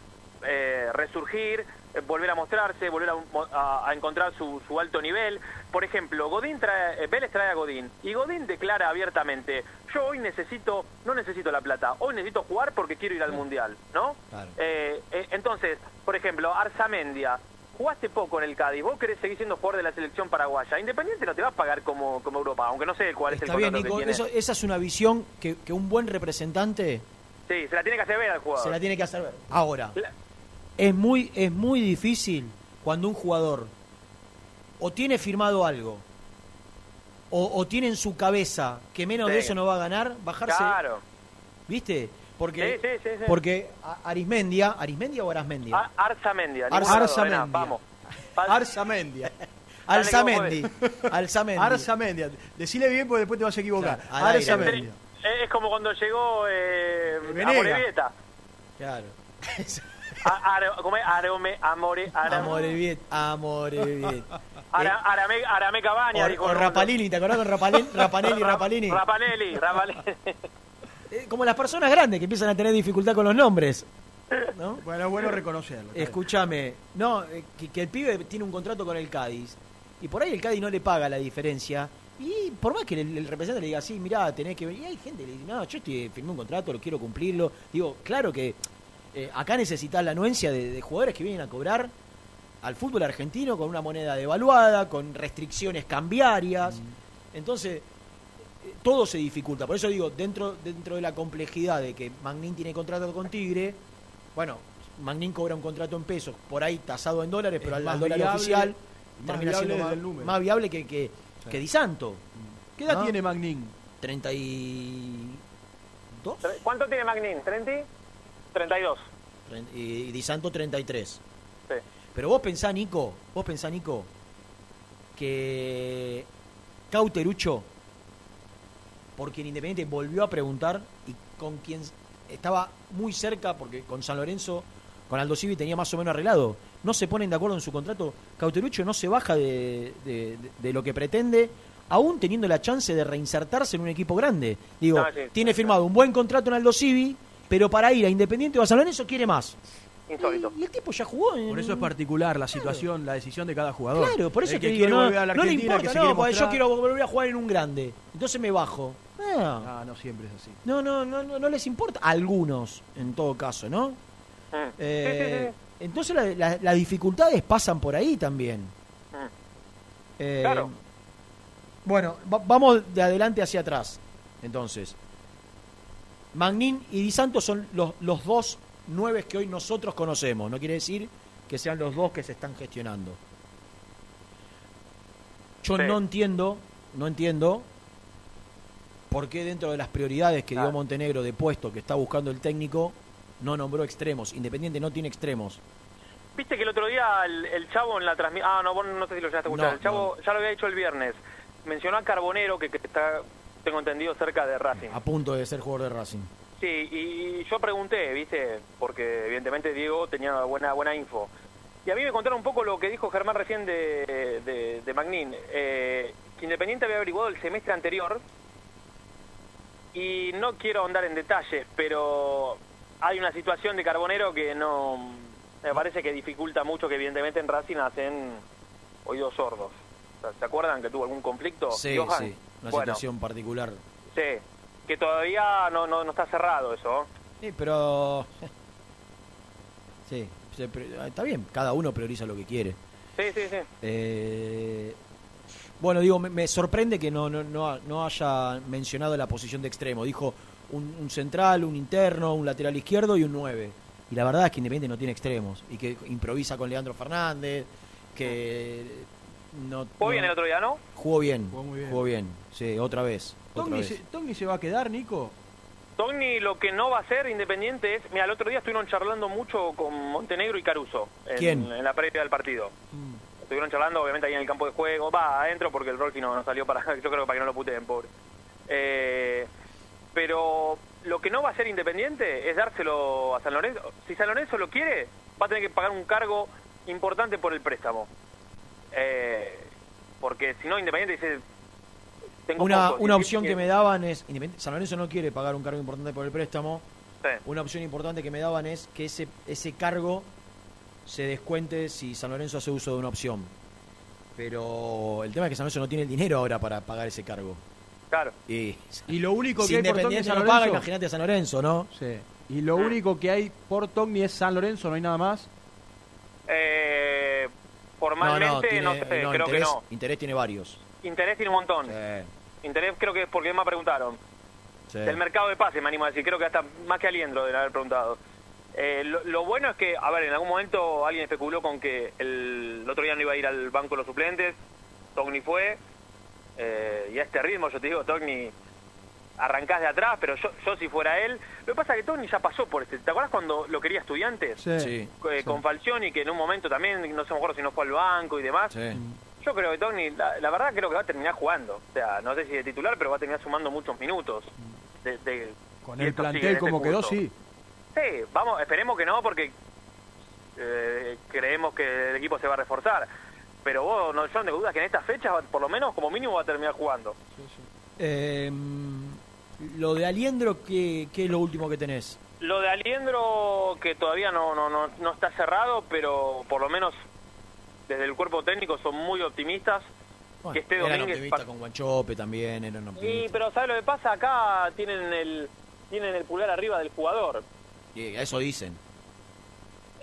[SPEAKER 25] eh, resurgir, eh, volver a mostrarse, volver a, a- a encontrar su, su alto nivel. Por ejemplo, Godín trae, eh, Vélez trae a Godín y Godín declara abiertamente, yo hoy necesito, no necesito la plata, hoy necesito jugar porque quiero ir al Mundial, ¿no? Eh, eh, entonces, por ejemplo, Arzamendia, jugaste poco en el Cádiz, vos querés seguir siendo jugador de la selección paraguaya, Independiente no te va a pagar como, como Europa, aunque no sé cuál es
[SPEAKER 1] Está
[SPEAKER 25] el
[SPEAKER 1] bien,
[SPEAKER 25] contrato
[SPEAKER 1] Nico,
[SPEAKER 25] que tiene.
[SPEAKER 1] eso- esa es una visión que, que un buen representante
[SPEAKER 25] Sí, se la tiene que hacer ver al jugador.
[SPEAKER 1] se la tiene que hacer ver. Ahora, es muy, es muy difícil cuando un jugador o tiene firmado algo o, o tiene en su cabeza que menos de eso no va a ganar, bajarse.
[SPEAKER 25] Claro.
[SPEAKER 1] ¿Viste? Porque,
[SPEAKER 25] Sí, sí, sí, sí.
[SPEAKER 1] porque Arismendia, ¿Arismendia o Arasmendia?
[SPEAKER 25] A- Arzamendia.
[SPEAKER 1] Arzamendia.
[SPEAKER 25] Vamos.
[SPEAKER 2] Arzamendia.
[SPEAKER 1] Alzamendi. Alzamendi.
[SPEAKER 2] Arzamendia. Decile bien porque después te vas a equivocar.
[SPEAKER 1] Claro.
[SPEAKER 2] Arzamendia.
[SPEAKER 25] Es como cuando llegó eh,
[SPEAKER 2] Venega.
[SPEAKER 25] Amorebieta.
[SPEAKER 1] Claro.
[SPEAKER 25] ¿Cómo es? Arome, amore, ara-
[SPEAKER 1] Amoreviet, Amoreviet.
[SPEAKER 25] Ara- Arame, Arame Cabaña, dijo
[SPEAKER 1] O, Rapalini, ¿te acordás con Rapalini, Rapanelli, Rapalini?
[SPEAKER 25] Rapanelli, Rapanelli.
[SPEAKER 1] Eh, Como las personas grandes que empiezan a tener dificultad con los nombres. ¿no?
[SPEAKER 2] Bueno, bueno reconocerlo.
[SPEAKER 1] Escúchame, no, eh, que, que el pibe tiene un contrato con el Cádiz y por ahí el Cádiz no le paga la diferencia y por más que el, el representante le diga, sí, mirá, tenés que venir, y hay gente que le dice, no, yo estoy, firmé un contrato, lo quiero cumplirlo. Digo, claro que eh, acá necesitas la anuencia de, de jugadores que vienen a cobrar al fútbol argentino con una moneda devaluada, con restricciones cambiarias. Entonces, eh, todo se dificulta. Por eso digo, dentro, dentro de la complejidad de que Magnin tiene contrato con Tigre, bueno, Magnin cobra un contrato en pesos, por ahí tasado en dólares, pero al, dólar
[SPEAKER 2] viable-
[SPEAKER 1] oficial
[SPEAKER 2] más
[SPEAKER 1] termina
[SPEAKER 2] viable
[SPEAKER 1] siendo más,
[SPEAKER 2] el número.
[SPEAKER 1] más viable que, que, que Di Santo.
[SPEAKER 2] ¿Qué edad
[SPEAKER 1] ¿No?
[SPEAKER 2] tiene Magnin?
[SPEAKER 1] 32
[SPEAKER 25] ¿Cuánto tiene Magnin? ¿30? 32.
[SPEAKER 1] y, y Di Santo 33.
[SPEAKER 25] Sí.
[SPEAKER 1] Pero vos pensá, Nico, vos pensá, Nico, que Cauterucho, por quien Independiente volvió a preguntar y con quien estaba muy cerca, porque con San Lorenzo, con Aldo Civi tenía más o menos arreglado, no se ponen de acuerdo en su contrato, Cauterucho no se baja de, de- de- de lo que pretende, aún teniendo la chance de reinsertarse en un equipo grande. Digo,
[SPEAKER 25] No, sí,
[SPEAKER 1] tiene firmado un buen contrato en Aldo Civi, pero para ir a Independiente o a San Lorenzo quiere más.
[SPEAKER 25] Insólito.
[SPEAKER 1] Y el tipo ya jugó en...
[SPEAKER 2] Por eso es particular la situación, la decisión de cada jugador.
[SPEAKER 1] Claro, por eso
[SPEAKER 2] El
[SPEAKER 1] te
[SPEAKER 2] que
[SPEAKER 1] digo, no,
[SPEAKER 2] volver a la
[SPEAKER 1] no le importa,
[SPEAKER 2] que
[SPEAKER 1] no, porque yo quiero volver a jugar en un grande. Entonces me bajo. Ah,
[SPEAKER 2] Ah, no siempre es así.
[SPEAKER 1] no, no, no, no, no les importa. Algunos, en todo caso, ¿no? Eh, Entonces la- la- las dificultades pasan por ahí también.
[SPEAKER 25] Mm.
[SPEAKER 1] Eh,
[SPEAKER 25] Claro.
[SPEAKER 1] Bueno, va- vamos de adelante hacia atrás. Entonces, Magnin y Di Santo son los, los dos nueve que hoy nosotros conocemos. No quiere decir que sean los dos que se están gestionando. Yo
[SPEAKER 25] Sí.
[SPEAKER 1] no entiendo, no entiendo por qué dentro de las prioridades que dio. Montenegro de puesto que está buscando el técnico, no nombró extremos. Independiente no tiene extremos.
[SPEAKER 25] Viste que el otro día el, el chavo en la transmisión. Ah, no, vos no sé si lo llegaste a escuchar.
[SPEAKER 1] No,
[SPEAKER 25] el chavo ya lo había dicho el viernes. Mencionó a Carbonero, que, que está, tengo entendido, cerca de Racing.
[SPEAKER 1] A punto de ser jugador de Racing.
[SPEAKER 25] Sí, y yo pregunté, ¿viste? Porque evidentemente Diego tenía buena buena info. Y a mí me contaron un poco lo que dijo Germán recién de, de, de Magnin. Eh, que Independiente había averiguado el semestre anterior. Y no quiero ahondar en detalles, pero hay una situación de Carbonero que no. Me parece que dificulta mucho que evidentemente en Racing hacen oídos sordos. ¿Se acuerdan que tuvo algún conflicto?
[SPEAKER 1] Sí,
[SPEAKER 25] Johan?
[SPEAKER 1] sí. Una
[SPEAKER 25] Bueno,
[SPEAKER 1] situación particular.
[SPEAKER 25] Sí, que todavía no, no, no está cerrado eso.
[SPEAKER 1] Sí, pero. Sí, se pre- está bien. Cada uno prioriza lo que quiere.
[SPEAKER 25] Sí, sí, sí.
[SPEAKER 1] Eh, bueno, digo, me, me sorprende que no, no, no, no haya mencionado la posición de extremo. Dijo un, un central, un interno, un lateral izquierdo y un 9. Y la verdad es que Independiente no tiene extremos. Y que improvisa con Leandro Fernández, que no...
[SPEAKER 25] Jugó
[SPEAKER 1] no-
[SPEAKER 25] bien el otro día, ¿no?
[SPEAKER 1] Jugó bien,
[SPEAKER 2] Jugó muy bien.
[SPEAKER 1] jugó bien. Sí, otra vez.
[SPEAKER 2] ¿Togni se, Togni se va a quedar, Nico?
[SPEAKER 25] Togni lo que no va a hacer Independiente es... Mira, el otro día estuvieron charlando mucho con Montenegro y Caruso. En,
[SPEAKER 1] ¿Quién?
[SPEAKER 25] En la previa del partido. Estuvieron charlando, obviamente, ahí en el campo de juego. Va, adentro porque el Rolfi no, no salió para... Yo creo que para que no lo puteen, pobre. Eh, pero lo que no va a hacer Independiente es dárselo a San Lorenzo. Si San Lorenzo lo quiere, va a tener que pagar un cargo importante por el préstamo. Eh, porque si no, Independiente dice... Tengo
[SPEAKER 1] Una, una opción que me daban es, Independiente- San Lorenzo no quiere pagar un cargo importante por el préstamo,
[SPEAKER 25] Sí.
[SPEAKER 1] una opción importante que me daban es que ese, ese cargo se descuente si San Lorenzo hace uso de una opción. Pero el tema es que San Lorenzo no tiene el dinero ahora para pagar ese cargo.
[SPEAKER 25] Claro.
[SPEAKER 1] Y,
[SPEAKER 2] Y lo único
[SPEAKER 1] si
[SPEAKER 2] que hay por Togni
[SPEAKER 1] no
[SPEAKER 2] San
[SPEAKER 1] paga,
[SPEAKER 2] Lorenzo.
[SPEAKER 1] imagínate a San Lorenzo, ¿no?
[SPEAKER 2] Sí. Y lo único que hay por Togni es San Lorenzo, no hay nada más.
[SPEAKER 25] Eh, formalmente,
[SPEAKER 1] tiene-
[SPEAKER 25] no, sé,
[SPEAKER 1] no,
[SPEAKER 25] creo
[SPEAKER 1] interés,
[SPEAKER 25] que no.
[SPEAKER 1] Interés tiene varios.
[SPEAKER 25] Interés tiene un montón.
[SPEAKER 1] Sí,
[SPEAKER 25] Interés creo que es porque me preguntaron.
[SPEAKER 1] sí.
[SPEAKER 25] Del mercado de pase, me animo a decir. Creo que hasta más que Aliendro de haber preguntado. Eh, lo, lo bueno es que, a ver, en algún momento alguien especuló con que el, el otro día no iba a ir al banco de los suplentes. Togni fue. eh, y a este ritmo, yo te digo, Togni arrancás de atrás, pero yo, yo si fuera él, lo que pasa es que Tony ya pasó por este, ¿te acuerdas cuando lo quería estudiantes?
[SPEAKER 2] Sí.
[SPEAKER 1] Sí.
[SPEAKER 25] Eh, Con Falcioni, que en un momento también, no sé me acuerdo si no fue al banco y demás.
[SPEAKER 1] Sí.
[SPEAKER 25] Yo creo que Tony, la, la verdad creo que va a terminar jugando. O sea, no sé si de titular, pero va a terminar sumando muchos minutos. De, de-
[SPEAKER 2] Con el
[SPEAKER 25] sigue
[SPEAKER 2] plantel
[SPEAKER 25] este
[SPEAKER 2] como quedó, sí.
[SPEAKER 25] Sí, vamos, esperemos que no, porque eh, creemos que el equipo se va a reforzar. Pero vos, no, yo no tengo dudas que en estas fechas, por lo menos, como mínimo, va a terminar jugando.
[SPEAKER 1] Eh, lo de Aliendro, ¿qué, ¿qué es lo último que tenés?
[SPEAKER 25] Lo de Aliendro, que todavía no, no, no, no está cerrado, pero por lo menos desde el cuerpo técnico son muy optimistas.
[SPEAKER 1] Bueno,
[SPEAKER 25] que este
[SPEAKER 1] eran
[SPEAKER 25] Domínguez...
[SPEAKER 1] optimistas con Guanchope también, eran
[SPEAKER 25] Sí,
[SPEAKER 1] optimistas.
[SPEAKER 25] pero ¿sabes lo que pasa? Acá tienen el, tienen el pulgar arriba del jugador.
[SPEAKER 1] Y eso dicen.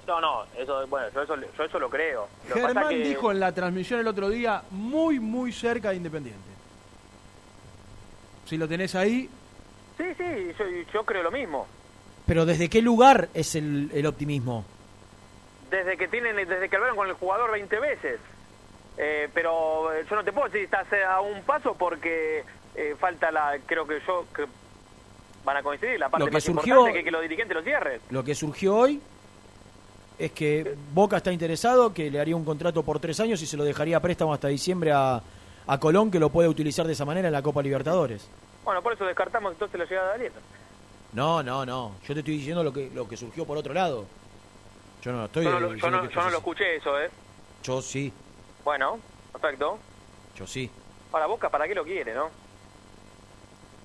[SPEAKER 25] No, no, eso, bueno, yo eso, yo eso lo creo. Lo
[SPEAKER 2] Germán
[SPEAKER 25] que-
[SPEAKER 2] dijo en la transmisión el otro día, muy, muy cerca de Independiente. Si lo tenés ahí,
[SPEAKER 25] Sí, sí, yo, yo creo lo mismo.
[SPEAKER 1] Pero ¿desde qué lugar es el, el optimismo?
[SPEAKER 25] Desde que tienen, desde que hablaron con el jugador 20 veces. Eh, pero eh, yo no te puedo decir estás a un paso porque eh, falta la, creo que yo, que van a coincidir, la parte
[SPEAKER 1] Lo que
[SPEAKER 25] más
[SPEAKER 1] surgió-
[SPEAKER 25] importante que que los dirigentes lo cierren.
[SPEAKER 1] Lo que surgió hoy es que Boca está interesado, que le haría un contrato por tres años y se lo dejaría a préstamo hasta diciembre a, a Colón, que lo puede utilizar de esa manera en la Copa Libertadores.
[SPEAKER 25] Bueno, por eso descartamos entonces la llegada de Alieta.
[SPEAKER 1] No, no, no. Yo te estoy diciendo lo que, lo que surgió por otro lado. Yo no estoy
[SPEAKER 25] Yo no, lo, yo, no,
[SPEAKER 1] que
[SPEAKER 25] yo no lo
[SPEAKER 1] es-
[SPEAKER 25] escuché eso, ¿eh?
[SPEAKER 1] Yo sí,
[SPEAKER 25] Bueno, perfecto.
[SPEAKER 1] yo sí.
[SPEAKER 25] Para Boca, ¿para qué lo quiere, no?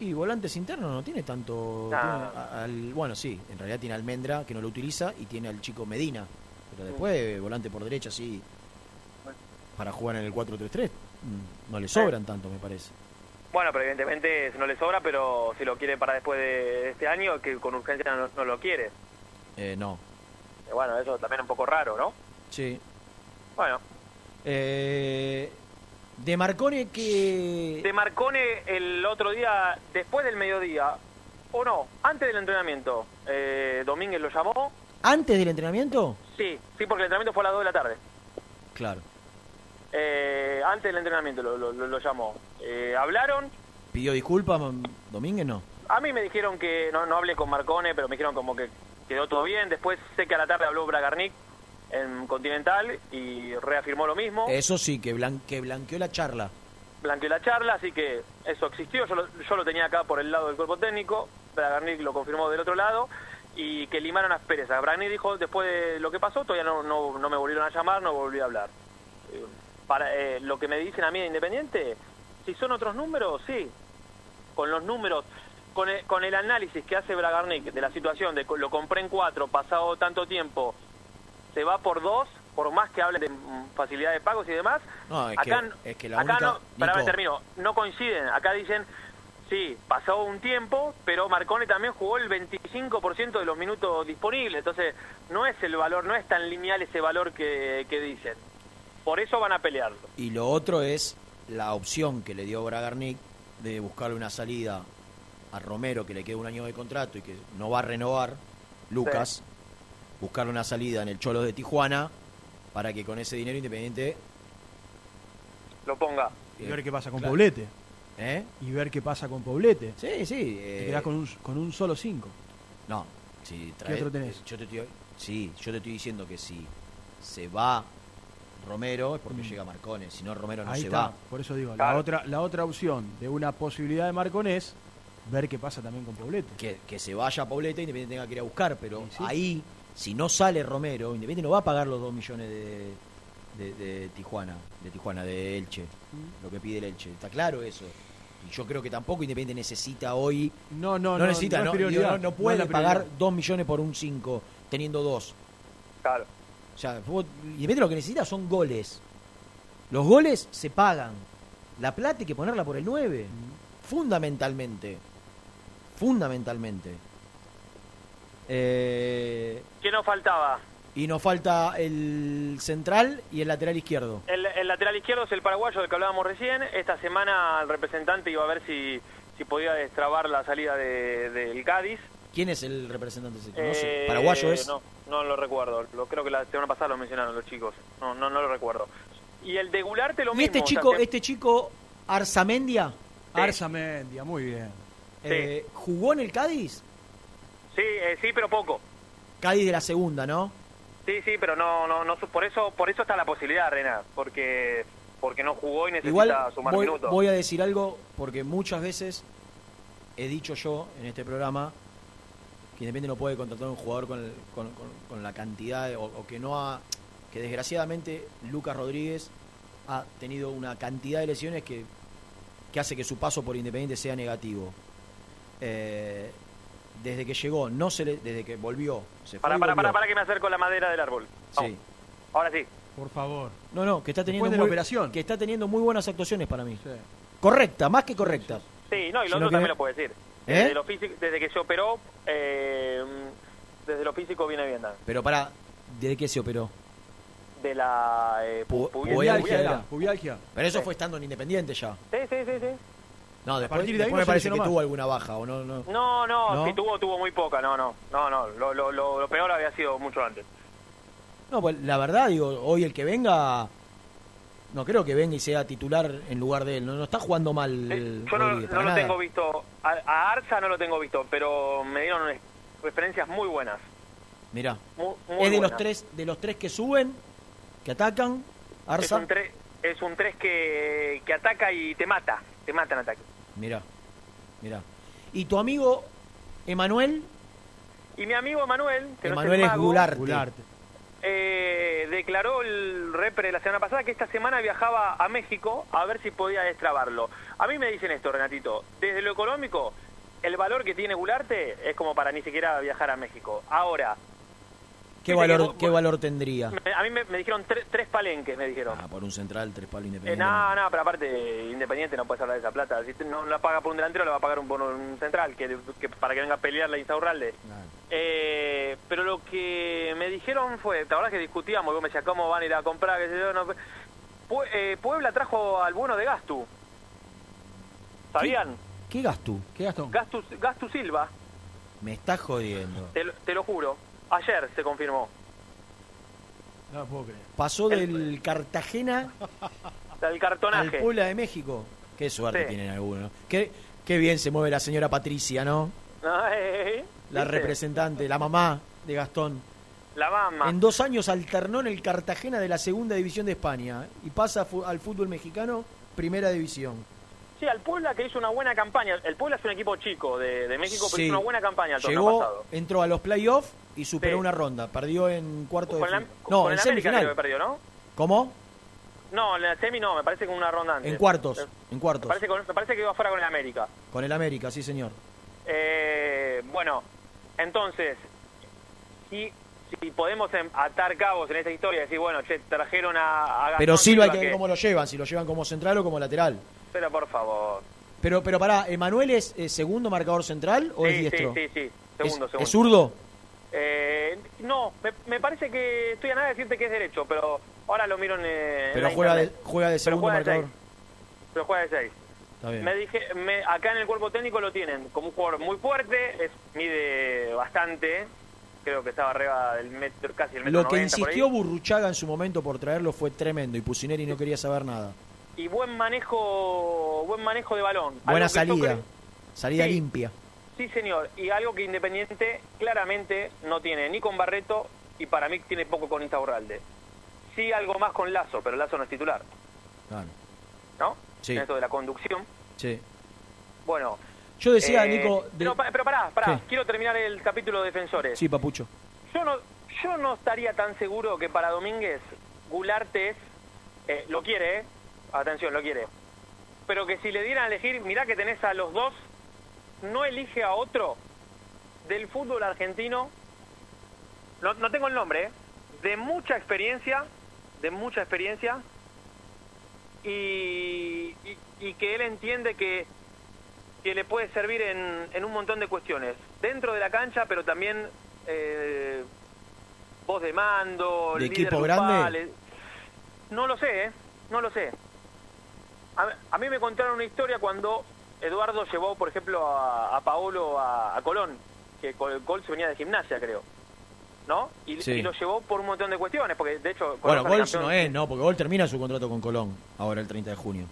[SPEAKER 1] Y volantes internos no tiene tanto.
[SPEAKER 25] Nah.
[SPEAKER 1] tiene a- al- bueno, sí, en realidad tiene Almendra, que no lo utiliza, y tiene al chico Medina. Pero después, volante por derecha, sí. Para jugar en el 4-3-3, mm, no le sobran tanto, me parece.
[SPEAKER 25] Bueno, pero evidentemente no le sobra, pero si lo quiere para después de este año, que con urgencia no, no lo quiere.
[SPEAKER 1] Eh, no.
[SPEAKER 25] Eh, Bueno, eso también es un poco raro, ¿no?
[SPEAKER 1] Sí.
[SPEAKER 25] Bueno,
[SPEAKER 1] Eh, de Marcone que.
[SPEAKER 25] de Marcone el otro día, después del mediodía, o no, antes del entrenamiento, eh, Domínguez lo llamó.
[SPEAKER 1] ¿Antes del entrenamiento?
[SPEAKER 25] Sí, sí, porque el entrenamiento fue a las 2 de la tarde.
[SPEAKER 1] Claro.
[SPEAKER 25] Eh, antes del entrenamiento lo, lo- lo- llamó. Eh, hablaron.
[SPEAKER 1] ¿Pidió disculpas Domínguez? No.
[SPEAKER 25] A mí me dijeron que, no, no hablé con Marcone, pero me dijeron como que quedó todo bien. Después sé que a la tarde habló Bragarnik en Continental y reafirmó lo mismo.
[SPEAKER 1] Eso sí, que, blan- que blanqueó la charla.
[SPEAKER 25] blanqueó la charla, así que eso existió. Yo lo, yo lo tenía acá por el lado del cuerpo técnico, Bragarnik lo confirmó del otro lado y que limaron asperezas. Bragarnik dijo, después de lo que pasó, todavía no, no, no me volvieron a llamar, no volví a hablar. Eh, Para eh, lo que me dicen a mí de Independiente, si son otros números, sí. Con los números, con el, con el análisis que hace Bragarnik de la situación, de lo compré en cuatro, pasado tanto tiempo, se va por dos, por más que hablen de mm, facilidad de pagos y demás,
[SPEAKER 1] No, es,
[SPEAKER 25] acá,
[SPEAKER 1] que, es que la
[SPEAKER 25] acá
[SPEAKER 1] única.
[SPEAKER 25] no, pará, me termino, no coinciden, acá dicen, sí, pasó un tiempo, pero Marcone también jugó el 25% de los minutos disponibles, entonces no es el valor, no es tan lineal ese valor que, que dicen. Por eso van a pelearlo.
[SPEAKER 1] Y lo otro es la opción que le dio Bragarnik de buscarle una salida a Romero, que le queda un año de contrato y que no va a renovar, Lucas, buscarle una salida en el Cholo de Tijuana para que con ese dinero Independiente...
[SPEAKER 25] Lo ponga.
[SPEAKER 2] y ver qué pasa con
[SPEAKER 1] Claro.
[SPEAKER 2] Poblete.
[SPEAKER 1] ¿Eh?
[SPEAKER 2] Y ver qué pasa con Poblete.
[SPEAKER 1] Sí, sí.
[SPEAKER 2] Te
[SPEAKER 1] eh,
[SPEAKER 2] quedás con un, con un solo 5.
[SPEAKER 1] No, si
[SPEAKER 2] ¿Qué otro tenés?
[SPEAKER 1] Yo te estoy, sí, yo te estoy diciendo que si se va Romero es porque
[SPEAKER 2] Mm.
[SPEAKER 1] llega Marcone, si no Romero no
[SPEAKER 2] Ahí
[SPEAKER 1] se
[SPEAKER 2] está.
[SPEAKER 1] va.
[SPEAKER 2] Por eso digo, la, otra, la otra opción de una posibilidad de Marcon es ver qué pasa también con Poblete.
[SPEAKER 1] Que, que se vaya a Poblete, Independiente tenga que ir a buscar, pero
[SPEAKER 2] Sí, sí.
[SPEAKER 1] ahí, si no sale Romero, Independiente no va a pagar los 2 millones de, de, de Tijuana, de Tijuana, de Elche,
[SPEAKER 2] Mm.
[SPEAKER 1] lo que pide el Elche. Está claro eso. Y yo creo que tampoco Independiente necesita hoy.
[SPEAKER 2] No, no, no.
[SPEAKER 1] necesita,
[SPEAKER 2] no
[SPEAKER 1] no, no- no
[SPEAKER 2] no es
[SPEAKER 1] puede pagar 2 millones por un 5, teniendo 2.
[SPEAKER 25] Claro.
[SPEAKER 1] O sea, vos- Independiente lo que necesita son goles. Los goles se pagan. La plata hay que ponerla por el 9. Fundamentalmente. Fundamentalmente. Eh,
[SPEAKER 25] ¿Qué nos faltaba?
[SPEAKER 1] y nos falta el central y el lateral izquierdo.
[SPEAKER 25] El, el lateral izquierdo es el paraguayo del que hablábamos recién. Esta semana el representante iba a ver si, si podía destrabar la salida de- del Cádiz.
[SPEAKER 1] ¿Quién es el representante? No
[SPEAKER 25] Eh,
[SPEAKER 1] sé. ¿Paraguayo es?
[SPEAKER 25] No, no lo recuerdo. Lo, creo que la semana pasada lo mencionaron los chicos. No, no, no lo recuerdo. Y el de Gularte lo
[SPEAKER 1] ¿Y
[SPEAKER 25] mismo.
[SPEAKER 1] este
[SPEAKER 25] o sea
[SPEAKER 1] chico,
[SPEAKER 25] que-
[SPEAKER 1] este chico Arzamendia?
[SPEAKER 2] Arzamendia, muy bien.
[SPEAKER 1] Eh, ¿Jugó en el Cádiz?
[SPEAKER 25] Sí, eh, sí, pero poco.
[SPEAKER 1] Cádiz de la segunda, ¿no?
[SPEAKER 25] Sí, sí, pero no, no, no, por eso, por eso está la posibilidad, Rena, porque, porque no jugó y necesita
[SPEAKER 1] Igual
[SPEAKER 25] sumar
[SPEAKER 1] voy,
[SPEAKER 25] minutos.
[SPEAKER 1] voy a decir algo porque muchas veces he dicho yo en este programa que Independiente no puede contratar a un jugador con, el- con- con- con la cantidad de- o, o que no ha que desgraciadamente Lucas Rodríguez ha tenido una cantidad de lesiones que, que hace que su paso por Independiente sea negativo. Eh, desde que llegó, no se le, desde que volvió, se fue
[SPEAKER 25] Para,
[SPEAKER 1] y
[SPEAKER 25] para, para, para que me acerco la madera del árbol.
[SPEAKER 1] Sí.
[SPEAKER 25] Ahora sí.
[SPEAKER 2] Por favor.
[SPEAKER 1] No, no, que está teniendo
[SPEAKER 2] de la
[SPEAKER 1] muy,
[SPEAKER 2] operación.
[SPEAKER 1] que está teniendo muy buenas actuaciones para mí. Correcta, más que correcta.
[SPEAKER 25] Sí, no, y lo otro
[SPEAKER 1] que-
[SPEAKER 25] también lo puede decir.
[SPEAKER 1] ¿Eh?
[SPEAKER 25] Desde, lo físico, desde que se operó, eh, desde lo físico viene bien.
[SPEAKER 1] Pero para, ¿de qué se operó?
[SPEAKER 25] De la eh, pu-
[SPEAKER 1] Pu-
[SPEAKER 25] pubialgia.
[SPEAKER 1] pubialgia. Pero eso
[SPEAKER 25] Sí.
[SPEAKER 1] fue estando en Independiente ya.
[SPEAKER 25] Sí, sí, sí, sí.
[SPEAKER 1] No, después,
[SPEAKER 2] partir de ahí no
[SPEAKER 1] me parece que
[SPEAKER 2] más.
[SPEAKER 1] tuvo alguna baja o no, no.
[SPEAKER 25] No, no,
[SPEAKER 1] ¿No?
[SPEAKER 25] si tuvo, tuvo muy poca, no, no, no, no, lo, lo, lo, lo peor había sido mucho antes.
[SPEAKER 1] No, pues la verdad, digo, hoy el que venga, no creo que venga y sea titular en lugar de él. No, no está jugando mal.
[SPEAKER 25] Yo no,
[SPEAKER 1] Rodríguez,
[SPEAKER 25] no
[SPEAKER 1] para
[SPEAKER 25] lo tengo visto, a, a Arza no lo tengo visto, pero me dieron referencias muy buenas.
[SPEAKER 1] Mirá.
[SPEAKER 25] Muy, muy
[SPEAKER 1] es de los tres, de los tres que suben, que atacan,
[SPEAKER 25] Es
[SPEAKER 1] Arza.
[SPEAKER 25] un, tres, es un tres que, que ataca y te mata, te mata en ataque.
[SPEAKER 1] Mirá, mirá. Y tu amigo Emanuel,
[SPEAKER 25] Y mi amigo Emanuel, que no
[SPEAKER 1] Emanuel
[SPEAKER 25] es,
[SPEAKER 1] es
[SPEAKER 25] el mago,
[SPEAKER 1] Gularte.
[SPEAKER 25] eh, declaró el repre la semana pasada que esta semana viajaba a México a ver si podía destrabarlo. A mí me dicen esto, Renatito, desde lo económico, el valor que tiene Gularte es como para ni siquiera viajar a México. Ahora,
[SPEAKER 1] ¿Qué valor,
[SPEAKER 25] vos-
[SPEAKER 1] qué valor tendría?
[SPEAKER 25] me- a mí me, me dijeron tre- tres palenques, me dijeron.
[SPEAKER 1] Ah, por un central, tres palos
[SPEAKER 25] Eh,
[SPEAKER 1] independiente.
[SPEAKER 25] no, no, pero aparte, Independiente no puedes hablar de esa plata. Si no la paga por un delantero, la va a pagar un, por un central, que, que para que venga a pelear la Insaurralde. Eh, pero lo que me dijeron fue, ¿te acordás que discutíamos? Y vos me decías, ¿cómo van a ir a comprar? qué sé yo? No, Pue- eh, Puebla trajo al bueno de Gastu. ¿Sabían?
[SPEAKER 1] ¿Qué gasto?
[SPEAKER 2] ¿Qué gastó?
[SPEAKER 25] Gastu, Gastu Silva,
[SPEAKER 1] Me estás jodiendo.
[SPEAKER 25] te lo juro. Ayer se confirmó.
[SPEAKER 2] No lo puedo creer.
[SPEAKER 1] Pasó del Cartagena
[SPEAKER 25] El
[SPEAKER 1] al
[SPEAKER 25] cartonaje.
[SPEAKER 1] Puebla de México. Qué suerte
[SPEAKER 25] Sí.
[SPEAKER 1] tienen algunos. Qué, qué bien se mueve la señora Patricia, ¿no?
[SPEAKER 25] Ay,
[SPEAKER 1] La
[SPEAKER 25] ¿viste?
[SPEAKER 1] representante, la mamá de Gastón.
[SPEAKER 25] La mamá.
[SPEAKER 1] En dos años alternó en el Cartagena de la segunda división de España y pasa fu- al fútbol mexicano, primera división.
[SPEAKER 25] Sí, al Puebla que hizo una buena campaña. El Puebla es un equipo chico de, de México, pero
[SPEAKER 1] Sí.
[SPEAKER 25] hizo una buena campaña el
[SPEAKER 1] Llegó,
[SPEAKER 25] pasado.
[SPEAKER 1] entró a los playoffs y superó
[SPEAKER 25] Sí.
[SPEAKER 1] una ronda. Perdió en cuarto de
[SPEAKER 25] Con,
[SPEAKER 1] final.
[SPEAKER 25] con
[SPEAKER 1] No,
[SPEAKER 25] el
[SPEAKER 1] en
[SPEAKER 25] que
[SPEAKER 1] semifinal.
[SPEAKER 25] perdió, ¿no?
[SPEAKER 1] ¿Cómo?
[SPEAKER 25] No, en la semi no, me parece que una ronda antes.
[SPEAKER 1] En cuartos.
[SPEAKER 25] Eh,
[SPEAKER 1] En
[SPEAKER 25] Me
[SPEAKER 1] cuartos.
[SPEAKER 25] parece, que- me parece que iba afuera con el América.
[SPEAKER 1] Con el América, sí, señor.
[SPEAKER 25] Eh, bueno, entonces, si, si podemos em- atar cabos en esta historia y decir, bueno, che, trajeron a, a Gastón
[SPEAKER 1] Pero Silva hay que- ver cómo lo llevan, si lo llevan como central o como lateral.
[SPEAKER 25] Pero por favor.
[SPEAKER 1] Pero, pero pará, ¿Emanuel es eh, segundo marcador central o
[SPEAKER 25] sí,
[SPEAKER 1] es diestro?
[SPEAKER 25] sí, sí, sí,
[SPEAKER 1] ¿Es-
[SPEAKER 25] segundo, segundo.
[SPEAKER 1] ¿Es zurdo?
[SPEAKER 25] Eh, no, me, me parece que estoy a nada de decirte que es derecho, pero ahora lo miro en, eh,
[SPEAKER 1] Pero juega de, juega de
[SPEAKER 25] Pero
[SPEAKER 1] segundo
[SPEAKER 25] de
[SPEAKER 1] marcador.
[SPEAKER 25] seis. Pero juega de 6.
[SPEAKER 1] Está bien.
[SPEAKER 25] Me dije, me, acá en el cuerpo técnico lo tienen como un jugador muy fuerte, es, mide bastante, creo que estaba arriba del metro, casi el metro
[SPEAKER 1] Lo que
[SPEAKER 25] 90 por ahí.
[SPEAKER 1] insistió Burruchaga en su momento por traerlo fue tremendo y Pusineri no quería saber nada.
[SPEAKER 25] Y buen manejo, buen manejo de balón.
[SPEAKER 1] Buena salida, salida
[SPEAKER 25] Sí.
[SPEAKER 1] limpia.
[SPEAKER 25] Sí, señor, y algo que Independiente claramente no tiene ni con Barreto y para mí tiene poco con Insaurralde. Sí, algo más con Lazo, pero Lazo no es titular,
[SPEAKER 1] Claro,
[SPEAKER 25] ¿no?
[SPEAKER 1] Sí.
[SPEAKER 25] En esto de la conducción.
[SPEAKER 1] sí.
[SPEAKER 25] Bueno.
[SPEAKER 1] Yo decía,
[SPEAKER 25] eh,
[SPEAKER 1] Nico, de-
[SPEAKER 25] no, pa- pero pará, pará,
[SPEAKER 1] ¿Qué?
[SPEAKER 25] quiero terminar el capítulo de defensores.
[SPEAKER 1] Sí, papucho.
[SPEAKER 25] Yo no, yo no estaría tan seguro que para Domínguez Gularte es, eh, lo quiere, eh, atención, lo quiere, pero que si le dieran a elegir, mirá que tenés a los dos, no elige a otro del fútbol argentino, no, no tengo el nombre, eh, de mucha experiencia, de mucha experiencia, y, y, y que él entiende que, que le puede servir en, en un montón de cuestiones, dentro de la cancha, pero también eh, voz de mando,
[SPEAKER 1] ¿De
[SPEAKER 25] líder
[SPEAKER 1] equipo
[SPEAKER 25] grupal,
[SPEAKER 1] grande?
[SPEAKER 25] eh. No lo sé, ¿eh? No lo sé. A, a mí me contaron una historia cuando Eduardo llevó, por ejemplo, a, a Paolo a, a Colón, que Col, Col se venía de gimnasia, creo. ¿No? Y,
[SPEAKER 1] Sí.
[SPEAKER 25] y lo llevó por un montón de cuestiones, porque de hecho... Colón
[SPEAKER 1] Bueno,
[SPEAKER 25] campeón-
[SPEAKER 1] no es, ¿no? Porque Gol termina su contrato con Colón ahora el 30 de junio.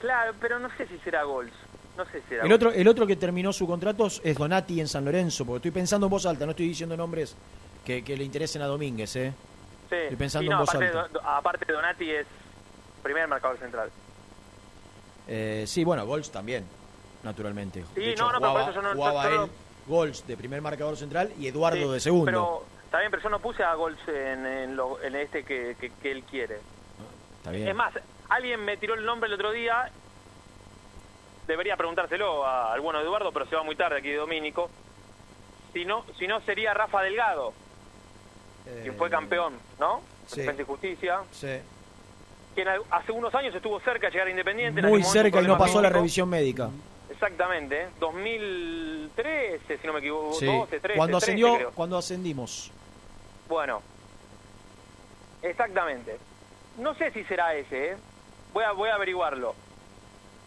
[SPEAKER 25] Claro, pero no sé si será Gols. No sé si era
[SPEAKER 1] El otro, el otro que terminó su contrato es Donati en San Lorenzo, porque estoy pensando en voz alta, no estoy diciendo nombres que, que le interesen a Domínguez, ¿eh?
[SPEAKER 25] Sí.
[SPEAKER 1] Estoy pensando
[SPEAKER 25] Sí, no,
[SPEAKER 1] en voz
[SPEAKER 25] aparte,
[SPEAKER 1] alta.
[SPEAKER 25] Aparte Donati es primer marcador central.
[SPEAKER 1] Eh, sí, bueno, Gols también, naturalmente.
[SPEAKER 25] Sí,
[SPEAKER 1] De hecho,
[SPEAKER 25] no, no, pero eso no-
[SPEAKER 1] jugaba él, Gols de primer marcador central y Eduardo
[SPEAKER 25] Sí,
[SPEAKER 1] de segundo.
[SPEAKER 25] Pero, está bien, pero yo no puse a Gols en, en, lo- en este que, que- que él quiere.
[SPEAKER 1] Está bien.
[SPEAKER 25] Es más, alguien me tiró el nombre el otro día. Debería preguntárselo a- al bueno Eduardo, pero se va muy tarde aquí de Domínico. Si no, si no sería Rafa Delgado, quien fue campeón, ¿no?
[SPEAKER 1] Eh, sí.
[SPEAKER 25] En Defensa y Justicia.
[SPEAKER 1] Sí.
[SPEAKER 25] Al- hace unos años estuvo cerca de llegar a Independiente. en
[SPEAKER 1] Muy cerca y no pasó la revisión médica.
[SPEAKER 25] Exactamente, ¿eh? 2013, si no me equivoco.
[SPEAKER 1] Sí.
[SPEAKER 25] 12, 13,
[SPEAKER 1] cuando
[SPEAKER 25] 13,
[SPEAKER 1] ascendió, cuando ascendimos.
[SPEAKER 25] Bueno, exactamente. No sé si será ese, ¿eh? Voy a, voy a averiguarlo.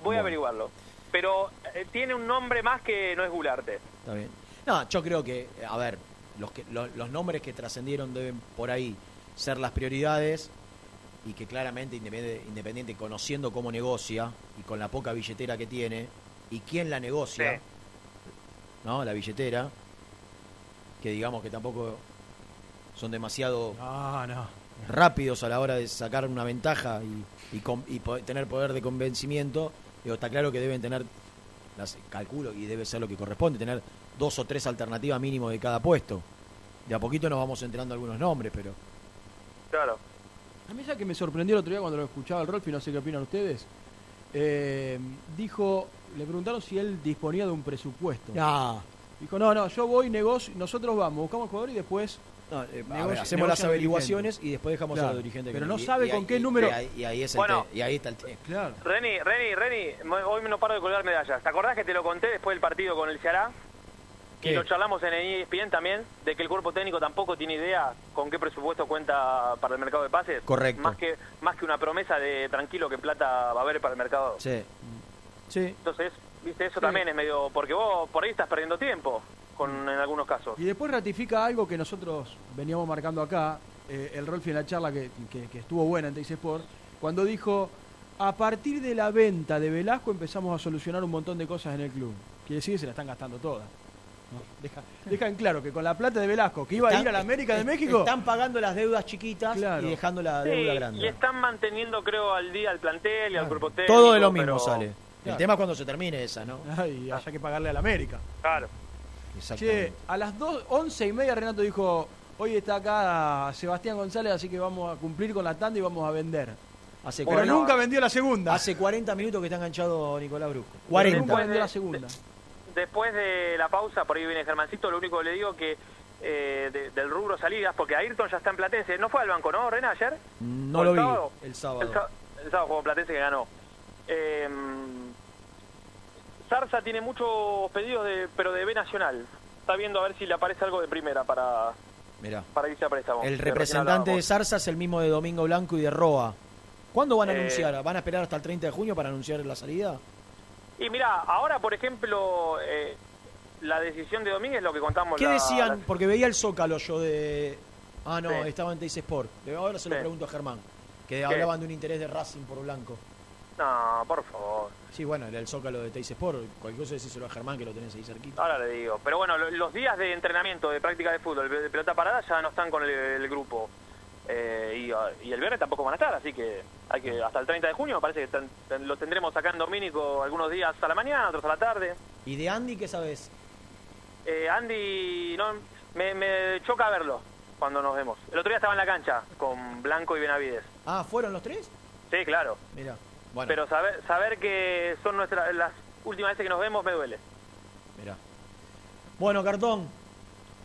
[SPEAKER 25] Voy a averiguarlo. Pero eh, tiene un nombre más que no es Gularte.
[SPEAKER 1] Está bien. No, yo creo que, eh, a ver, los, que, los, los nombres que trascendieron deben por ahí ser las prioridades y que claramente Independiente, Independiente, conociendo cómo negocia y con la poca billetera que tiene y quién la negocia, ¿no? La billetera, que digamos que tampoco son demasiado rápidos a la hora de sacar una ventaja y, y, con- y po- tener poder de convencimiento, digo, está claro que deben tener, las, calculo, y debe ser lo que corresponde, tener dos o tres alternativas mínimo de cada puesto. De a poquito nos vamos enterando algunos nombres, pero...
[SPEAKER 25] Claro.
[SPEAKER 2] A mí ya que me sorprendió el otro día cuando lo escuchaba el Rolf y no sé qué opinan ustedes. eh, dijo, le preguntaron si él disponía de un presupuesto.
[SPEAKER 1] Ah.
[SPEAKER 2] Dijo, no, no, yo voy, negocio, nosotros vamos, buscamos al jugador y después...
[SPEAKER 1] No, eh, a
[SPEAKER 2] negocio-
[SPEAKER 1] ver, hacemos las averiguaciones y después dejamos a
[SPEAKER 2] Claro,
[SPEAKER 1] los dirigentes.
[SPEAKER 2] Pero
[SPEAKER 1] que-
[SPEAKER 2] no
[SPEAKER 1] y-
[SPEAKER 2] sabe
[SPEAKER 1] y
[SPEAKER 2] con qué
[SPEAKER 1] y-
[SPEAKER 2] número...
[SPEAKER 1] Y ahí, y ahí es el
[SPEAKER 25] Bueno.
[SPEAKER 1] te- y ahí está el tema.
[SPEAKER 2] Claro.
[SPEAKER 25] Reni, Reni, Reni, hoy no paro de colgar medallas. ¿Te acordás que te lo conté después del partido con el Ceará? Y lo charlamos en E ESPN también, de que el cuerpo técnico tampoco tiene idea con qué presupuesto cuenta para el mercado de pases.
[SPEAKER 1] Correcto.
[SPEAKER 25] Más que, más que una promesa de tranquilo que plata va a haber para el mercado.
[SPEAKER 1] Sí. Sí.
[SPEAKER 25] Entonces, viste, eso
[SPEAKER 2] Sí.
[SPEAKER 25] también es medio... Porque vos por ahí estás perdiendo tiempo, con, en algunos casos.
[SPEAKER 2] Y después ratifica algo que nosotros veníamos marcando acá, eh, el Rolfi en la charla que, que- que estuvo buena en Teis Sport, cuando dijo, a partir de la venta de Velasco empezamos a solucionar un montón de cosas en el club. Quiere decir que se la están gastando todas. Dejan claro que con la plata de Velasco, que iba a ir a la América de México,
[SPEAKER 1] Están pagando las deudas chiquitas
[SPEAKER 2] Claro.
[SPEAKER 1] y dejando la
[SPEAKER 25] Sí,
[SPEAKER 1] deuda
[SPEAKER 25] y
[SPEAKER 1] grande.
[SPEAKER 25] están manteniendo, creo, al día al plantel y al cuerpo técnico.
[SPEAKER 1] Todo de lo mismo
[SPEAKER 25] pero-
[SPEAKER 1] sale. El
[SPEAKER 2] Claro.
[SPEAKER 1] tema es cuando se termine esa, ¿no?
[SPEAKER 2] ay, haya que pagarle a la América.
[SPEAKER 25] Claro.
[SPEAKER 1] Exactamente.
[SPEAKER 2] Che, a las dos, once y media Renato dijo, hoy está acá Sebastián González, así que vamos a cumplir con la tanda y vamos a vender.
[SPEAKER 1] Hace
[SPEAKER 2] Pero nunca vendió la segunda.
[SPEAKER 1] Hace 40 minutos que está enganchado Nicolás Brusco.
[SPEAKER 2] Pero
[SPEAKER 1] 40.
[SPEAKER 2] Nunca vendió la segunda.
[SPEAKER 25] Después de la pausa, por ahí viene Germancito, lo único que le digo que eh, de- del rubro salidas, porque Ayrton ya está en Platense, no fue al banco, ¿no, René, ayer?
[SPEAKER 1] No
[SPEAKER 25] ¿O
[SPEAKER 1] lo
[SPEAKER 25] el
[SPEAKER 1] vi
[SPEAKER 25] sábado?
[SPEAKER 1] el sábado.
[SPEAKER 25] El, sábado jugó Platense que ganó. Eh, Zarza tiene muchos pedidos, de, pero de B Nacional. Está viendo a ver si le aparece algo de primera para,
[SPEAKER 1] Mirá.
[SPEAKER 25] para irse a préstamo.
[SPEAKER 1] El representante de. Zarza es el mismo de Domingo Blanco y de Roa. ¿Cuándo van a
[SPEAKER 25] Eh,
[SPEAKER 1] anunciar? ¿Van a esperar hasta el 30 de junio para anunciar la salida?
[SPEAKER 25] Y mira, ahora, por ejemplo, eh, la decisión de Domínguez, lo que contamos
[SPEAKER 1] ¿Qué
[SPEAKER 25] la-
[SPEAKER 1] decían?
[SPEAKER 25] la-
[SPEAKER 1] Porque veía el Zócalo yo de... Ah, no,
[SPEAKER 25] Sí.
[SPEAKER 1] estaba en Teis Sport. Ahora se lo
[SPEAKER 25] Sí.
[SPEAKER 1] pregunto a Germán. Que hablaban de un interés de Racing por Blanco.
[SPEAKER 25] No, por favor.
[SPEAKER 1] Sí, bueno, era el Zócalo de Teis Sport. Cualquier cosa decíselo a Germán que lo tenés ahí cerquita.
[SPEAKER 25] Ahora le digo. Pero bueno, lo- los días de entrenamiento, de práctica de fútbol, de pelota parada, ya no están con el, el grupo. Eh, y, y el viernes tampoco van a estar, así que hay que hasta el 30 de junio me parece que tan- lo tendremos acá en Domínico algunos días a la mañana, otros a la tarde.
[SPEAKER 1] ¿Y de Andy qué sabes?
[SPEAKER 25] Eh, Andy, no, me, me choca verlo cuando nos vemos. El otro día estaba en la cancha con Blanco y Benavides.
[SPEAKER 1] Ah, ¿fueron los tres?
[SPEAKER 25] Sí, claro.
[SPEAKER 1] Mira. Bueno,
[SPEAKER 25] Pero saber, saber que son nuestras las últimas veces que nos vemos me duele.
[SPEAKER 1] mira. Bueno, Cartón,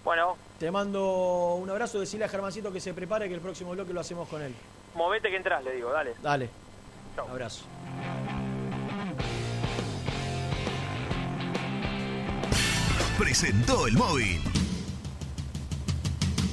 [SPEAKER 25] Bueno,
[SPEAKER 1] te mando un abrazo. Decirle a Germancito que se prepare que el próximo bloque lo hacemos con él.
[SPEAKER 25] movete que entras, le digo, dale.
[SPEAKER 1] Dale. Abrazo.
[SPEAKER 9] Presentó el móvil.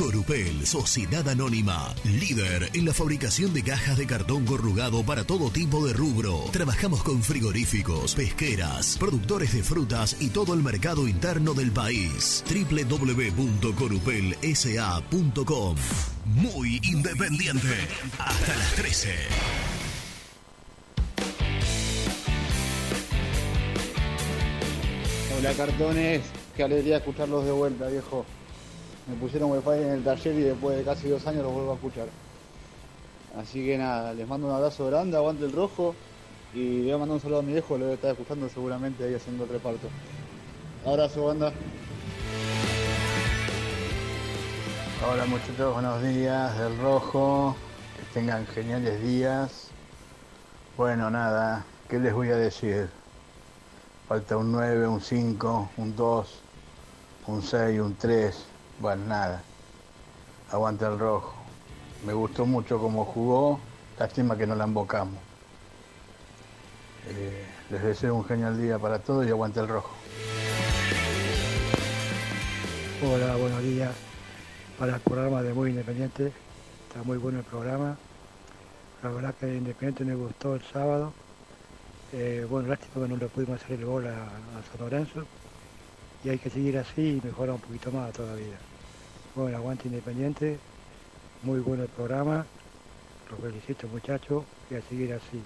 [SPEAKER 9] Corupel, Sociedad Anónima, líder en la fabricación de cajas de cartón corrugado para todo tipo de rubro. Trabajamos con frigoríficos, pesqueras, productores de frutas y todo el mercado interno del país. www.corupelsa.com Muy independiente. Hasta las 13.
[SPEAKER 28] Hola cartones, qué alegría escucharlos de vuelta, viejo. Me pusieron wifi en el taller y después de casi dos años los vuelvo a escuchar. Así que nada, les mando un abrazo grande, aguante el rojo. Y le voy a mandar un saludo a mi viejo, lo debe estar escuchando seguramente ahí haciendo el reparto. Abrazo, banda. Hola muchachos, buenos días del rojo. Que tengan geniales días. Bueno, nada, ¿qué les voy a decir? Falta un 9, un 5, un 2, un 6, un 3. Bueno, nada. Aguanta el rojo. Me gustó mucho cómo jugó. Lástima que no la embocamos. Eh, les deseo un genial día para todos y aguanta el rojo.
[SPEAKER 29] Hola, buenos días. Para el programa de Muy Independiente. Está muy bueno el programa. La verdad que Independiente me gustó el sábado. Eh, bueno, lástima que no le pudimos hacer el gol a, a San Lorenzo. Y hay que seguir así y mejorar un poquito más todavía. Bueno, aguante Independiente. Muy bueno el programa. Los felicito muchachos y a seguir así.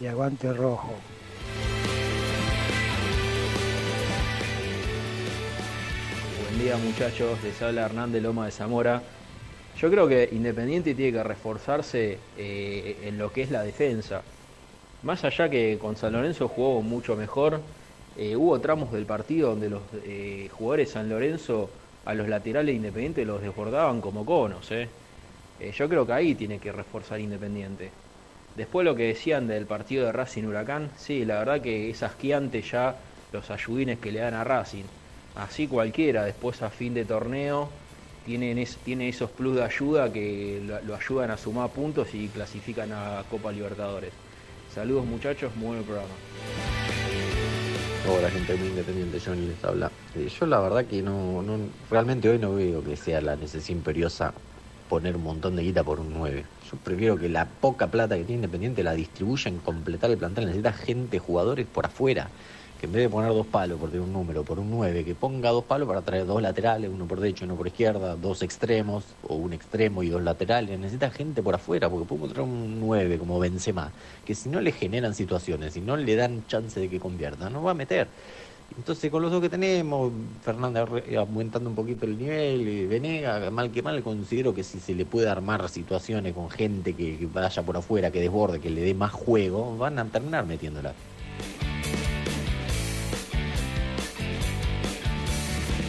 [SPEAKER 29] Y aguante rojo.
[SPEAKER 30] Buen día muchachos, les habla Hernán de Loma de Zamora. Yo creo que Independiente tiene que reforzarse eh, en lo que es la defensa. Más allá que con San Lorenzo jugó mucho mejor, eh, hubo tramos del partido donde los eh, jugadores San Lorenzo a los laterales Independiente los desbordaban como conos. Eh. Yo creo que ahí tiene que reforzar Independiente. Después lo que decían del partido de Racing Huracán, sí, la verdad que es asqueante ya los ayudines que le dan a Racing. Así cualquiera, después a fin de torneo, tiene esos plus de ayuda que lo ayudan a sumar puntos y clasifican a Copa Libertadores. Saludos muchachos, muy buen programa.
[SPEAKER 31] Hola gente muy independiente, Johnny les habla. Eh, yo la verdad que no, no, realmente hoy no veo que sea la necesidad imperiosa poner un montón de guita por un 9. Yo prefiero que la poca plata que tiene Independiente la distribuya en completar el plantel. Necesita gente, jugadores por afuera. En vez de poner dos palos por un número, por un 9, que ponga dos palos para traer dos laterales, uno por derecho, uno por izquierda, dos extremos, o un extremo y dos laterales. Necesita gente por afuera, porque podemos traer un 9 como Benzema, que si no le generan situaciones, si no le dan chance de que convierta, no va a meter. Entonces, con los dos que tenemos, Fernanda re- aumentando un poquito el nivel, y Venega, mal que mal, considero que si se le puede armar situaciones con gente que, que vaya por afuera, que desborde, que le dé más juego, van a terminar metiéndola.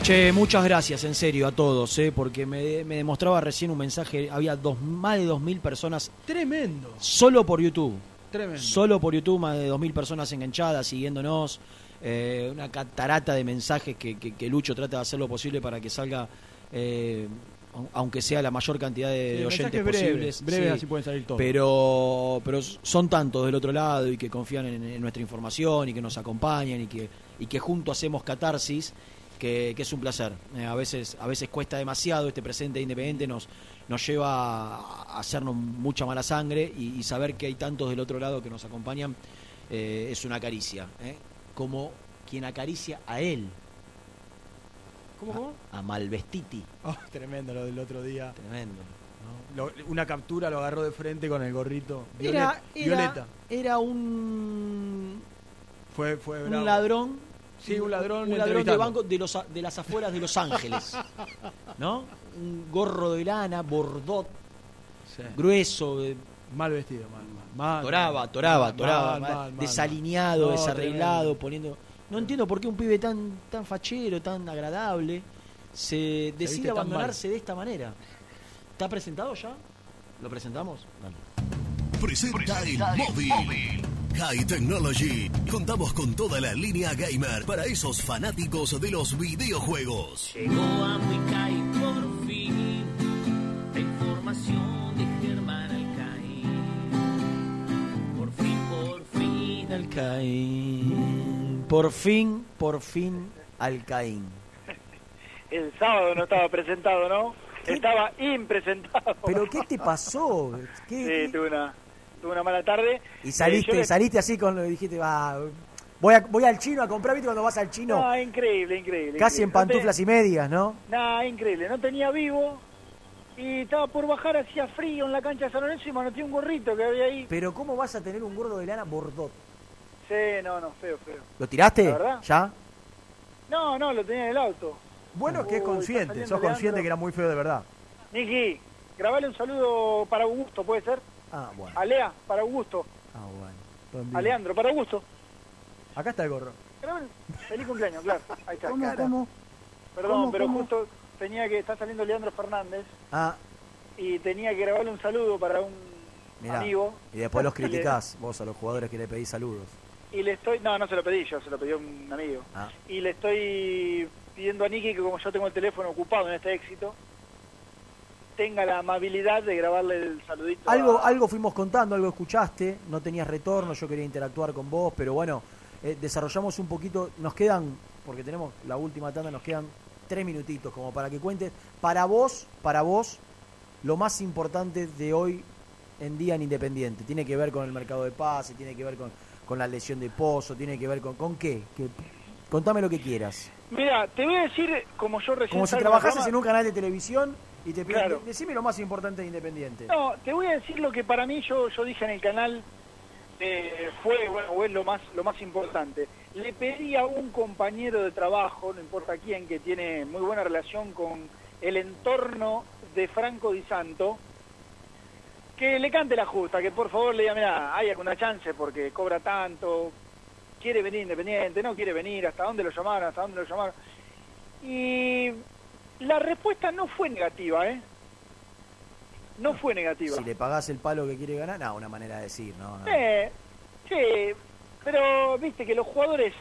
[SPEAKER 1] Che, muchas gracias en serio a todos, eh, porque me, me demostraba recién un mensaje, había dos, más de 2.000 personas
[SPEAKER 2] Tremendo.
[SPEAKER 1] solo por YouTube.
[SPEAKER 2] Tremendo.
[SPEAKER 1] Solo por YouTube, más de 2.000 personas enganchadas, siguiéndonos. eh, una catarata de mensajes que, que- que Lucho trata de hacer lo posible para que salga, eh, au- aunque sea la mayor cantidad de,
[SPEAKER 2] Sí,
[SPEAKER 1] de oyentes posibles.
[SPEAKER 2] breves, así pueden salir todos.
[SPEAKER 1] Pero, pero son tantos del otro lado y que confían en, en nuestra información y que nos acompañan y que, y que juntos hacemos catarsis. Que, que es un placer. Eh, a veces a veces cuesta demasiado este presente independiente nos nos lleva a hacernos mucha mala sangre y, y saber que hay tantos del otro lado que nos acompañan eh, es una caricia, ¿eh? como quien acaricia a él,
[SPEAKER 2] ¿Cómo, cómo?
[SPEAKER 1] a Malvestiti.
[SPEAKER 2] Oh, tremendo lo del otro día.
[SPEAKER 1] Tremendo.
[SPEAKER 2] Lo- una captura lo agarró de frente con el gorrito.
[SPEAKER 1] Era,
[SPEAKER 2] Violeta.
[SPEAKER 1] era,
[SPEAKER 2] Violeta.
[SPEAKER 1] era un,
[SPEAKER 2] Fue, fue
[SPEAKER 1] un
[SPEAKER 2] bravo.
[SPEAKER 1] ladrón.
[SPEAKER 2] Sí, un ladrón
[SPEAKER 1] Un ladrón de banco de, los, de las afueras de Los Ángeles. ¿No? Un gorro de lana, bordot, grueso, de-
[SPEAKER 2] Mal vestido, mal, mal. mal
[SPEAKER 1] toraba, toraba,
[SPEAKER 2] mal,
[SPEAKER 1] toraba,
[SPEAKER 2] mal,
[SPEAKER 1] mal,
[SPEAKER 2] mal, mal.
[SPEAKER 1] desalineado,
[SPEAKER 2] No,
[SPEAKER 1] desarreglado,
[SPEAKER 2] tremendo.
[SPEAKER 1] poniendo. No entiendo por qué un pibe tan tan fachero, tan agradable, se decide abandonarse de esta manera. ¿Está presentado ya? ¿Lo presentamos?
[SPEAKER 9] Presenta el móvil. High Technology. Contamos con toda la línea gamer para esos fanáticos de los videojuegos.
[SPEAKER 32] Llegó a Wicay por fin la información de Germán Alcaín. Por fin, por fin.
[SPEAKER 1] Alcaín. Por fin, por fin, Alcaín.
[SPEAKER 27] El sábado no estaba presentado, ¿no? Estaba impresentado.
[SPEAKER 1] ¿Pero qué te pasó? ¿Qué-
[SPEAKER 27] Sí, tuve una, tuve una mala tarde.
[SPEAKER 1] Y
[SPEAKER 27] Eh,
[SPEAKER 1] saliste, saliste así con lo dijiste, va, voy, a- voy al chino a comprar, ¿viste cuando vas al chino?
[SPEAKER 27] No, increíble, increíble.
[SPEAKER 1] casi en.
[SPEAKER 27] No
[SPEAKER 1] pantuflas y medias, ¿no?
[SPEAKER 27] Nada, increíble. No tenía vivo y estaba por bajar, hacía frío en la cancha de San Lorenzo y manoteé un gorrito que había ahí.
[SPEAKER 1] Pero ¿cómo vas a tener un gordo de lana bordot?
[SPEAKER 27] Sí, no, no, feo, feo.
[SPEAKER 1] ¿Lo tiraste?
[SPEAKER 27] ¿La verdad?
[SPEAKER 1] ¿Ya?
[SPEAKER 27] No, no, lo tenía en el auto.
[SPEAKER 2] Bueno, es que es consciente. Sos consciente
[SPEAKER 27] Leandro.
[SPEAKER 2] que era muy feo de verdad.
[SPEAKER 27] Niki, grabale un saludo para Augusto, ¿puede ser?
[SPEAKER 1] Ah, bueno.
[SPEAKER 27] A Lea, para Augusto.
[SPEAKER 1] Ah, bueno. Todo en vivo.
[SPEAKER 27] A Leandro, para Augusto.
[SPEAKER 2] Acá está el gorro.
[SPEAKER 27] Feliz cumpleaños, claro. Ahí está.
[SPEAKER 1] ¿Cómo, cómo?
[SPEAKER 27] Perdón,
[SPEAKER 1] ¿Cómo,
[SPEAKER 27] pero
[SPEAKER 1] cómo?
[SPEAKER 27] justo tenía que... Está saliendo Leandro Fernández
[SPEAKER 1] Ah,
[SPEAKER 27] y tenía que grabarle un saludo para un
[SPEAKER 1] mirá.
[SPEAKER 27] amigo.
[SPEAKER 1] Y después los criticás, vos a los jugadores que le pedís saludos.
[SPEAKER 27] Y le estoy... No, no se lo pedí yo, se lo pidió un amigo.
[SPEAKER 1] Ah.
[SPEAKER 27] Y le estoy pidiendo a Niki que como yo tengo el teléfono ocupado en este éxito, tenga la amabilidad de grabarle el saludito.
[SPEAKER 1] Algo,
[SPEAKER 27] a-
[SPEAKER 1] algo fuimos contando, algo escuchaste, no tenías retorno, yo quería interactuar con vos, pero bueno, eh, desarrollamos un poquito, nos quedan, porque tenemos la última tanda, nos quedan tres minutitos como para que cuentes, para vos, para vos, lo más importante de hoy en día en Independiente, tiene que ver con el mercado de pase, tiene que ver con, con la lesión de Pozo, tiene que ver con, ¿con qué? Contame lo que quieras.
[SPEAKER 27] Mira, te voy a decir, como yo recién...
[SPEAKER 1] Como si trabajases en un canal de televisión y te piden,
[SPEAKER 27] Claro.
[SPEAKER 1] decime lo más importante de Independiente.
[SPEAKER 27] No, te voy a decir lo que para mí yo, yo dije en el canal eh, fue, bueno, es lo más, lo más importante. Le pedí a un compañero de trabajo, no importa quién, que tiene muy buena relación con el entorno de Franco Di Santo, que le cante la justa, que por favor le diga, mira, hay alguna chance porque cobra tanto, quiere venir independiente, no quiere venir, hasta dónde lo llamaron, hasta dónde lo llamaron. Y la respuesta no fue negativa, ¿eh? No fue negativa.
[SPEAKER 1] Si le pagás el palo que quiere ganar, no, una manera de decir, ¿no? no.
[SPEAKER 27] Eh, sí, pero viste que los jugadores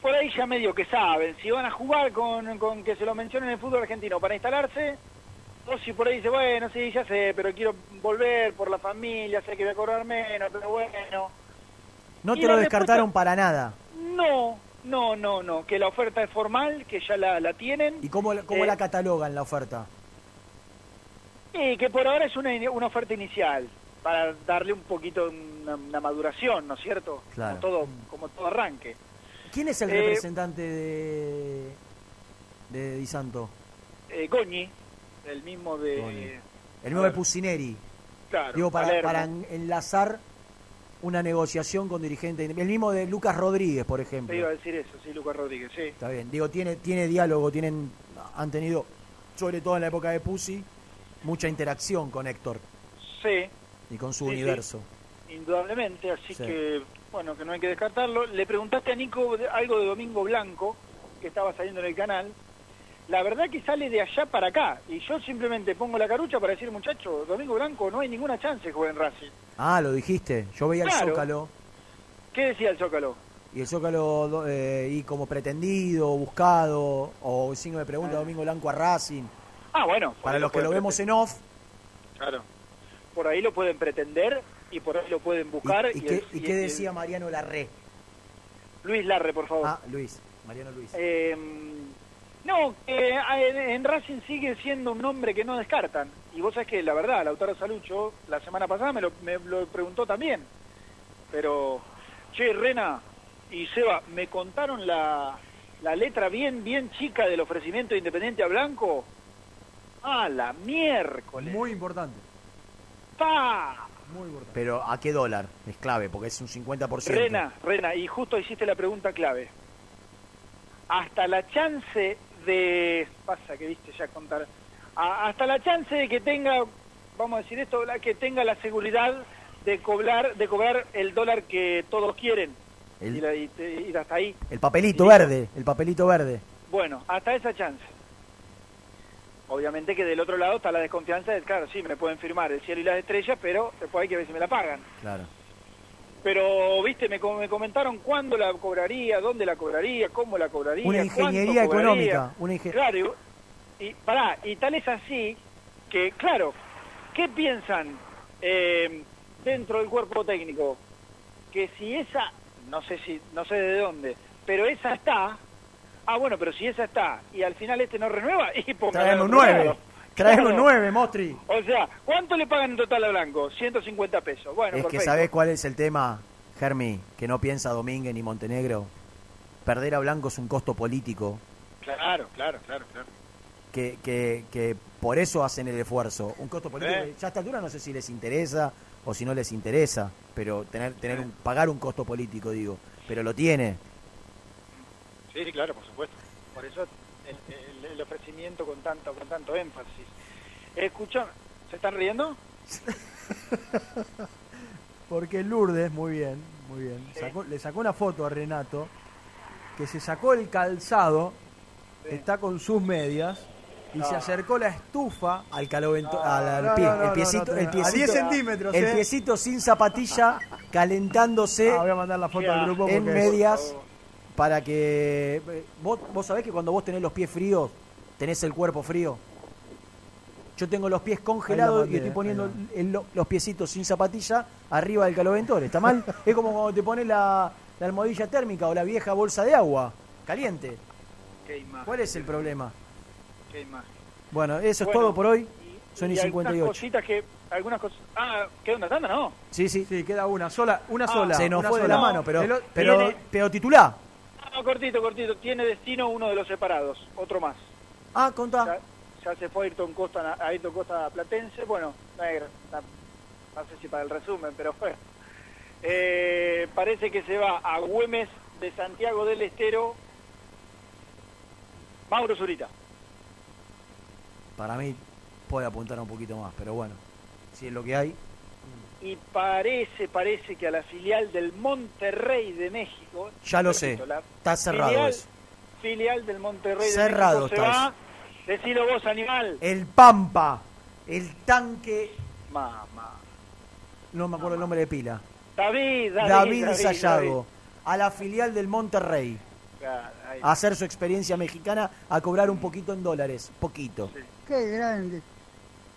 [SPEAKER 27] por ahí ya medio que saben, si van a jugar con, con que se lo mencionen en el fútbol argentino para instalarse, o si por ahí dice, bueno, sí, ya sé, pero quiero volver por la familia, sé que voy a cobrar menos, pero bueno.
[SPEAKER 1] No
[SPEAKER 27] Y
[SPEAKER 1] te lo descartaron para nada.
[SPEAKER 27] No, no, no, no, que la oferta es formal, que ya la, la tienen.
[SPEAKER 1] ¿Y cómo, la- cómo
[SPEAKER 27] Eh,
[SPEAKER 1] la catalogan la oferta?
[SPEAKER 27] Y que por ahora es una, una oferta inicial, para darle un poquito una, una maduración, ¿no es cierto?
[SPEAKER 1] Claro.
[SPEAKER 27] Como todo, como todo arranque.
[SPEAKER 1] ¿Quién es el
[SPEAKER 27] Eh,
[SPEAKER 1] representante de, de Di Santo?
[SPEAKER 27] Eh, Goñi, el mismo de...
[SPEAKER 1] Goñi. El mismo de Pusineri.
[SPEAKER 27] Claro,
[SPEAKER 1] Digo, para, para en- enlazar una negociación con dirigentes. El mismo de Lucas Rodríguez, por ejemplo.
[SPEAKER 27] Te iba a decir eso, sí, Lucas Rodríguez, sí.
[SPEAKER 1] Está bien. Digo, tiene, tiene diálogo, tienen, han tenido, sobre todo en la época de Pusi, mucha interacción con Héctor
[SPEAKER 27] Sí,
[SPEAKER 1] y con su
[SPEAKER 27] Sí, sí.
[SPEAKER 1] universo.
[SPEAKER 27] indudablemente, así
[SPEAKER 1] Sí.
[SPEAKER 27] que, bueno, que no hay que descartarlo. Le preguntaste a Nico algo de Domingo Blanco, que estaba saliendo en el canal. La verdad que sale de allá para acá, y yo simplemente pongo la carucha para decir, muchacho, Domingo Blanco no hay ninguna chance que juegue en Racing.
[SPEAKER 1] Ah, lo dijiste. Yo veía el. Zócalo
[SPEAKER 27] ¿Qué decía el Zócalo?
[SPEAKER 1] Y el Zócalo eh, y como pretendido, buscado, o signo de pregunta Domingo Blanco a Racing.
[SPEAKER 27] Ah, bueno.
[SPEAKER 1] Para los que lo vemos en off.
[SPEAKER 27] Claro. Por ahí lo pueden pretender y por ahí lo pueden buscar.
[SPEAKER 1] ¿Y,
[SPEAKER 27] y
[SPEAKER 1] qué,
[SPEAKER 27] el-
[SPEAKER 1] y
[SPEAKER 27] y
[SPEAKER 1] qué
[SPEAKER 27] el-
[SPEAKER 1] decía Mariano Larré?
[SPEAKER 27] Luis Larre, por favor.
[SPEAKER 1] Ah, Luis. Mariano Luis.
[SPEAKER 27] Eh, no, que en, en Racing sigue siendo un nombre que no descartan. Y vos sabés que la verdad, Lautaro Salucho, la semana pasada me lo, me lo preguntó también. Pero, che, Rena y Seba, ¿me contaron la, la letra bien, bien chica del ofrecimiento de Independiente a Blanco? Ah, la miércoles.
[SPEAKER 2] Muy importante.
[SPEAKER 27] ¡Pa!
[SPEAKER 2] Muy importante.
[SPEAKER 1] Pero ¿a qué dólar? Es clave, porque es un 50%.
[SPEAKER 27] Rena, Rena, y justo hiciste la pregunta clave. Hasta la chance de... Pasa que viste ya contar. A- hasta la chance de que tenga, vamos a decir esto, la que tenga la seguridad de cobrar, de cobrar el dólar que todos quieren.
[SPEAKER 1] El-
[SPEAKER 27] Y, la- y te- y hasta ahí.
[SPEAKER 1] El papelito verde, el papelito verde.
[SPEAKER 27] Bueno, hasta esa chance. Obviamente que del otro lado está la desconfianza de, claro, sí, me pueden firmar el cielo y las estrellas, pero después hay que ver si me la pagan.
[SPEAKER 1] Claro
[SPEAKER 27] pero viste me, me comentaron cuándo la cobraría, dónde la cobraría, cómo la cobraría,
[SPEAKER 1] una ingeniería económica, una ingen...
[SPEAKER 27] claro, y, y, pará, y tal es así que claro, ¿qué piensan eh, dentro del cuerpo técnico? Que si esa, no sé si, no sé de dónde, pero esa está, ah bueno, pero si esa está y al final este no renueva, y
[SPEAKER 1] pongamos
[SPEAKER 27] un
[SPEAKER 1] Trae
[SPEAKER 27] claro.
[SPEAKER 1] nueve, Mostri.
[SPEAKER 27] O sea, ¿cuánto le pagan en total a Blanco? 150 pesos. Bueno,
[SPEAKER 1] es que sabes cuál es el tema, Germi, que no piensa Domínguez ni Montenegro. Perder a Blanco es un costo político.
[SPEAKER 27] Claro, claro, claro, claro.
[SPEAKER 1] Que, que, que por eso hacen el esfuerzo. Un costo político ya a esta altura no sé si les interesa o si no les interesa, pero tener, tener un, pagar un costo político, digo. Pero lo tiene.
[SPEAKER 27] Sí, claro, por supuesto. Por eso el ofrecimiento con tanto con tanto énfasis. Escucha, ¿se están riendo?
[SPEAKER 2] Porque Lourdes, muy bien, muy bien, sacó- le sacó una foto a Renato, que se sacó el calzado, está con sus medias, y se
[SPEAKER 1] No.
[SPEAKER 2] acercó la estufa
[SPEAKER 1] Al calovento,
[SPEAKER 2] No,
[SPEAKER 1] al, pie, el piecito, el piecito,
[SPEAKER 2] A 10 centímetros,
[SPEAKER 1] el
[SPEAKER 2] eh.
[SPEAKER 1] piecito sin zapatilla, calentándose.
[SPEAKER 2] Ah, voy a mandar la foto al grupo
[SPEAKER 1] en medias para que eh, vos, vos sabés que cuando vos tenés los pies fríos tenés el cuerpo frío. Yo tengo los pies congelados y estoy poniendo el- lo- los piecitos sin zapatilla arriba del caloventor. ¿Está mal? es como cuando te pones la, la almohadilla térmica o la vieja bolsa de agua caliente.
[SPEAKER 27] Qué imagen.
[SPEAKER 1] ¿Cuál es el problema?
[SPEAKER 27] Qué imagen.
[SPEAKER 1] Bueno, eso es todo por hoy. Son y
[SPEAKER 27] y algunas
[SPEAKER 1] 58.
[SPEAKER 27] cositas que algunas cosas. Ah, queda una tanda, ¿no?
[SPEAKER 1] Sí, sí.
[SPEAKER 2] Sí, queda una sola, una
[SPEAKER 27] Ah,
[SPEAKER 2] sola.
[SPEAKER 1] Se nos fue de la mano, pero, pero,
[SPEAKER 27] tiene-
[SPEAKER 1] pero titulá.
[SPEAKER 27] No, cortito, cortito. Tiene destino uno de los separados, otro más.
[SPEAKER 1] Ah, contá.
[SPEAKER 27] Ya, ya se fue Ayrton Costa, a Ayrton Costa Platense. Bueno, no, hay- no- no sé si para el resumen, pero bueno. Eh, parece que se va a Güemes de Santiago del Estero. Mauro Zurita.
[SPEAKER 1] Para mí puede apuntar un poquito más, pero bueno, si es lo que hay.
[SPEAKER 27] Y parece, parece que a la filial del Monterrey de México.
[SPEAKER 1] Ya lo sé.
[SPEAKER 27] la
[SPEAKER 1] Está cerrado
[SPEAKER 27] filial,
[SPEAKER 1] eso.
[SPEAKER 27] Filial del Monterrey
[SPEAKER 1] Cerrado
[SPEAKER 27] de México
[SPEAKER 1] está.
[SPEAKER 27] Decilo vos, animal.
[SPEAKER 1] El Pampa, el tanque,
[SPEAKER 27] Mamá.
[SPEAKER 1] no me acuerdo el nombre de pila.
[SPEAKER 27] David, David,
[SPEAKER 1] David,
[SPEAKER 27] David,
[SPEAKER 1] Sayago, a la filial del Monterrey, a hacer su experiencia mexicana, a cobrar un poquito en dólares, poquito.
[SPEAKER 33] Qué grande.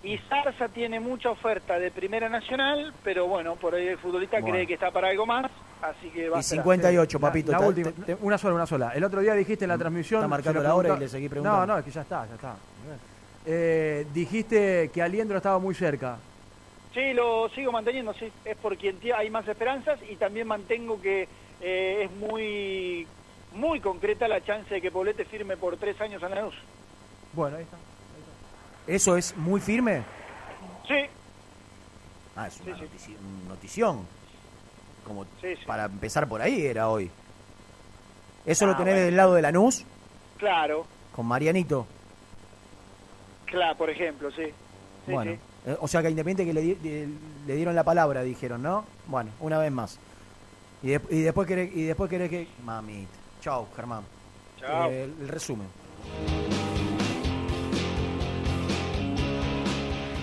[SPEAKER 27] Y Zarza tiene mucha oferta de Primera Nacional, pero bueno, por ahí el futbolista
[SPEAKER 1] Bueno.
[SPEAKER 27] cree que está para algo más, así que va
[SPEAKER 1] Y
[SPEAKER 27] a esperar.
[SPEAKER 1] 58,
[SPEAKER 2] La-
[SPEAKER 1] papito.
[SPEAKER 2] La, última,
[SPEAKER 1] te-
[SPEAKER 2] una sola, una sola. El otro día dijiste en la transmisión.
[SPEAKER 1] Está marcando la hora y le seguí preguntando.
[SPEAKER 2] No, no, es que ya está, ya está. Eh, dijiste que Aliendro estaba muy cerca.
[SPEAKER 27] Sí, lo sigo manteniendo, sí. Es por quien hay más esperanzas y también mantengo que eh, es muy muy concreta la chance de que Poblete firme por tres años a Lanús.
[SPEAKER 2] Bueno, ahí está.
[SPEAKER 1] ¿Eso es muy firme?
[SPEAKER 27] Sí,
[SPEAKER 1] Ah, es una
[SPEAKER 27] Sí,
[SPEAKER 1] notici- notición. Como
[SPEAKER 27] Sí, sí.
[SPEAKER 1] para empezar por ahí era hoy. ¿Eso lo
[SPEAKER 27] Ah,
[SPEAKER 1] tenés
[SPEAKER 27] bueno.
[SPEAKER 1] del lado de Lanús?
[SPEAKER 27] claro,
[SPEAKER 1] Con Marianito.
[SPEAKER 27] claro, por ejemplo, sí. Sí,
[SPEAKER 1] bueno, eh, o sea que a Independiente que le, le dieron la palabra, dijeron, ¿no? Bueno, una vez más. Y, de- y después querés, y después querés que... Mamita. Chau, Germán.
[SPEAKER 27] Chao.
[SPEAKER 1] Eh, el, el resumen.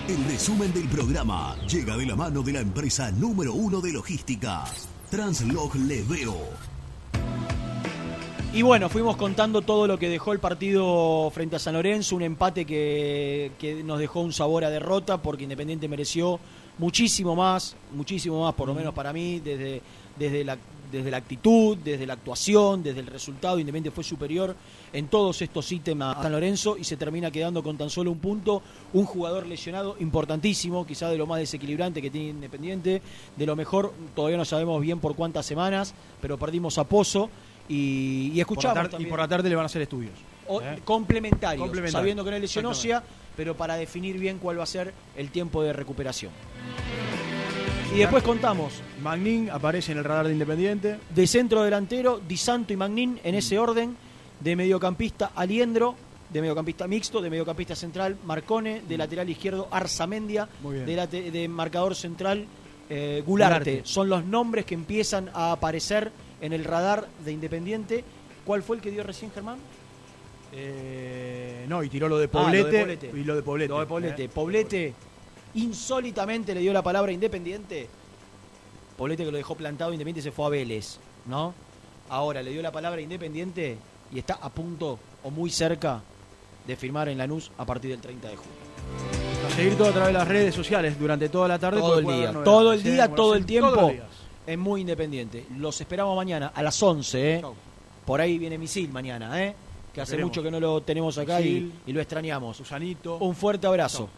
[SPEAKER 9] El resumen del programa llega de la mano de la empresa número uno de logística, Translog Leveo.
[SPEAKER 1] Y bueno, fuimos contando todo lo que dejó el partido frente a San Lorenzo, un empate que, que nos dejó un sabor a derrota porque Independiente mereció muchísimo más, muchísimo más, por lo menos para mí, desde, desde, la, desde la actitud, desde la actuación, desde el resultado. Independiente fue superior en todos estos ítems a San Lorenzo y se termina quedando con tan solo un punto. Un jugador lesionado importantísimo, quizá de lo más desequilibrante que tiene Independiente, de lo mejor, todavía no sabemos bien por cuántas semanas, pero perdimos a Pozo. Y, y escuchamos
[SPEAKER 2] Por y por la tarde le van a hacer estudios.
[SPEAKER 1] o-
[SPEAKER 2] ¿eh?
[SPEAKER 1] complementarios,
[SPEAKER 2] Complementarios,
[SPEAKER 1] sabiendo que no es
[SPEAKER 2] exactamente.
[SPEAKER 1] pero para definir bien cuál va a ser el tiempo de recuperación. Y después contamos.
[SPEAKER 2] Magnin aparece en el radar de Independiente.
[SPEAKER 1] De centro delantero, Di Santo y Magnin en ese orden. De mediocampista, Aliendro. De mediocampista mixto. De mediocampista central, Marcone. De lateral izquierdo, Arzamendia. De, marcador central, eh, Gularte.
[SPEAKER 2] Gularte.
[SPEAKER 1] Son los nombres que empiezan a aparecer en el radar de Independiente. ¿Cuál fue el que dio recién, Germán?
[SPEAKER 2] Eh, no, y tiró lo de
[SPEAKER 1] Ah, lo de
[SPEAKER 2] Poblete,
[SPEAKER 1] Poblete.
[SPEAKER 2] y lo de Poblete.
[SPEAKER 1] Lo de Poblete.
[SPEAKER 2] ¿eh?
[SPEAKER 1] Poblete insólitamente le dio la palabra a Independiente. Poblete que lo dejó plantado, Independiente se fue a Vélez, ¿no? Ahora le dio la palabra a Independiente y está a punto o muy cerca de firmar en Lanús a partir del 30 de junio.
[SPEAKER 2] A seguir todo a través de las redes sociales durante toda la tarde.
[SPEAKER 1] Todo el día, todo el día, todo el tiempo. Es muy independiente. Los esperamos mañana a las 11, ¿eh? Por ahí viene Misil mañana, ¿eh? Que hace mucho que no lo tenemos acá y lo extrañamos.
[SPEAKER 2] Susanito.
[SPEAKER 1] Un fuerte abrazo.